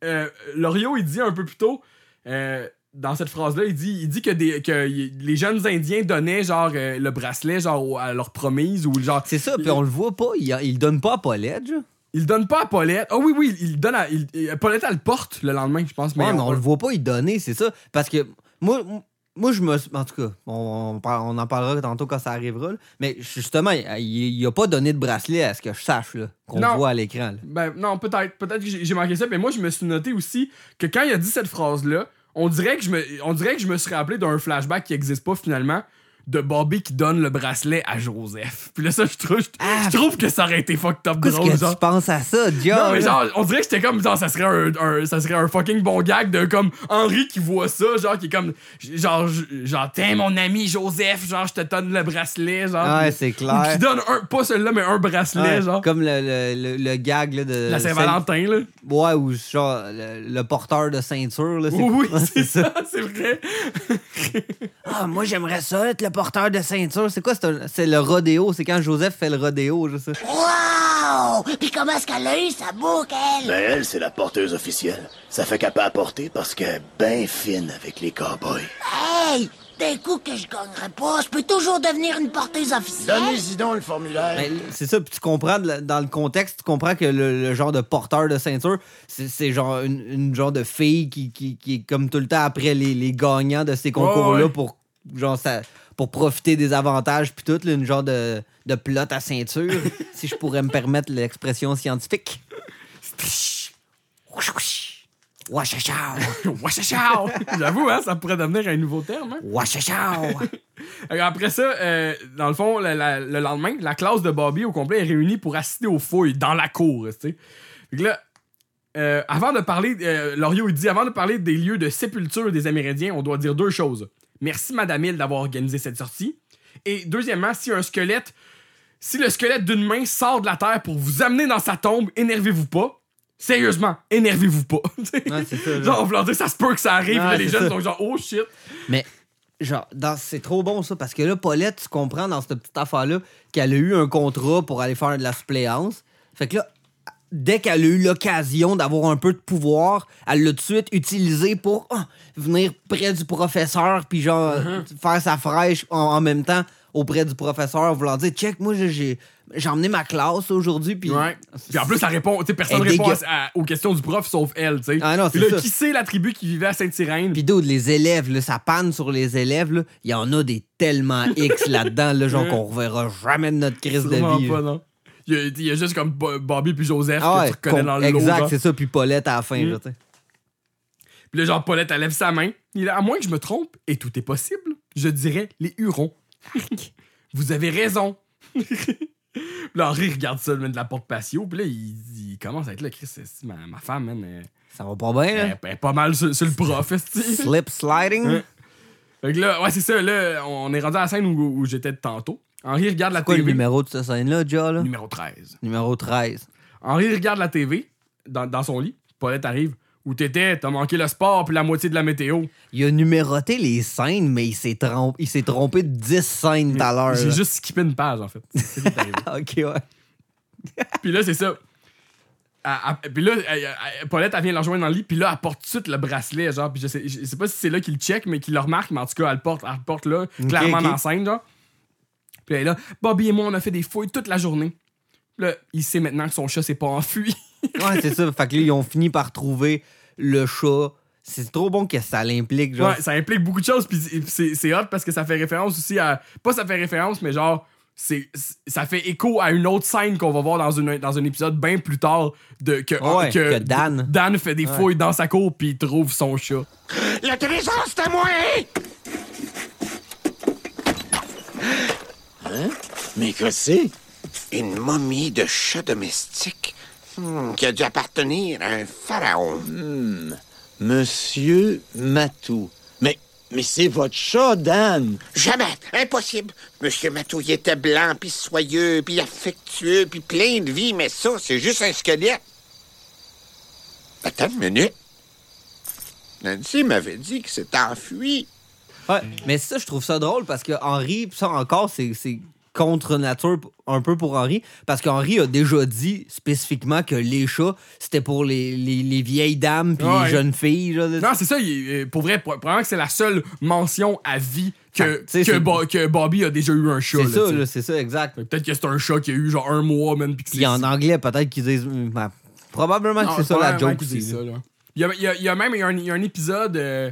Speaker 2: euh, Loriot, il dit un peu plus tôt, euh, dans cette phrase-là, il dit, il dit que, des, que les jeunes Indiens donnaient genre euh, le bracelet genre à leur promise ou genre.
Speaker 1: C'est ça, puis on le voit pas. Il, il donne pas à Paulette, genre.
Speaker 2: Il donne pas à Paulette. Ah oui, oui, il donne à. il- il- Paulette, elle le porte le lendemain, je pense.
Speaker 1: Ouais, mais
Speaker 2: on-
Speaker 1: on le voit pas y donner, c'est ça. Parce que moi, moi je me. En tout cas, on, en parlera tantôt quand ça arrivera. là. Mais justement, il, il a pas donné de bracelet à ce que je sache, là, qu'on voit à l'écran.
Speaker 2: Ben non, peut-être. Peut-être que j'ai manqué ça, mais moi je me suis noté aussi que quand il a dit cette phrase-là, on dirait que je me, on dirait que je me suis rappelé d'un flashback qui existe pas finalement de Bobby qui donne le bracelet à Joseph. Puis là ça je trouve, je,
Speaker 1: Ah.
Speaker 2: je trouve que ça aurait été fucked up
Speaker 1: Qu'est-ce
Speaker 2: drôle
Speaker 1: que
Speaker 2: genre.
Speaker 1: tu penses à ça, John?
Speaker 2: Non, mais genre, on dirait que c'était comme, genre, ça serait un, un- ça serait un fucking bon gag de comme Henri qui voit ça, genre, qui est comme, genre, genre, tiens, mon ami Joseph, genre, je te donne le bracelet, genre.
Speaker 1: Ouais, c'est
Speaker 2: Ou
Speaker 1: clair.
Speaker 2: qui donne un, pas celui-là, mais un bracelet,
Speaker 1: Ouais,
Speaker 2: genre.
Speaker 1: Comme le, le, le, le gag là, de.
Speaker 2: La Saint-Valentin, là.
Speaker 1: Ouais, ou genre le, porteur de ceinture. Là, c'est-
Speaker 2: Oui, oui, [LAUGHS] c'est ça, c'est vrai.
Speaker 1: Ah, moi, j'aimerais ça être le porteur de ceinture. C'est quoi? C'est un- C'est le rodéo? C'est quand Joseph fait le rodéo, je sais.
Speaker 7: Wow! Puis comment est-ce qu'elle a eu sa boucle, elle?
Speaker 8: Ben elle, c'est la porteuse officielle. Ça fait qu'elle peut apporter parce qu'elle est bien fine avec les cowboys.
Speaker 7: Hey! D'un coup que je gagnerais pas, je peux toujours devenir une porteuse officielle.
Speaker 8: Donnez-y donc le formulaire.
Speaker 1: Ben, c'est ça, puis tu comprends dans le contexte, tu comprends que le, le genre de porteur de ceinture, c'est c'est genre une, une genre de fille qui, qui, qui est comme tout le temps après les, les gagnants de ces concours-là
Speaker 2: ouais.
Speaker 1: pour genre ça, pour profiter des avantages puis tout, là, une genre de, de plot à ceinture, [LAUGHS] si je pourrais me permettre l'expression scientifique. Wachachao!
Speaker 2: Wachachao! [LAUGHS] J'avoue, hein, ça pourrait devenir un nouveau terme. Hein? [LAUGHS] Après ça, euh, dans le fond, la- la- le lendemain, la classe de Bobby au complet est réunie pour assister aux fouilles dans la cour. tu sais. Là, euh, avant de parler, euh, Loriot il dit, avant de parler des lieux de sépulture des Amérindiens, on doit dire deux choses. Merci Madame Hill d'avoir organisé cette sortie. Et deuxièmement, si un squelette, si le squelette d'une main sort de la terre pour vous amener dans sa tombe, énervez-vous pas. Sérieusement, énervez-vous pas. [LAUGHS]
Speaker 1: Ouais, ça, là.
Speaker 2: genre, on veut leur dire, ça se peut que ça arrive.
Speaker 1: Ouais,
Speaker 2: là, les jeunes
Speaker 1: ça.
Speaker 2: sont genre, oh shit.
Speaker 1: Mais, genre, dans- c'est trop bon ça, parce que là, Paulette, tu comprends dans cette petite affaire-là qu'elle a eu un contrat pour aller faire de la suppléance. Fait que là, dès qu'elle a eu l'occasion d'avoir un peu de pouvoir, elle l'a tout de suite utilisé pour ah, venir près du professeur, puis genre, faire sa fraîche en, en même temps auprès du professeur, voulant dire, check, moi, j'ai- j'ai emmené ma classe aujourd'hui, puis.
Speaker 2: Ouais. En plus, ça répond, personne
Speaker 1: Elle
Speaker 2: répond
Speaker 1: dégueu-
Speaker 2: à- à- aux questions du prof sauf elle, tu sais.
Speaker 1: Ah non,
Speaker 2: là,
Speaker 1: ça.
Speaker 2: qui c'est la tribu qui vivait à Sainte-Irène?
Speaker 1: Puis d'autres, les élèves, là, ça panne sur les élèves. Il y en a des tellement X là-dedans, là, genre qu'on reverra jamais de notre crise de vie.
Speaker 2: pas, non. Il y, a, il y a juste comme Bo- Bobby puis Joseph
Speaker 1: Ah
Speaker 2: que
Speaker 1: ouais,
Speaker 2: tu reconnais
Speaker 1: con-
Speaker 2: dans le
Speaker 1: exact, c'est ça. Puis Paulette à la fin,
Speaker 2: Mm.
Speaker 1: là.
Speaker 2: Puis là, genre, Paulette, elle lève sa main. Il est à moins que je me trompe, et tout est possible, je dirais les Hurons. [LAUGHS] Vous avez raison. Puis [LAUGHS] là, Henri regarde ça, man, de la porte patio. Puis là, il, il commence à être là. Chris, c'est- ma, ma femme, man, elle,
Speaker 1: Ça va pas bien,
Speaker 2: elle- elle pas mal sur, sur le prof.
Speaker 1: Slip sliding.
Speaker 2: Ouais. Fait que là, ouais, c'est ça. Là, on est rendu à la scène où, où j'étais tantôt. Henri regarde la
Speaker 1: Quoi le
Speaker 2: TV.
Speaker 1: numéro de cette scène-là, là?
Speaker 2: Numéro 13.
Speaker 1: Numéro 13.
Speaker 2: Henri regarde la TV dans, dans son lit. Paulette arrive. Où t'étais? T'as manqué le sport puis la moitié de la météo.
Speaker 1: Il a numéroté les scènes, mais il s'est trompé, il s'est trompé de 10 scènes tout à l'heure.
Speaker 2: J'ai juste skippé une page, en fait. C'est. [LAUGHS]
Speaker 1: Ok, ouais. [LAUGHS]
Speaker 2: puis là, c'est ça. Puis là, Paulette, elle vient la rejoindre dans le lit, puis là, elle porte tout de suite le bracelet, genre, puis je sais, je sais pas si c'est là qu'il le check, mais qu'il le remarque, mais en tout cas, elle le porte, elle le porte là, clairement dans la scène, genre. Puis là, Bobby et moi, on a fait des fouilles toute la journée. Puis là, il sait maintenant que son chat s'est pas enfui. [LAUGHS]
Speaker 1: Ouais, c'est ça. Fait que là, ils ont fini par trouver le chat. C'est trop bon que ça l'implique, genre.
Speaker 2: Ouais, ça implique beaucoup de choses, puis c'est c'est hot parce que ça fait référence aussi à. Pas ça fait référence, mais genre. c'est ça fait écho à une autre scène qu'on va voir dans, une, dans un épisode bien plus tard de que,
Speaker 1: Ouais, que Dan.
Speaker 2: Dan fait des fouilles dans sa cour puis il trouve son chat.
Speaker 4: Le trésor, à moi!
Speaker 8: Hein? Mais que c'est?
Speaker 4: Une momie de chat domestique hmm, qui a dû appartenir à un pharaon.
Speaker 8: Monsieur Matou. Mais, mais c'est votre chat, Dan.
Speaker 4: Jamais! Impossible! Monsieur Matou, il était blanc, puis soyeux, puis affectueux, puis plein de vie, mais ça, c'est juste un squelette. Attends une minute. Nancy m'avait dit que s'était enfui.
Speaker 1: Ouais, mais ça, je trouve ça drôle parce que Henri, ça encore, c'est contre nature un peu pour Henri, parce qu'Henri a déjà dit spécifiquement que les chats, c'était pour les, les, les vieilles dames puis
Speaker 2: Ouais.
Speaker 1: les jeunes filles. Là,
Speaker 2: Non, c'est ça, il est- pour vrai, pour- probablement que c'est la seule mention à vie que,
Speaker 1: Ah,
Speaker 2: que, Bo- que Bobby a déjà eu un chat.
Speaker 1: c'est ça, c'est ça, exact.
Speaker 2: Peut-être que c'est un chat qui a eu genre un mois, même. Puis
Speaker 1: en anglais, peut-être qu'ils disent. hum, ben, probablement que c'est ça la joke.
Speaker 2: Il y a, y a- y a même il y a un, il y a un épisode, euh,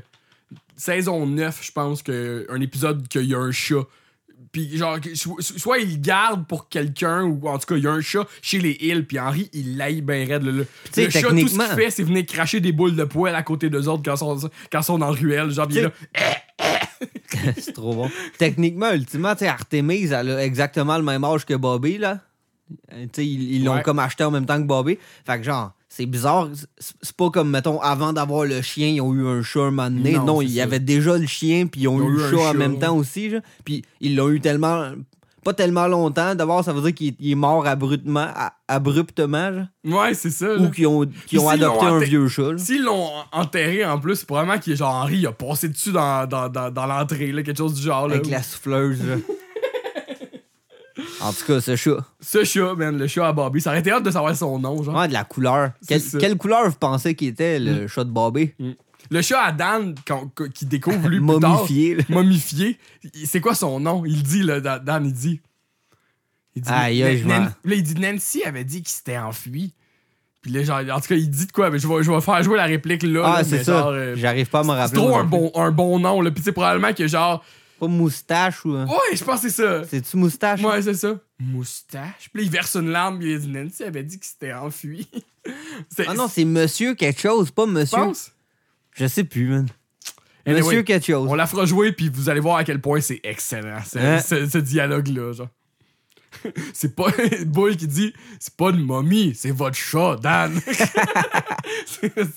Speaker 2: saison 9, je pense, que, un épisode qu'il y a un chat. Puis genre, soit il garde pour quelqu'un, ou en tout cas, il y a un chat chez les îles, puis Henri, il l'aille bien raide. là.
Speaker 1: sais,
Speaker 2: Le chat, tout ce qu'il fait, c'est venir cracher des boules de poêle à côté d'eux autres quand ils sont, quand ils sont dans la ruelle. Genre, il est là. [LAUGHS]
Speaker 1: c'est trop bon. Techniquement, ultimement, tu sais, Artemis, elle a exactement le même âge que Bobby, là. Euh, Tu sais, ils ils l'ont
Speaker 2: Ouais.
Speaker 1: comme acheté en même temps que Bobby. Fait que genre, c'est bizarre. C'est pas comme, mettons, avant d'avoir le chien, ils ont eu un chat un moment donné.
Speaker 2: Non,
Speaker 1: Non, il y avait déjà le chien, puis ils ont
Speaker 2: Ils
Speaker 1: eu
Speaker 2: eu
Speaker 1: le chat en même temps aussi. genre. Puis ils l'ont eu tellement. Pas tellement longtemps. D'abord, ça veut dire qu'il il est mort abruptement, abruptement, genre.
Speaker 2: Ouais, c'est ça. là.
Speaker 1: Ou qu'ils ont, ont adopté un vieux chat.
Speaker 2: S'ils l'ont enterré en plus, c'est probablement qu'il est genre Henri, il a passé dessus dans, dans, dans, dans l'entrée, quelque chose du genre. Là,
Speaker 1: Avec la souffleuse, là. [LAUGHS] En tout cas, ce chat.
Speaker 2: Ce chat, man, le chat à Bobby, ça aurait été hâte de savoir son nom, genre.
Speaker 1: Ouais, de la couleur. Quelle,
Speaker 2: C'est
Speaker 1: couleur vous pensez qu'il était, le chat de Bobby?
Speaker 2: Le chat à Dan, qui découvre lui plus tard,
Speaker 1: Momifié,
Speaker 2: momifié, c'est quoi son nom? Il dit, là, Da- Dan, il dit. Il dit
Speaker 1: Aïe, je
Speaker 2: Nan- Là, il dit Nancy avait dit qu'il s'était enfui. Puis là, genre, en tout cas, il dit de quoi? Mais je vais, je vais faire jouer la réplique là.
Speaker 1: Ah, c'est ça.
Speaker 2: euh,
Speaker 1: J'arrive pas à me
Speaker 2: c'est
Speaker 1: rappeler.
Speaker 2: trop
Speaker 1: moi
Speaker 2: un bon, un bon nom, là. Puis c'est probablement que genre.
Speaker 1: Pas moustache ou.
Speaker 2: Ouais, je pense que c'est ça.
Speaker 1: C'est-tu moustache?
Speaker 2: Ouais, c'est ça. Moustache? Puis là, il verse une larme, puis il dit Nancy avait dit qu'il s'était enfui. [LAUGHS]
Speaker 1: Ah non, c'est monsieur quelque chose, pas monsieur. Je sais plus, man.
Speaker 2: Anyway,
Speaker 1: Monsieur quelque chose.
Speaker 2: On la fera jouer, puis vous allez voir à quel point c'est excellent, ce,
Speaker 1: Hein?
Speaker 2: ce- ce dialogue-là, genre. [LAUGHS] c'est pas [LAUGHS] Bull qui dit c'est pas une momie, c'est votre chat, Dan.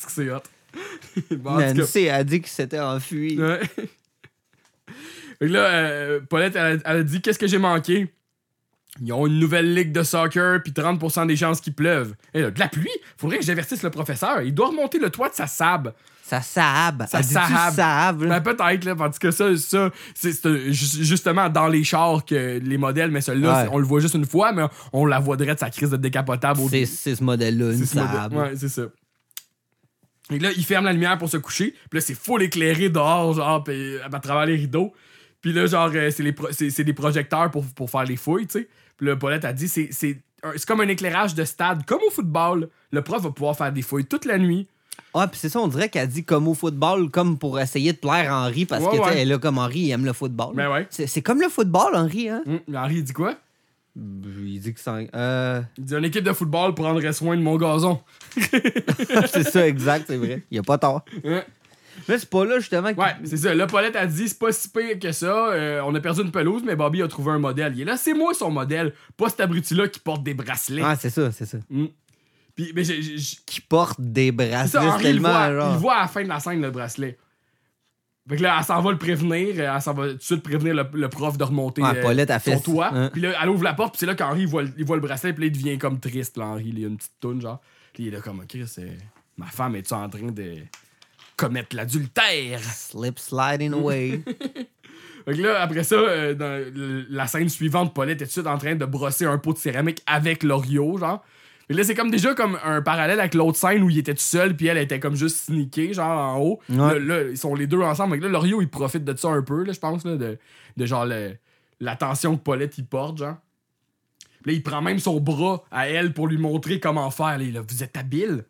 Speaker 2: c'est hot. Bon,
Speaker 1: Nancy a dit qu'il s'était enfui.
Speaker 2: ouais. Fait que là, euh, Paulette, elle, a- elle a dit Qu'est-ce que j'ai manqué? Ils ont une nouvelle ligue de soccer, puis 30% des chances qu'il pleuve. Et là, de la pluie? Faudrait que j'avertisse le professeur. Il doit remonter le toit de sa sab.
Speaker 1: Elle dit-tu
Speaker 2: sabe.
Speaker 1: sabe, là?
Speaker 2: Ben, peut-être, là, parce que ça, ça c'est c'est, ju- justement dans les chars que les modèles, mais celui-là,
Speaker 1: Ouais.
Speaker 2: on le voit juste une fois, mais on la voit direct sa crise de décapotable
Speaker 1: C'est ce modèle-là, une
Speaker 2: ce modèle. Ouais, c'est ça. Et là, il ferme la lumière pour se coucher. Puis là, c'est full éclairé dehors, genre, pis, à travers les rideaux. Puis là, genre, euh, c'est, les pro- c'est, c'est des projecteurs pour, pour faire les fouilles, tu sais. Puis là, Paulette a dit, c'est, c'est, comme un éclairage de stade, comme au football. Le prof va pouvoir faire des fouilles toute la nuit.
Speaker 1: Ah, puis c'est ça, on dirait qu'elle dit comme au football, comme pour essayer de plaire à Henri, parce
Speaker 2: Ouais,
Speaker 1: que, tu sais,
Speaker 2: ouais.
Speaker 1: là comme Henri, il aime le football.
Speaker 2: Ben ouais.
Speaker 1: C'est c'est comme le football, Henri, hein?
Speaker 2: Hum, Henri, il dit quoi?
Speaker 1: Il dit que ça. Euh,
Speaker 2: Il dit, une équipe de football prendrait soin de mon gazon. [LAUGHS]
Speaker 1: c'est ça, exact, c'est vrai. Il a pas tort.
Speaker 2: Hein?
Speaker 1: Mais c'est pas là, justement. que-
Speaker 2: Ouais, c'est ça. Là, Paulette a dit, c'est pas si pire que ça. euh, on a perdu une pelouse, mais Bobby a trouvé un modèle. Il est là, c'est moi son modèle. Pas cet abruti-là qui porte des bracelets.
Speaker 1: Ah, c'est ça, c'est ça.
Speaker 2: Hum. Puis, mais
Speaker 1: Qui porte des bracelets
Speaker 2: ça, Henri, il voit,
Speaker 1: genre.
Speaker 2: il voit à la fin de la scène le bracelet. Fait que là, elle s'en va le prévenir. euh, Elle s'en va tout de suite prévenir le, le prof de remonter
Speaker 1: Ouais,
Speaker 2: euh,
Speaker 1: Paulette a fait
Speaker 2: toit.
Speaker 1: hein.
Speaker 2: Puis là, elle ouvre la porte, puis c'est là qu'Henri il voit, le- il voit le bracelet, puis là, il devient comme triste, là, Henri. Il a une petite toune, genre. Puis il est là comme, OK, c'est... Ma femme est-tu en train de commettre l'adultère?
Speaker 1: Slip sliding away. [LAUGHS]
Speaker 2: Fait que là, après ça, euh, dans la scène suivante, Paulette est tout de suite en train de brosser un pot de céramique avec Loriot, genre. Et là, c'est comme déjà comme un parallèle avec l'autre scène où il était tout seul, puis elle était comme juste sneakée, genre en haut.
Speaker 1: Ouais.
Speaker 2: Là, là, ils sont les deux ensemble. Que là, Loriot, il profite de ça un peu, là, je pense, là, de, de genre le- l'attention que Paulette, il porte, genre. Puis là, il prend même son bras à elle pour lui montrer comment faire. Là, il est là, vous êtes habile?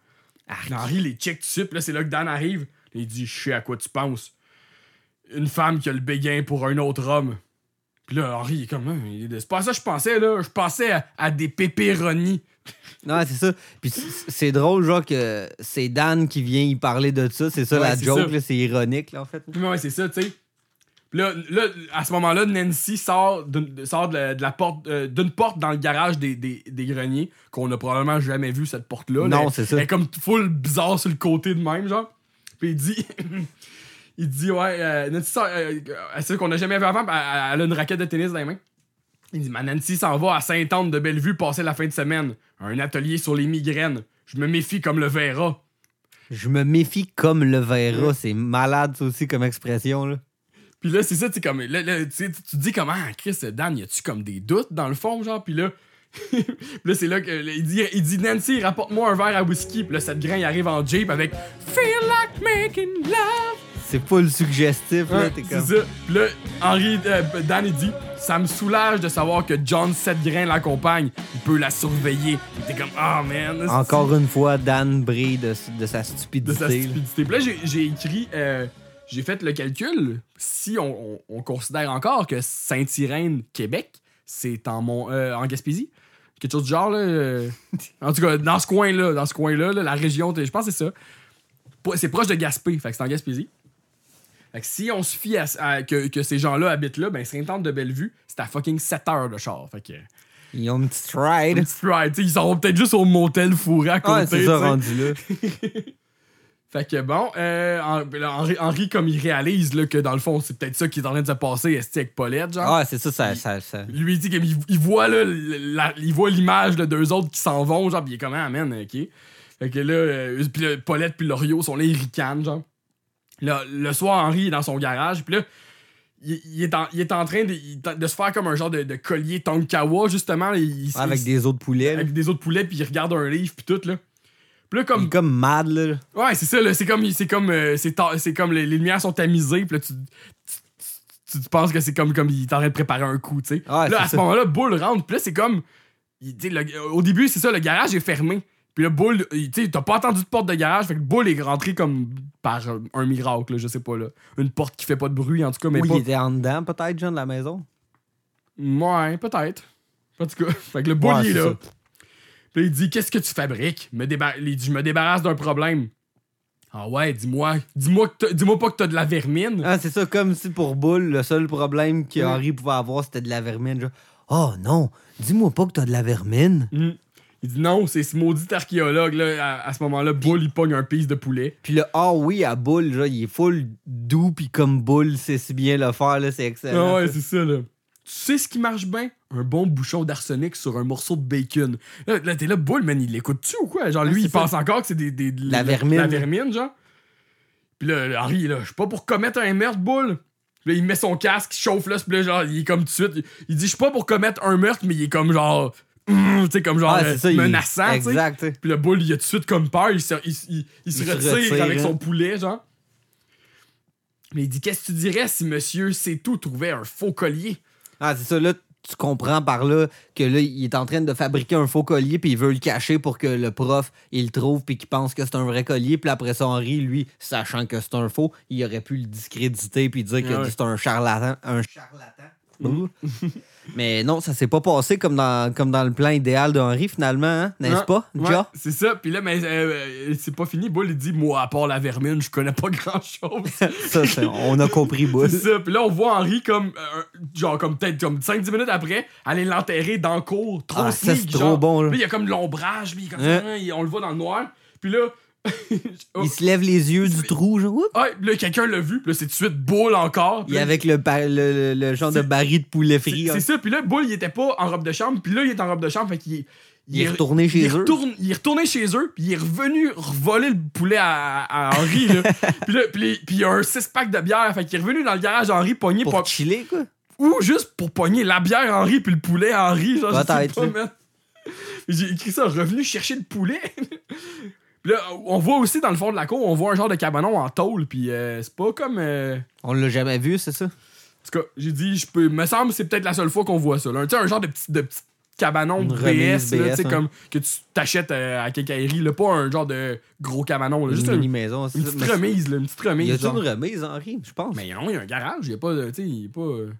Speaker 2: Henri les check tout de suite. Puis là, c'est là que Dan arrive. Il dit, je sais à quoi tu penses. Une femme qui a le béguin pour un autre homme. Puis là, Henri, il est comme, Hein, c'est pas ça que je pensais, là. Je pensais à, à des pépéronis. [LAUGHS]
Speaker 1: non, c'est ça. Puis c'est drôle, genre, que c'est Dan qui vient y parler de ça. C'est ça
Speaker 2: Ouais,
Speaker 1: la joke, là. C'est ironique, là, en fait.
Speaker 2: Puis ouais, c'est ça, tu sais. Puis là, là, à ce moment-là, Nancy sort, d'une- sort de, la, de la porte, euh, d'une porte dans le garage des, des, des greniers, qu'on a probablement jamais vu, cette porte-là.
Speaker 1: Non, c'est ça.
Speaker 2: Elle est comme full bizarre sur le côté de même, genre. Puis il dit. il dit, ouais, euh, Nancy. Euh, c'est ça qu'on n'a jamais vu avant, puis elle, a une raquette de tennis dans les mains. Il dit, ma Nancy s'en va à Sainte-Anne de Bellevue passer la fin de semaine. Un atelier sur les migraines. Je me méfie comme le verra.
Speaker 1: Je me méfie comme le verra. C'est malade, ça aussi, comme expression, là.
Speaker 2: Puis là, c'est ça, tu comme. Là, là, tu dis comment, ah, Chris, Dan, y a-tu comme des doutes dans le fond, genre? Puis là. Puis là, c'est là que. là, il, dit, il dit, Nancy, rapporte-moi un verre à whisky. Puis là, cette grain, il arrive en Jeep avec Feel like making love.
Speaker 1: C'est full suggestif, là. T'es
Speaker 2: c'est
Speaker 1: comme.
Speaker 2: ça. Puis là, Henri, euh, Dan, il dit, ça me soulage de savoir que John Setgrain l'accompagne. Il peut la surveiller. T'es comme, ah, man. c'est-
Speaker 1: Encore une fois, Dan brille de, de sa
Speaker 2: de
Speaker 1: stupidité.
Speaker 2: sa
Speaker 1: là.
Speaker 2: stupidité. Puis là, j'ai- j'ai écrit, euh, j'ai fait le calcul. Si on, on- on considère encore que Saint-Irène, Québec, c'est en, Mont- euh, en Gaspésie, quelque chose du genre, là. euh, en tout cas, dans ce coin-là, dans ce coin-là, là, la région, je pense que c'est ça. C'est proche de Gaspé, fait que c'est en Gaspésie. Fait que si on se fie à, à- que, que ces gens-là habitent là, ben Saint-Anne de Bellevue, c'est à fucking 7 heures de char. Fait que.
Speaker 1: Ils ont une petite ride.
Speaker 2: Une petite ride, ils sont peut-être juste au motel fourré à côté.
Speaker 1: Ouais, c'est ça, rendu là. [LAUGHS]
Speaker 2: Fait que bon, euh, là, Henri, Henri, comme il réalise là, que dans le fond, c'est peut-être ça qui est en train de se passer esti, avec Paulette, genre?
Speaker 1: Ah, c'est ça, ça. ça, ça-
Speaker 2: Lui, il dit qu'il il voit là, la- il voit l'image de deux autres qui s'en vont, genre, pis il est comme, ah, man, ok. Fait que là, euh, pis là, Paulette puis Loriot sont là, ils ricanent, genre. Là, le soir, Henri est dans son garage, puis là, il, il est en, il est en train de, se faire comme un genre de, de collier Tonkawa, justement. Il,
Speaker 1: Avec des autres poulets.
Speaker 2: avec des autres poulets, puis il regarde un livre, puis tout, là. Puis là,
Speaker 1: Il
Speaker 2: comme
Speaker 1: est comme mad, là.
Speaker 2: Ouais, c'est ça, là. C'est comme, c'est comme, euh, c'est, ta- comme les, les lumières sont tamisées, puis là, tu, tu, tu- tu penses que c'est comme, comme il est en train de préparer un coup, tu sais.
Speaker 1: Ouais,
Speaker 2: là, à ce moment-là, Bull rentre, puis là, c'est comme. il- le- au début, c'est ça, le garage est fermé. Puis là, Bull, tu sais, t'as pas entendu de porte de garage, fait que Bull est rentré comme par un, miracle, là, je sais pas, là. Une porte qui fait pas de bruit, en tout cas, mais
Speaker 1: Ou
Speaker 2: pas.
Speaker 1: il était en dedans, peut-être, John, de la maison.
Speaker 2: Ouais, peut-être. En tout cas, [LAUGHS] fait que le Bull,
Speaker 1: Ouais,
Speaker 2: il est là.
Speaker 1: ça.
Speaker 2: Puis il dit Qu'est-ce que tu fabriques? Me Il dit Je me débarrasse d'un problème. Ah ouais, dis-moi. Dis-moi dis-moi pas que t'as de la vermine.
Speaker 1: Ah, c'est ça, comme si pour Bull, le seul problème que
Speaker 2: Mm.
Speaker 1: Pouvait avoir, c'était de la vermine. Genre, oh non, dis-moi pas que t'as de la vermine.
Speaker 2: Hmm. Il dit non, c'est ce maudit archéologue là. À, à ce moment-là, Bull il pogne un piece de poulet.
Speaker 1: Puis le ah oui à Bull, genre, il est full doux, puis comme Bull sait si bien le faire, là, c'est excellent.
Speaker 2: Ah ouais, c'est ça là. Tu sais ce qui marche bien? Un bon bouchon d'arsenic sur un morceau de bacon. Là, là, t'es là, Bull, man, il l'écoute-tu ou quoi? Genre, lui, il pense encore que c'est des, des- de
Speaker 1: La vermine.
Speaker 2: La vermine, genre. Puis là, Henri, là, je suis pas pour commettre un meurtre, Bull. Puis là, il met son casque, il chauffe là, puis là, genre, il est comme tout de suite. Il, il dit, je suis pas pour commettre un meurtre, mais il est comme genre. [LAUGHS] tu sais, comme genre
Speaker 1: Ah, ça, il-
Speaker 2: menaçant, sais.
Speaker 1: Exact.
Speaker 2: Puis le Bull, il a tout de suite comme peur, il se, il, il- il se
Speaker 1: Il se
Speaker 2: retire,
Speaker 1: retire,
Speaker 2: avec
Speaker 1: hein.
Speaker 2: son poulet, genre. Mais il dit, qu'est-ce que tu dirais si monsieur C'est tout trouvait un faux collier?
Speaker 1: Ah, c'est ça, là, tu comprends par là que là, il est en train de fabriquer un faux collier, puis il veut le cacher pour que le prof, il le trouve, puis qu'il pense que c'est un vrai collier. Puis après ça, Henri, lui, sachant que c'est un faux, il aurait pu le discréditer, puis dire que
Speaker 2: Ah ouais.
Speaker 1: c'est un charlatan. Un charlatan. Ouh. [LAUGHS] Mais non, ça s'est pas passé comme dans, comme dans le plan idéal d'Henri, finalement, hein? n'est-ce pas,
Speaker 2: ouais,
Speaker 1: Ja?
Speaker 2: C'est ça. Puis là, mais euh, euh, c'est pas fini. Bull, il dit Moi, à part la vermine, je connais pas [LAUGHS] grand chose. [LAUGHS]
Speaker 1: Ça, on a compris, Bull.
Speaker 2: c'est ça. Puis là, on voit Henri comme, euh, genre, comme peut-être comme 5-10 minutes après, aller l'enterrer dans le cours. Trop
Speaker 1: Ah, ça, trop bon, là.
Speaker 2: Puis il y a comme de l'ombrage. Puis comme
Speaker 1: Hein?
Speaker 2: on le voit dans le noir. Puis là. Oh, [LAUGHS]
Speaker 1: Il se lève les yeux du trou, genre, oups.
Speaker 2: ouais, puis là, quelqu'un l'a vu. Puis là, c'est tout de suite Bull encore. Puis
Speaker 1: Il est
Speaker 2: là,
Speaker 1: avec le, ba- le, le- le genre de baril de poulet
Speaker 2: c'est
Speaker 1: frit. hein.
Speaker 2: c'est ça. Puis là, Bull, il était pas en robe de chambre. Puis là, il est en robe de chambre. Fait qu'il
Speaker 1: Il est retourné chez
Speaker 2: il
Speaker 1: eux.
Speaker 2: Retourne, il est retourné chez eux, puis il est revenu revoler le poulet à, à Henri. là. [LAUGHS] puis là, puis, puis il y a un 6-pack de bière. Fait qu'il est revenu dans le garage Henri pogner
Speaker 1: Pour
Speaker 2: pour-
Speaker 1: chiller, quoi.
Speaker 2: ou juste pour pogner la bière Henri puis le poulet Henri. Genre, je sais pas, man. [LAUGHS] J'ai écrit ça, revenu chercher le poulet. Puis là, on voit aussi dans le fond de la cour, on voit un genre de cabanon en tôle, puis euh, c'est pas comme. euh,
Speaker 1: On l'a jamais vu, c'est ça?
Speaker 2: En tout cas, j'ai dit, je peux. Me semble que c'est peut-être la seule fois qu'on voit ça. là. Tu sais, un genre de petit, de petit cabanon
Speaker 1: Une
Speaker 2: BS, là, tu sais,
Speaker 1: hein.
Speaker 2: comme que tu t'achètes euh, à quincaillerie, là, pas un genre de gros cabanon, là, juste
Speaker 1: une
Speaker 2: un-
Speaker 1: mini-maison. c'est ça.
Speaker 2: petite
Speaker 1: Mais-
Speaker 2: remise, là, une petite
Speaker 1: Y
Speaker 2: remise.
Speaker 1: a-tu
Speaker 2: genre.
Speaker 1: une remise, Henri? Je pense?
Speaker 2: Mais non, il y a un garage, il y a pas de. Tu sais, il y a pas. euh,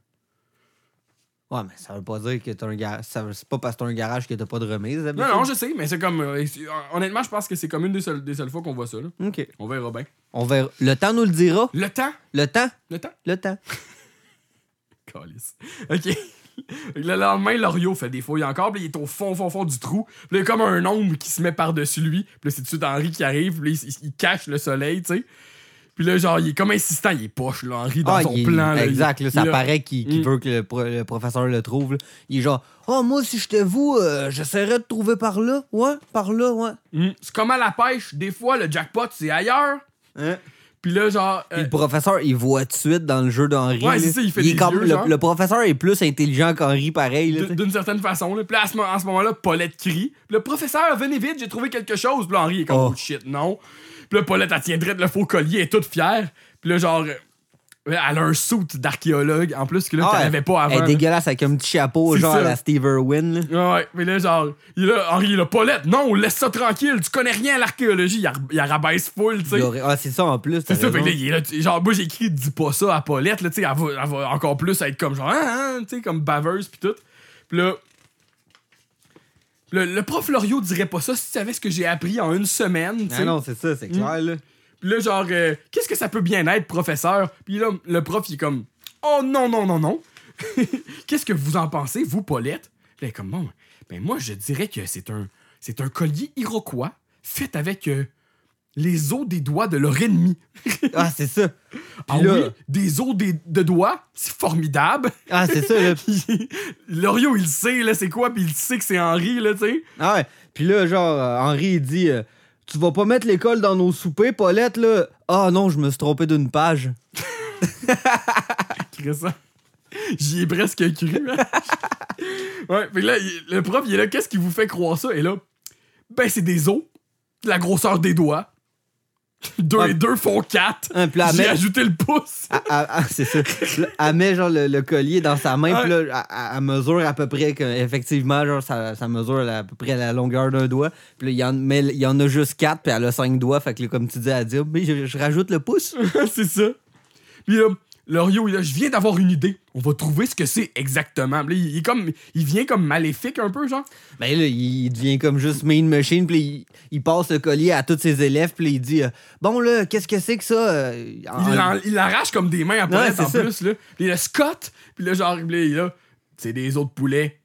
Speaker 1: Ouais, mais ça veut pas dire que t'as un garage. C'est pas parce que t'as un garage que t'as pas de remise.
Speaker 2: Non, non, je sais, mais c'est comme. euh, c'est- honnêtement, je pense que c'est comme une des seules, des seules fois qu'on voit ça, là.
Speaker 1: Ok.
Speaker 2: On verra bien.
Speaker 1: On verra. Le temps nous le dira.
Speaker 2: Le temps?
Speaker 1: Le temps.
Speaker 2: Le temps?
Speaker 1: Le temps. [LAUGHS]
Speaker 2: Calice. OK. Le lendemain, Loriot fait des fouilles encore, puis il est au fond, fond, fond du trou. Puis il y a comme un ombre qui se met par-dessus lui. Puis là, c'est tout de suite Henri qui arrive, puis il cache le soleil, tu sais. Puis là, genre, il est comme insistant, il est poche, là, Henri, dans
Speaker 1: Ah,
Speaker 2: son
Speaker 1: il
Speaker 2: plan. là.
Speaker 1: exact,
Speaker 2: Il-
Speaker 1: là, ça
Speaker 2: il
Speaker 1: paraît qu'il
Speaker 2: Mm.
Speaker 1: veut que le, pro- le professeur le trouve. là. Il est genre, oh, moi, si j'étais vous, euh, j'essaierais de trouver par là. Ouais, par là, ouais.
Speaker 2: Mm. C'est comme à la pêche, des fois, le jackpot, c'est ailleurs.
Speaker 1: Hein?
Speaker 2: Puis là, genre.
Speaker 1: Puis
Speaker 2: euh,
Speaker 1: le professeur, il voit tout de suite dans le jeu d'Henri.
Speaker 2: Ouais, c'est ça, il fait
Speaker 1: est
Speaker 2: des
Speaker 1: comme-
Speaker 2: yeux,
Speaker 1: le, professeur est plus intelligent qu'Henri, pareil.
Speaker 2: d'une certaine façon. Là. Puis là, à ce, mo- en ce moment-là, Paulette crie. Puis le professeur, venez vite, j'ai trouvé quelque chose. Puis là, Henri est comme,
Speaker 1: Oh.
Speaker 2: oh shit, non. Puis là, Paulette, elle tiendrait le faux collier, elle est toute fière. Puis là, genre, euh, elle a un suit d'archéologue, en plus, que là,
Speaker 1: Ah,
Speaker 2: pas
Speaker 1: Elle
Speaker 2: avant.
Speaker 1: est dégueulasse avec un petit chapeau, genre
Speaker 2: ça.
Speaker 1: à la Steve Irwin. là.
Speaker 2: Ouais, mais là, genre, il là, Henri, il Paulette, non, laisse ça tranquille, tu connais rien à l'archéologie. Il, a- il a rabaisse full, tu sais.
Speaker 1: Ah, c'est ça en plus.
Speaker 2: C'est ça, fait là, il est genre, moi j'ai écrit, dis pas ça à Paulette, là, tu sais, elle va, elle va encore plus être comme genre, hein, hein, tu sais, comme baveuse pis tout. Pis là, le, le prof Loriot dirait pas ça si tu savais ce que j'ai appris en une semaine, tu sais.
Speaker 1: Ah non, c'est ça, c'est clair, là.
Speaker 2: Pis là, genre, euh, qu'est-ce que ça peut bien être, professeur? Puis là, le prof, il est comme, oh non, non, non, non. [LAUGHS] qu'est-ce que vous en pensez, vous, Paulette? Puis là, elle est comme, bon, ben moi, je dirais que c'est un, c'est un collier iroquois fait avec euh, les os des doigts de leur ennemi. [LAUGHS]
Speaker 1: Ah, c'est ça. [LAUGHS]
Speaker 2: Ah
Speaker 1: là-
Speaker 2: oui, des os des- de doigts, c'est formidable.
Speaker 1: Ah, c'est ça, là. [LAUGHS]
Speaker 2: Loriot, il sait, là, c'est quoi, puis il sait que c'est Henri, là, tu sais.
Speaker 1: Ah ouais. Puis là, genre, euh, Henri, il dit euh, Tu vas pas mettre l'école dans nos soupers, Paulette, là Ah non, je me suis trompé d'une page.
Speaker 2: Ça. J'y ai presque cru, hein. ouais, puis là, le prof, il est là, qu'est-ce qui vous fait croire ça? Et là, ben, c'est des os, de la grosseur des doigts. [LAUGHS] Deux
Speaker 1: Ah.
Speaker 2: et deux font quatre.
Speaker 1: Elle
Speaker 2: J'ai ajouté le pouce.
Speaker 1: Elle- c'est ça. Elle met genre le, le collier dans sa main, puis là, elle- elle, elle mesure à peu près, que, effectivement, genre, ça, ça mesure à peu près la longueur d'un doigt. Puis là, il y, en, mais il y en a juste quatre, puis elle a cinq doigts. Fait que là, comme tu dis, elle dit, mais je, je rajoute le pouce. [LAUGHS]
Speaker 2: c'est ça. Puis là, L'Orio, il je viens d'avoir une idée. On va trouver ce que c'est exactement. Là, il, est comme, il vient comme maléfique un peu, genre.
Speaker 1: Ben là, il devient comme juste main machine, puis il, il passe le collier à tous ses élèves, puis il dit euh, Bon, là, qu'est-ce que c'est que ça? Euh, en-
Speaker 2: Il, l'arrache comme des mains à Paulette
Speaker 1: c'est
Speaker 2: en
Speaker 1: ça.
Speaker 2: plus, là. Puis le Scott, puis là, genre, il là, c'est des autres poulets.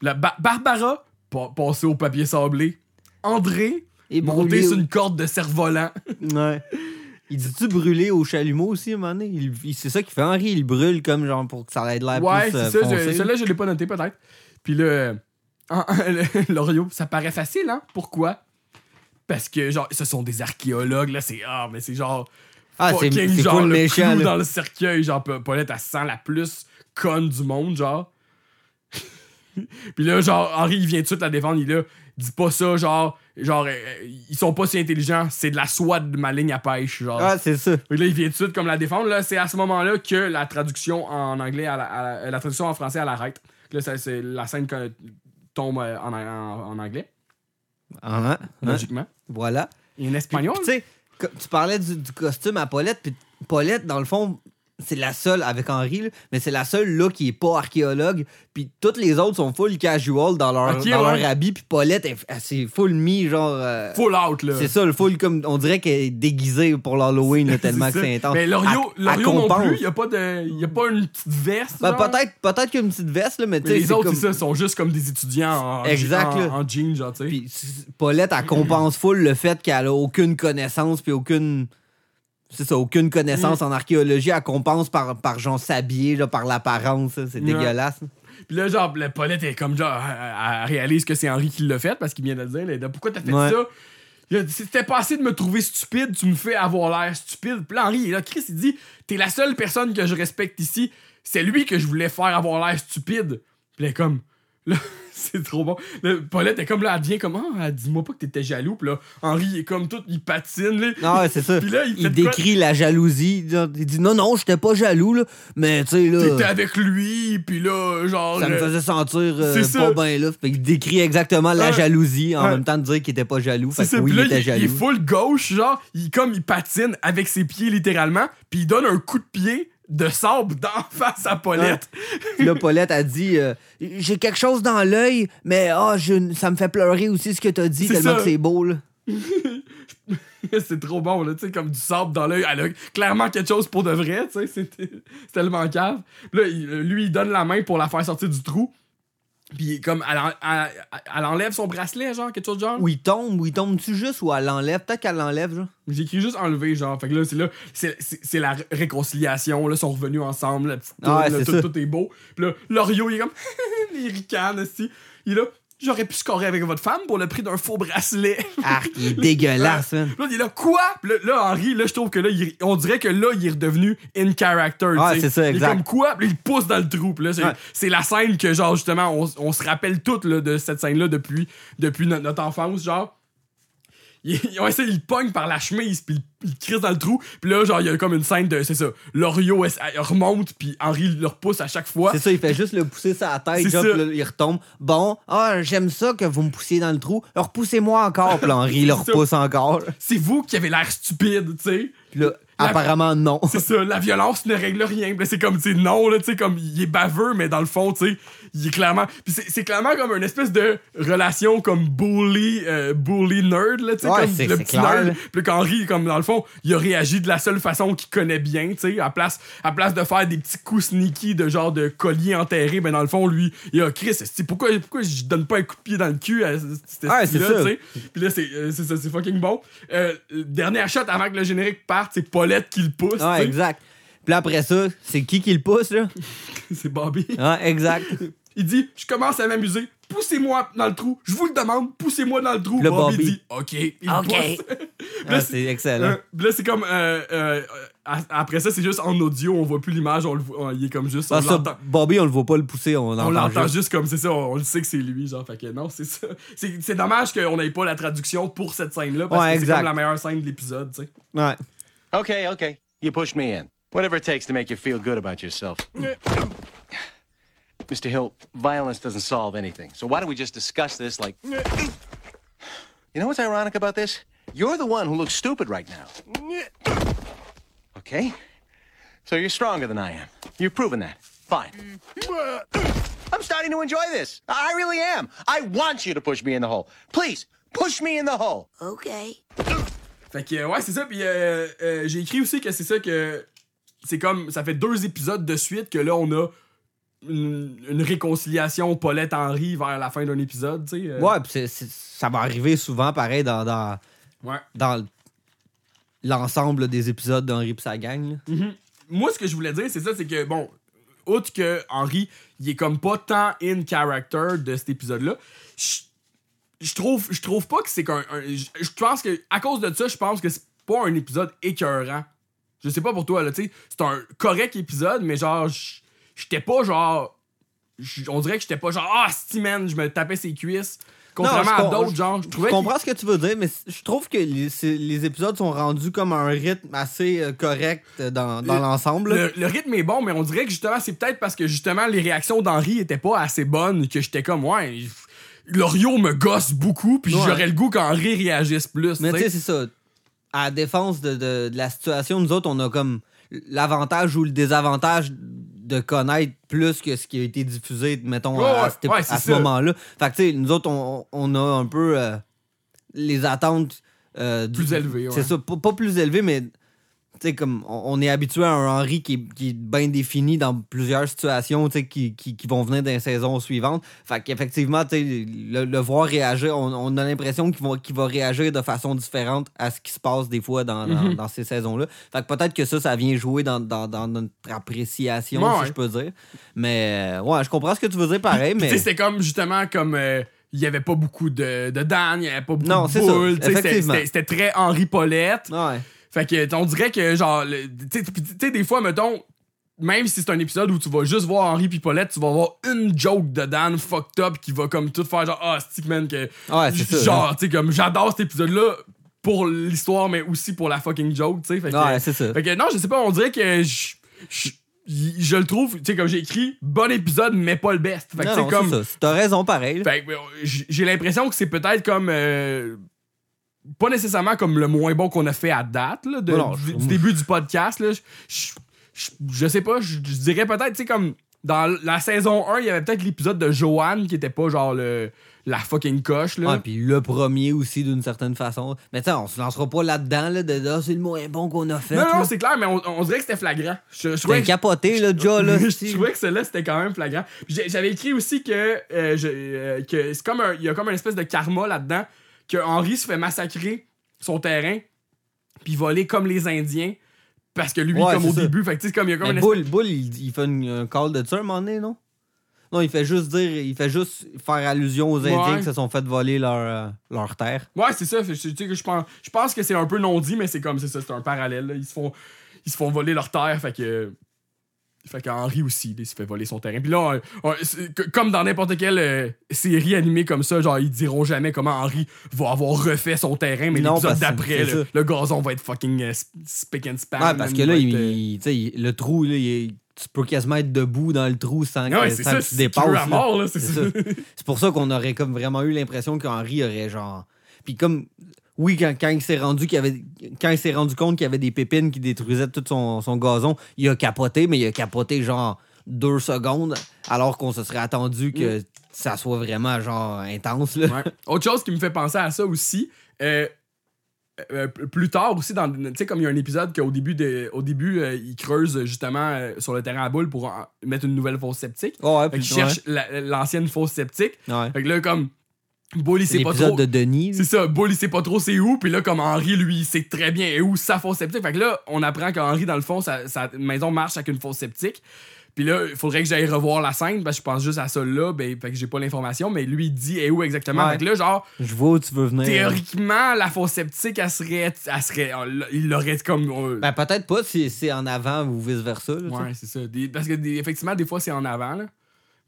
Speaker 2: La Ba- Barbara, pa- passée au papier sablé. André,
Speaker 1: Et
Speaker 2: monté sur une corde de cerf-volant.
Speaker 1: Ouais. [LAUGHS] Il dit-tu brûler au chalumeau aussi, à un moment donné? Il- il- c'est ça qu'il fait, Henri, il brûle comme genre pour que ça ait de l'air
Speaker 2: Ouais,
Speaker 1: plus euh,
Speaker 2: c'est ça.
Speaker 1: foncé.
Speaker 2: je- l'ai pas noté, peut-être. Puis là, euh, le- [LAUGHS] l'Oreo, ça paraît facile, hein? Pourquoi? Parce que, genre, ce sont des archéologues, là, c'est... Ah, mais c'est genre...
Speaker 1: Ah, c'est
Speaker 2: fucking,
Speaker 1: c'est
Speaker 2: genre,
Speaker 1: full
Speaker 2: le
Speaker 1: méchant,
Speaker 2: clou
Speaker 1: là.
Speaker 2: dans le cercueil. Genre, Pa- Paulette, elle sent la plus conne du monde, genre. [LAUGHS] Puis là, genre, Henri, il vient tout de suite la défendre. Il est là, dis pas ça, genre... Genre, euh, ils sont pas si intelligents. C'est de la soie de ma ligne à pêche, genre.
Speaker 1: Ah, c'est ça.
Speaker 2: Puis là, il vient tout de suite comme la défendre. Là, c'est à ce moment-là que la traduction en anglais, à la, à la- euh, la traduction en français, elle arrête. Là, c'est la scène que- tombe euh, en, en- en anglais,
Speaker 1: Ah, hein, hein,
Speaker 2: logiquement.
Speaker 1: Voilà.
Speaker 2: Et en espagnol.
Speaker 1: Tu sais, tu parlais du, du costume à Paulette, puis Paulette, dans le fond, c'est la seule, avec Henri, là, mais c'est la seule là qui est pas archéologue, puis toutes les autres sont full casual dans leur, dans
Speaker 2: ouais.
Speaker 1: leur habit, puis Paulette, c'est full mi, genre. euh,
Speaker 2: Full out, là.
Speaker 1: c'est ça, le full comme. On dirait qu'elle est déguisée pour l'Halloween, [LAUGHS] tellement que c'est intense.
Speaker 2: Mais l'Orio,
Speaker 1: Elle-
Speaker 2: l'Orio
Speaker 1: elle
Speaker 2: non plus, il n'y a, pas de- y a pas une petite veste.
Speaker 1: Ben, peut-être peut-être qu'une petite veste, là, mais
Speaker 2: les autres,
Speaker 1: comme-
Speaker 2: ça, sont juste comme des étudiants en,
Speaker 1: Exact,
Speaker 2: en,
Speaker 1: là.
Speaker 2: en jeans, genre, tu sais.
Speaker 1: Puis Paulette, elle compense full le fait qu'elle a aucune connaissance, puis aucune. C'est ça, aucune connaissance
Speaker 2: Mm.
Speaker 1: en archéologie. Elle compense par, par genre s'habiller, par l'apparence. C'est
Speaker 2: Ouais.
Speaker 1: dégueulasse.
Speaker 2: Puis là, genre, la Paulette est comme genre, elle, elle réalise que c'est Henri qui l'a fait parce qu'il vient de le dire. Là, pourquoi t'as fait
Speaker 1: Ouais.
Speaker 2: ça? C'était pas assez de me trouver stupide, tu me fais avoir l'air stupide. Puis là, Henri, là, Chris, il dit, t'es la seule personne que je respecte ici. C'est lui que je voulais faire avoir l'air stupide. Puis là, comme, là, [LAUGHS] c'est trop bon. Là, Paulette est comme là, elle devient comme, ah, dis-moi pas que t'étais jaloux. Puis là, Henri, il est comme tout, il patine, là.
Speaker 1: Non, ouais, c'est ça. [LAUGHS]
Speaker 2: Puis là, il
Speaker 1: il
Speaker 2: quoi?
Speaker 1: décrit la jalousie. Il dit non, non, j'étais pas jaloux, là, mais tu sais,
Speaker 2: T'étais
Speaker 1: là,
Speaker 2: avec lui, puis là, genre.
Speaker 1: ça me
Speaker 2: euh,
Speaker 1: faisait sentir euh, pas bien, là. Fait qu'il décrit exactement la
Speaker 2: Ouais.
Speaker 1: jalousie en
Speaker 2: Ouais.
Speaker 1: même temps de dire qu'il était pas jaloux.
Speaker 2: C'est
Speaker 1: Fait que oui,
Speaker 2: là,
Speaker 1: il était
Speaker 2: il, il est
Speaker 1: jaloux.
Speaker 2: full gauche, genre, il, comme il patine avec ses pieds littéralement, puis il donne un coup de pied de sable d'en [LAUGHS] face à Paulette.
Speaker 1: Puis là, Paulette a dit euh, J'ai quelque chose dans l'œil, mais ah, je- ça me fait pleurer aussi ce que t'as dit,
Speaker 2: C'est
Speaker 1: tellement
Speaker 2: ça.
Speaker 1: que c'est beau, là. [LAUGHS]
Speaker 2: c'est trop bon, là, tu sais, comme du sable dans l'œil. Elle a clairement quelque chose pour de vrai, tu sais, [LAUGHS] c'est tellement cave. Là, il- lui, il donne la main pour la faire sortir du trou. Puis comme, elle, en- elle- elle enlève son bracelet, genre, quelque chose de genre?
Speaker 1: Ou il tombe, ou il tombe-tu juste, ou elle l'enlève? Peut-être qu'elle l'enlève, genre.
Speaker 2: J'ai écrit juste enlever, genre. Fait que là, c'est là, c'est- la ré- réconciliation, là, ils sont revenus ensemble, la petite
Speaker 1: Ah ouais,
Speaker 2: toune, là, tout, tout est beau. Puis là, Loriot, il est comme, [LAUGHS] il ricane, aussi. Il est là, j'aurais pu scorer avec votre femme pour le prix d'un faux bracelet. [LAUGHS]
Speaker 1: Arc, il est [LAUGHS] dégueulasse, man.
Speaker 2: Là, il est là, quoi? Là, là, Henri, là, je trouve que là, il- on dirait que là, il est redevenu in character.
Speaker 1: Ah,
Speaker 2: tu sais.
Speaker 1: c'est ça,
Speaker 2: Il
Speaker 1: exact.
Speaker 2: est comme quoi? Puis là, il pousse dans le trou. Puis là, c'est
Speaker 1: Ouais.
Speaker 2: c'est la scène que, genre, justement, on, on se rappelle toutes là, de cette scène-là depuis, depuis no- notre enfance, genre. Il, il, ouais, ça, il pogne par la chemise, puis il, il crisse dans le trou. Puis là, genre, il y a comme une scène de, c'est ça, Loriot remonte, puis Henri le repousse à chaque fois.
Speaker 1: C'est ça, il fait juste le pousser sa tête,
Speaker 2: C'est
Speaker 1: genre, là, il retombe. Bon, ah, j'aime ça que vous me poussiez dans le trou. Repoussez-moi encore. Puis Henri le [LAUGHS]
Speaker 2: ça.
Speaker 1: repousse encore.
Speaker 2: C'est vous qui avez l'air stupide, tu sais.
Speaker 1: Puis là,
Speaker 2: La-
Speaker 1: apparemment, non.
Speaker 2: C'est ça, la violence ne règle rien. C'est comme, tu sais, non, là, tu sais, comme, il est baveux, mais dans le fond, tu sais, il est clairement. Puis c'est clairement comme une espèce de relation comme bully, euh, bully nerd, là, tu sais,
Speaker 1: Ouais,
Speaker 2: comme
Speaker 1: c'est-
Speaker 2: le petit
Speaker 1: clair,
Speaker 2: nerd.
Speaker 1: là.
Speaker 2: Puis là, qu'Henri, comme, dans le fond, il a réagi de la seule façon qu'il connaît bien, tu sais, à place, à place de faire des petits coups sneaky de genre de collier enterré, ben dans le fond, lui, il a Chris, c'est pourquoi, pourquoi je donne pas un coup de pied dans le cul à ce- cet
Speaker 1: Ouais, c'est
Speaker 2: sais? Puis là, c'est euh, c'est ça, c'est fucking bon. Euh, dernier shot avant que le générique parte, c'est Paulette qui le pousse,
Speaker 1: Ouais, exact. Puis là, après ça, c'est qui qui le pousse, là? [LAUGHS]
Speaker 2: C'est Bobby.
Speaker 1: Ouais, exact. [LAUGHS]
Speaker 2: Il dit Je commence à m'amuser. Poussez-moi dans le trou. Je vous le demande. Poussez-moi dans le trou.
Speaker 1: Le
Speaker 2: Bobby,
Speaker 1: Bobby.
Speaker 2: dit OK. Il
Speaker 1: OK.
Speaker 2: Puis
Speaker 1: Ah, [LAUGHS] c'est excellent.
Speaker 2: euh, là, c'est comme. euh, euh, après ça, c'est juste en audio. On voit plus l'image. On le voit- on- il est comme juste. On
Speaker 1: Ah, ça,
Speaker 2: l'entend.
Speaker 1: Bobby, on le voit pas le pousser, on,
Speaker 2: On
Speaker 1: entend
Speaker 2: l'entend
Speaker 1: juste.
Speaker 2: juste. comme c'est ça, on, on le sait que c'est lui, genre. Fait que non, c'est ça. C'est dommage qu'on n'ait pas la traduction pour cette scène-là, parce
Speaker 1: Ouais,
Speaker 2: que c'est comme la meilleure scène de l'épisode, tu sais.
Speaker 1: Ouais.
Speaker 9: Okay, okay. You pushed me in. Whatever it takes to make you feel good about yourself. Mr. Hill, violence doesn't solve anything. So why don't we just discuss this like. You know what's ironic about this? You're the one who looks stupid right now. Okay? So you're stronger than I am. You've proven that. Fine. I'm starting to enjoy this. I really am. I want you to push me in the hole. Please, push me in the hole.
Speaker 7: Okay.
Speaker 2: Fait que, ouais, c'est ça. Puis euh, euh, j'ai écrit aussi que c'est ça que. C'est comme. Ça fait deux épisodes de suite que là, on a une, une réconciliation Paulette-Henri vers la fin d'un épisode, tu sais. euh.
Speaker 1: Ouais, pis c'est- c'est- ça va arriver souvent pareil dans, dans,
Speaker 2: Ouais.
Speaker 1: dans l'ensemble des épisodes d'Henri pis sa gang. là.
Speaker 2: Mhm. Moi, ce que je voulais dire, c'est ça, c'est que, bon, outre que Henri, il est comme pas tant in character de cet épisode-là, je- je trouve, je trouve pas que c'est qu'un. un- Je je pense que, à cause de ça, je pense que c'est pas un épisode écœurant. Je sais pas pour toi, là, tu sais. C'est un correct épisode, mais genre, j'étais pas genre. On dirait que j'étais pas genre, ah, Steven, je me tapais ses cuisses. Contrairement
Speaker 1: Non,
Speaker 2: à d'autres, genre, je trouvais
Speaker 1: Je
Speaker 2: qu'il-
Speaker 1: comprends ce que tu veux dire, mais je trouve que les, épisodes sont rendus comme un rythme assez euh, correct euh, dans, dans
Speaker 2: Le-
Speaker 1: l'ensemble.
Speaker 2: Le, le rythme est bon, mais on dirait que justement, c'est peut-être parce que justement, les réactions d'Henri étaient pas assez bonnes que j'étais comme, ouais, Lorio me gosse beaucoup, puis
Speaker 1: Ouais.
Speaker 2: j'aurais le goût qu'Henri réagisse plus.
Speaker 1: Mais
Speaker 2: tu
Speaker 1: sais,
Speaker 2: sais.
Speaker 1: c'est ça. À la défense de, de- de la situation, nous autres, on a comme l'avantage ou le désavantage de connaître plus que ce qui a été diffusé, mettons, à,
Speaker 2: ouais,
Speaker 1: cette-
Speaker 2: ouais,
Speaker 1: à ce moment-là. Fait que, tu sais, nous autres, on, on a un peu euh, les attentes. euh,
Speaker 2: Plus élevées, ouais.
Speaker 1: C'est ça, pas, pas plus élevées, mais. Tu sais, comme on, est habitué à un Henry qui, est- qui est bien défini dans plusieurs situations, tu sais, qui, qui, qui vont venir dans les saisons suivantes. Fait qu'effectivement, tu sais, le, le voir réagir, on, on a l'impression qu'il va, va réagir de façon différente à ce qui se passe des fois dans, dans,
Speaker 2: Mhm.
Speaker 1: dans ces saisons-là. Fait que peut-être que ça, ça vient jouer dans, dans, dans notre appréciation,
Speaker 2: Ouais,
Speaker 1: si
Speaker 2: ouais.
Speaker 1: je peux dire. Mais euh, ouais, je comprends ce que tu veux dire pareil,
Speaker 2: tu
Speaker 1: mais.
Speaker 2: sais, comme justement comme. euh, il y avait pas beaucoup de, de Dan, il y avait pas beaucoup
Speaker 1: Non,
Speaker 2: de
Speaker 1: c'est ça,
Speaker 2: boules. c'était très Henri Paulette.
Speaker 1: Ouais.
Speaker 2: Fait que, on dirait que, genre, tu sais, des fois, mettons, même si c'est un épisode où tu vas juste voir Henri puis Paulette, tu vas voir une joke de Dan fucked up qui va comme tout faire genre, ah, stick man, que.
Speaker 1: Ouais, c'est
Speaker 2: Genre, tu sais, comme, j'adore cet épisode-là pour l'histoire, mais aussi pour la fucking joke, tu sais. Fait que,
Speaker 1: Ouais, c'est ça.
Speaker 2: fait que, non, je sais pas, on dirait que je. je- le trouve, tu sais, comme j'ai écrit, bon épisode, mais pas le best. Fait que, comme.
Speaker 1: c'est ça. T'as raison pareil. là.
Speaker 2: Fait que, j- j'ai l'impression que c'est peut-être comme. euh, pas nécessairement comme le moins bon qu'on a fait à date, là, de-
Speaker 1: Non, non,
Speaker 2: du,
Speaker 1: je-
Speaker 2: du début du podcast. Là. Je- Je sais pas, je dirais peut-être, tu sais, comme. Dans la saison 1, il y avait peut-être l'épisode de Joanne qui était pas genre le, la fucking coche. Là.
Speaker 1: Ouais, puis le premier aussi, d'une certaine façon. Mais tu on se lancera pas là-dedans, là, de Ah, c'est le moins bon qu'on a fait.
Speaker 2: non, non,
Speaker 1: là.
Speaker 2: c'est clair, mais on, on dirait que c'était flagrant. Je, je
Speaker 1: capoté, là, déjà, là. [LAUGHS]
Speaker 2: je trouvais que celle-là, c'était quand même flagrant. J'avais écrit aussi que, euh, je- euh, que c'est comme un, il y a comme une espèce de karma là-dedans, que Henri se fait massacrer son terrain, puis voler comme les Indiens, parce que lui,
Speaker 1: Ouais,
Speaker 2: comme au
Speaker 1: ça.
Speaker 2: début, fait que comme il y a comme une
Speaker 1: Bull, Bull, il, il fait une- un call de ça un moment donné, non? Non, il fait juste dire, il fait juste faire allusion aux Indiens
Speaker 2: Ouais.
Speaker 1: qui se sont fait voler leur, euh, leur terre.
Speaker 2: Ouais, c'est ça. je pense, je pense que c'est un peu non dit, mais c'est comme c'est ça, c'est un parallèle. là. Ils se font, ils se font voler leur terre, fait que. Fait qu'Henri aussi, il se fait voler son terrain. Puis là, on- on- comme dans n'importe quelle euh, série animée comme ça, genre, ils diront jamais comment Henri va avoir refait son terrain, mais
Speaker 1: Non,
Speaker 2: l'épisode d'après, le, gazon va être fucking euh, sp- spick and span.
Speaker 1: Ouais, parce que là, il,
Speaker 2: être, euh,
Speaker 1: il- tu sais, il- le trou, là, il est- tu peux quasiment être debout dans le trou sans,
Speaker 2: Ouais,
Speaker 1: sans
Speaker 2: ça,
Speaker 1: que tu dépasses.
Speaker 2: C'est
Speaker 1: pour ça qu'on aurait comme vraiment eu l'impression qu'Henri aurait genre. Puis comme. Oui, quand, quand il s'est rendu qu'il avait. Quand il s'est rendu compte qu'il y avait des pépines qui détruisaient tout son, son gazon, il a capoté, mais il a capoté genre deux secondes, alors qu'on se serait attendu que ça soit vraiment genre intense. Là.
Speaker 2: Ouais. Autre chose qui me fait penser à ça aussi, euh, euh, plus tard aussi, dans, tu sais, comme il y a un épisode qu'au début, de, au début euh, il creuse justement euh, sur le terrain à boule pour en- mettre une nouvelle fosse septique.
Speaker 1: Ouais,
Speaker 2: Fait
Speaker 1: puis-
Speaker 2: qu'il cherche la- l'ancienne fosse septique.
Speaker 1: Ouais.
Speaker 2: Fait que là, comme, Bull, il
Speaker 1: C'est
Speaker 2: sait pas trop.
Speaker 1: de Denis.
Speaker 2: C'est ça, Bull, il sait pas trop c'est où, puis là, comme Henri, lui, il sait très bien où sa fosse septique. Fait que là, on apprend qu'Henri, dans le fond, sa, sa maison marche avec une fosse septique. Puis là, il faudrait que j'aille revoir la scène, parce que je pense juste à ça là, ben, fait que j'ai pas l'information, mais lui, il dit est où exactement?
Speaker 1: Ouais.
Speaker 2: Fait que là, genre,
Speaker 1: Je vois où tu veux venir.
Speaker 2: théoriquement, la fosse septique, elle serait. Elle serait il l'aurait comme. euh,
Speaker 1: Ben, peut-être pas si c'est en avant ou vice-versa.
Speaker 2: ouais, c'est ça. Des- parce que, des- effectivement, des fois, c'est en avant, là.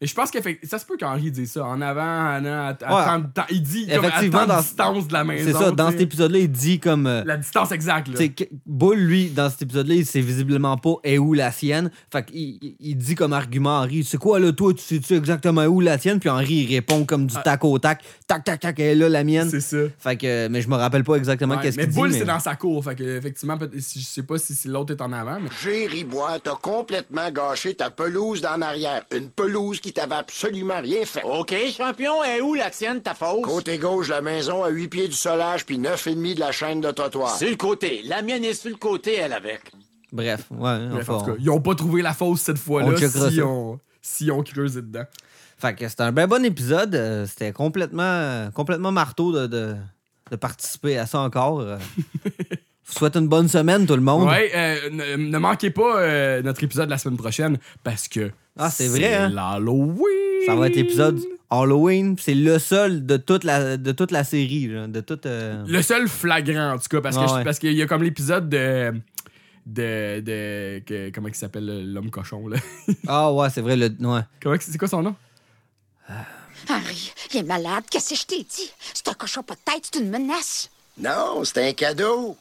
Speaker 2: Et je pense que ça se peut qu'Henri dise ça. En avant, en à, à
Speaker 1: Ouais.
Speaker 2: tant de temps. Il dit comme à
Speaker 1: Effectivement,
Speaker 2: de
Speaker 1: dans-
Speaker 2: distance de la maison.
Speaker 1: C'est ça, dans cet épisode-là, il dit comme. euh,
Speaker 2: La distance exacte, là.
Speaker 1: Bull, lui, dans cet épisode-là, il sait visiblement pas est où la sienne. Fait qu'il il- dit comme argument à Henri, c'est quoi là, toi, tu sais-tu exactement où la tienne? Puis Henri, il répond comme du tac au tac, tac, tac, tac, elle est là, la mienne.
Speaker 2: Ah. C'est ça.
Speaker 1: Fait que, mais je me rappelle pas exactement
Speaker 2: Ouais,
Speaker 1: qu'est-ce qu'il dit.
Speaker 2: Bull,
Speaker 1: mais-
Speaker 2: c'est dans sa cour. Fait que, effectivement, je sais pas si, si l'autre est en avant, mais.
Speaker 8: Jerry Bois, t'as complètement gâché ta pelouse d'en arrière. Une pelouse qui t'avait absolument rien fait.
Speaker 3: OK, champion, est où la tienne, ta fausse?
Speaker 8: Côté gauche de la maison, à 8 pieds du solage, puis neuf et demi de la chaîne de trottoir.
Speaker 3: Sur le côté. La mienne est sur le côté, elle avec.
Speaker 1: Bref, ouais.
Speaker 2: Bref,
Speaker 1: enfin,
Speaker 2: en tout cas, ils ont pas trouvé la fausse cette fois-là
Speaker 1: On
Speaker 2: si on, si on creusait dedans.
Speaker 1: Fait que c'était un bien bon épisode. euh, C'était complètement, complètement marteau de, de, de participer à ça encore. euh. [LAUGHS] Je vous souhaite une bonne semaine, tout le monde.
Speaker 2: Ouais, euh, ne, ne manquez pas euh, notre épisode la semaine prochaine parce que.
Speaker 1: Ah, c'est vrai, hein?
Speaker 2: l'Halloween!
Speaker 1: Ça va être l'épisode Halloween. C'est le seul de toute la, de toute la série. là, de toute, euh,
Speaker 2: Le seul flagrant, en tout cas, parce que
Speaker 1: Ah
Speaker 2: je- parce qu'il y a comme l'épisode de. De. de que- comment il s'appelle l'homme cochon, là? [LAUGHS]
Speaker 1: Ah ouais, c'est vrai. Le... Ouais.
Speaker 2: comment, c'est quoi son nom?
Speaker 7: Henri, il est malade. Qu'est-ce que je t'ai dit? C'est un cochon pas de tête, c'est une menace.
Speaker 8: Non, c'est un cadeau.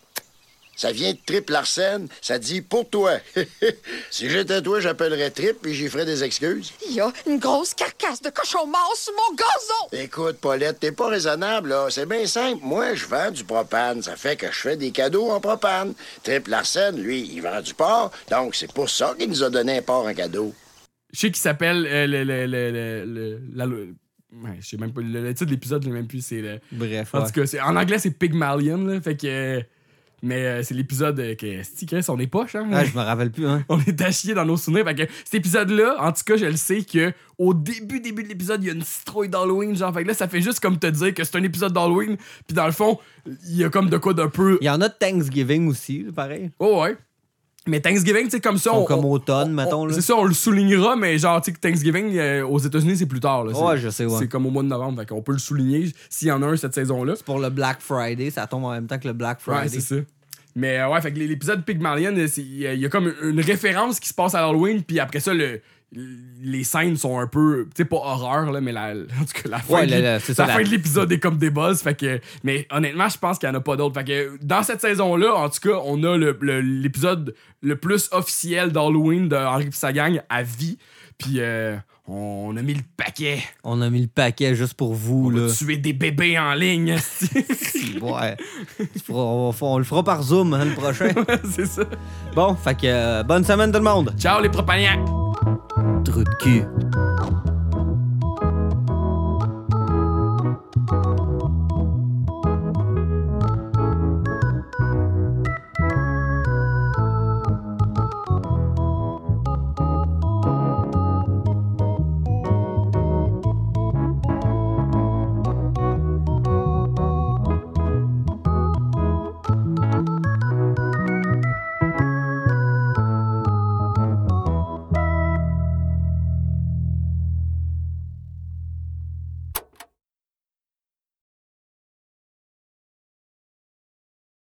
Speaker 8: Ça vient de Trip Larsen. Ça dit pour toi. [LAUGHS] si j'étais toi, j'appellerais Trip et j'y ferais des excuses.
Speaker 7: Il y a une grosse carcasse de cochon mort sur mon gazon.
Speaker 8: Écoute, Paulette, t'es pas raisonnable, là. C'est bien simple. Moi, je vends du propane. Ça fait que je fais des cadeaux en propane. Trip Larsen, lui, il vend du porc. Donc, c'est pour ça qu'il nous a donné un porc en cadeau.
Speaker 2: Je sais qu'il s'appelle. euh, le, le, le, le, le- la- le- ouais, je sais même pas. Le, le titre de l'épisode, je l'ai même plus. C'est le.
Speaker 1: Bref.
Speaker 2: En
Speaker 1: ouais.
Speaker 2: tout cas, c'est- en anglais, c'est Pygmalion, là. Fait que. Mais euh, c'est l'épisode euh, que. Si, Chris, on est poche, hein?
Speaker 1: Ah, je me rappelle plus. Hein. [LAUGHS]
Speaker 2: On est à chier dans nos souvenirs. Fait que cet épisode-là, en tout cas, je le sais que au début, début de l'épisode, il y a une citrouille d'Halloween. Genre, fait que là, ça fait juste comme te dire que c'est un épisode d'Halloween. Puis dans le fond, il y a comme de quoi d'un peu.
Speaker 1: Il y en a de Thanksgiving aussi, pareil.
Speaker 2: Oh, ouais. Mais Thanksgiving, sais, comme ça. On-
Speaker 1: comme automne,
Speaker 2: on-
Speaker 1: mettons.
Speaker 2: C'est ça, on le soulignera, mais genre, tu sais, que Thanksgiving euh, aux États-Unis, c'est plus tard. Là. C'est-
Speaker 1: Ouais, je sais, ouais.
Speaker 2: C'est comme au mois de novembre. Fait qu'on peut le souligner s'il y en a un cette saison-là.
Speaker 1: C'est pour le Black Friday. Ça tombe en même temps que le Black
Speaker 2: Ouais,
Speaker 1: Friday.
Speaker 2: c'est ça. Mais euh, ouais, fait que l'épisode Pygmalion, c'est- il y, y a comme une référence qui se passe à Halloween, puis après ça, le, les scènes sont un peu, tu sais, pas horreur, là, mais la, [LAUGHS] en tout cas, la fin,
Speaker 1: Ouais,
Speaker 2: de,
Speaker 1: la-
Speaker 2: l'ép-
Speaker 1: la- c'est
Speaker 2: la
Speaker 1: ça,
Speaker 2: fin
Speaker 1: la-
Speaker 2: de l'épisode est comme des buzz, fait que, mais honnêtement, je pense qu'il y en a pas d'autres. Fait que dans cette saison-là, en tout cas, on a le- le- l'épisode le, plus officiel d'Halloween de Henri pis sa gang à vie, puis euh, on a mis le paquet.
Speaker 1: On a mis le paquet juste pour vous.
Speaker 2: On
Speaker 1: là.
Speaker 2: tuer des bébés en ligne. [LAUGHS]
Speaker 1: Ouais. On, le fera par Zoom hein, le prochain. [LAUGHS]
Speaker 2: c'est ça.
Speaker 1: bon, fait que euh, bonne semaine tout le monde.
Speaker 2: Ciao les propagnants
Speaker 1: trou de.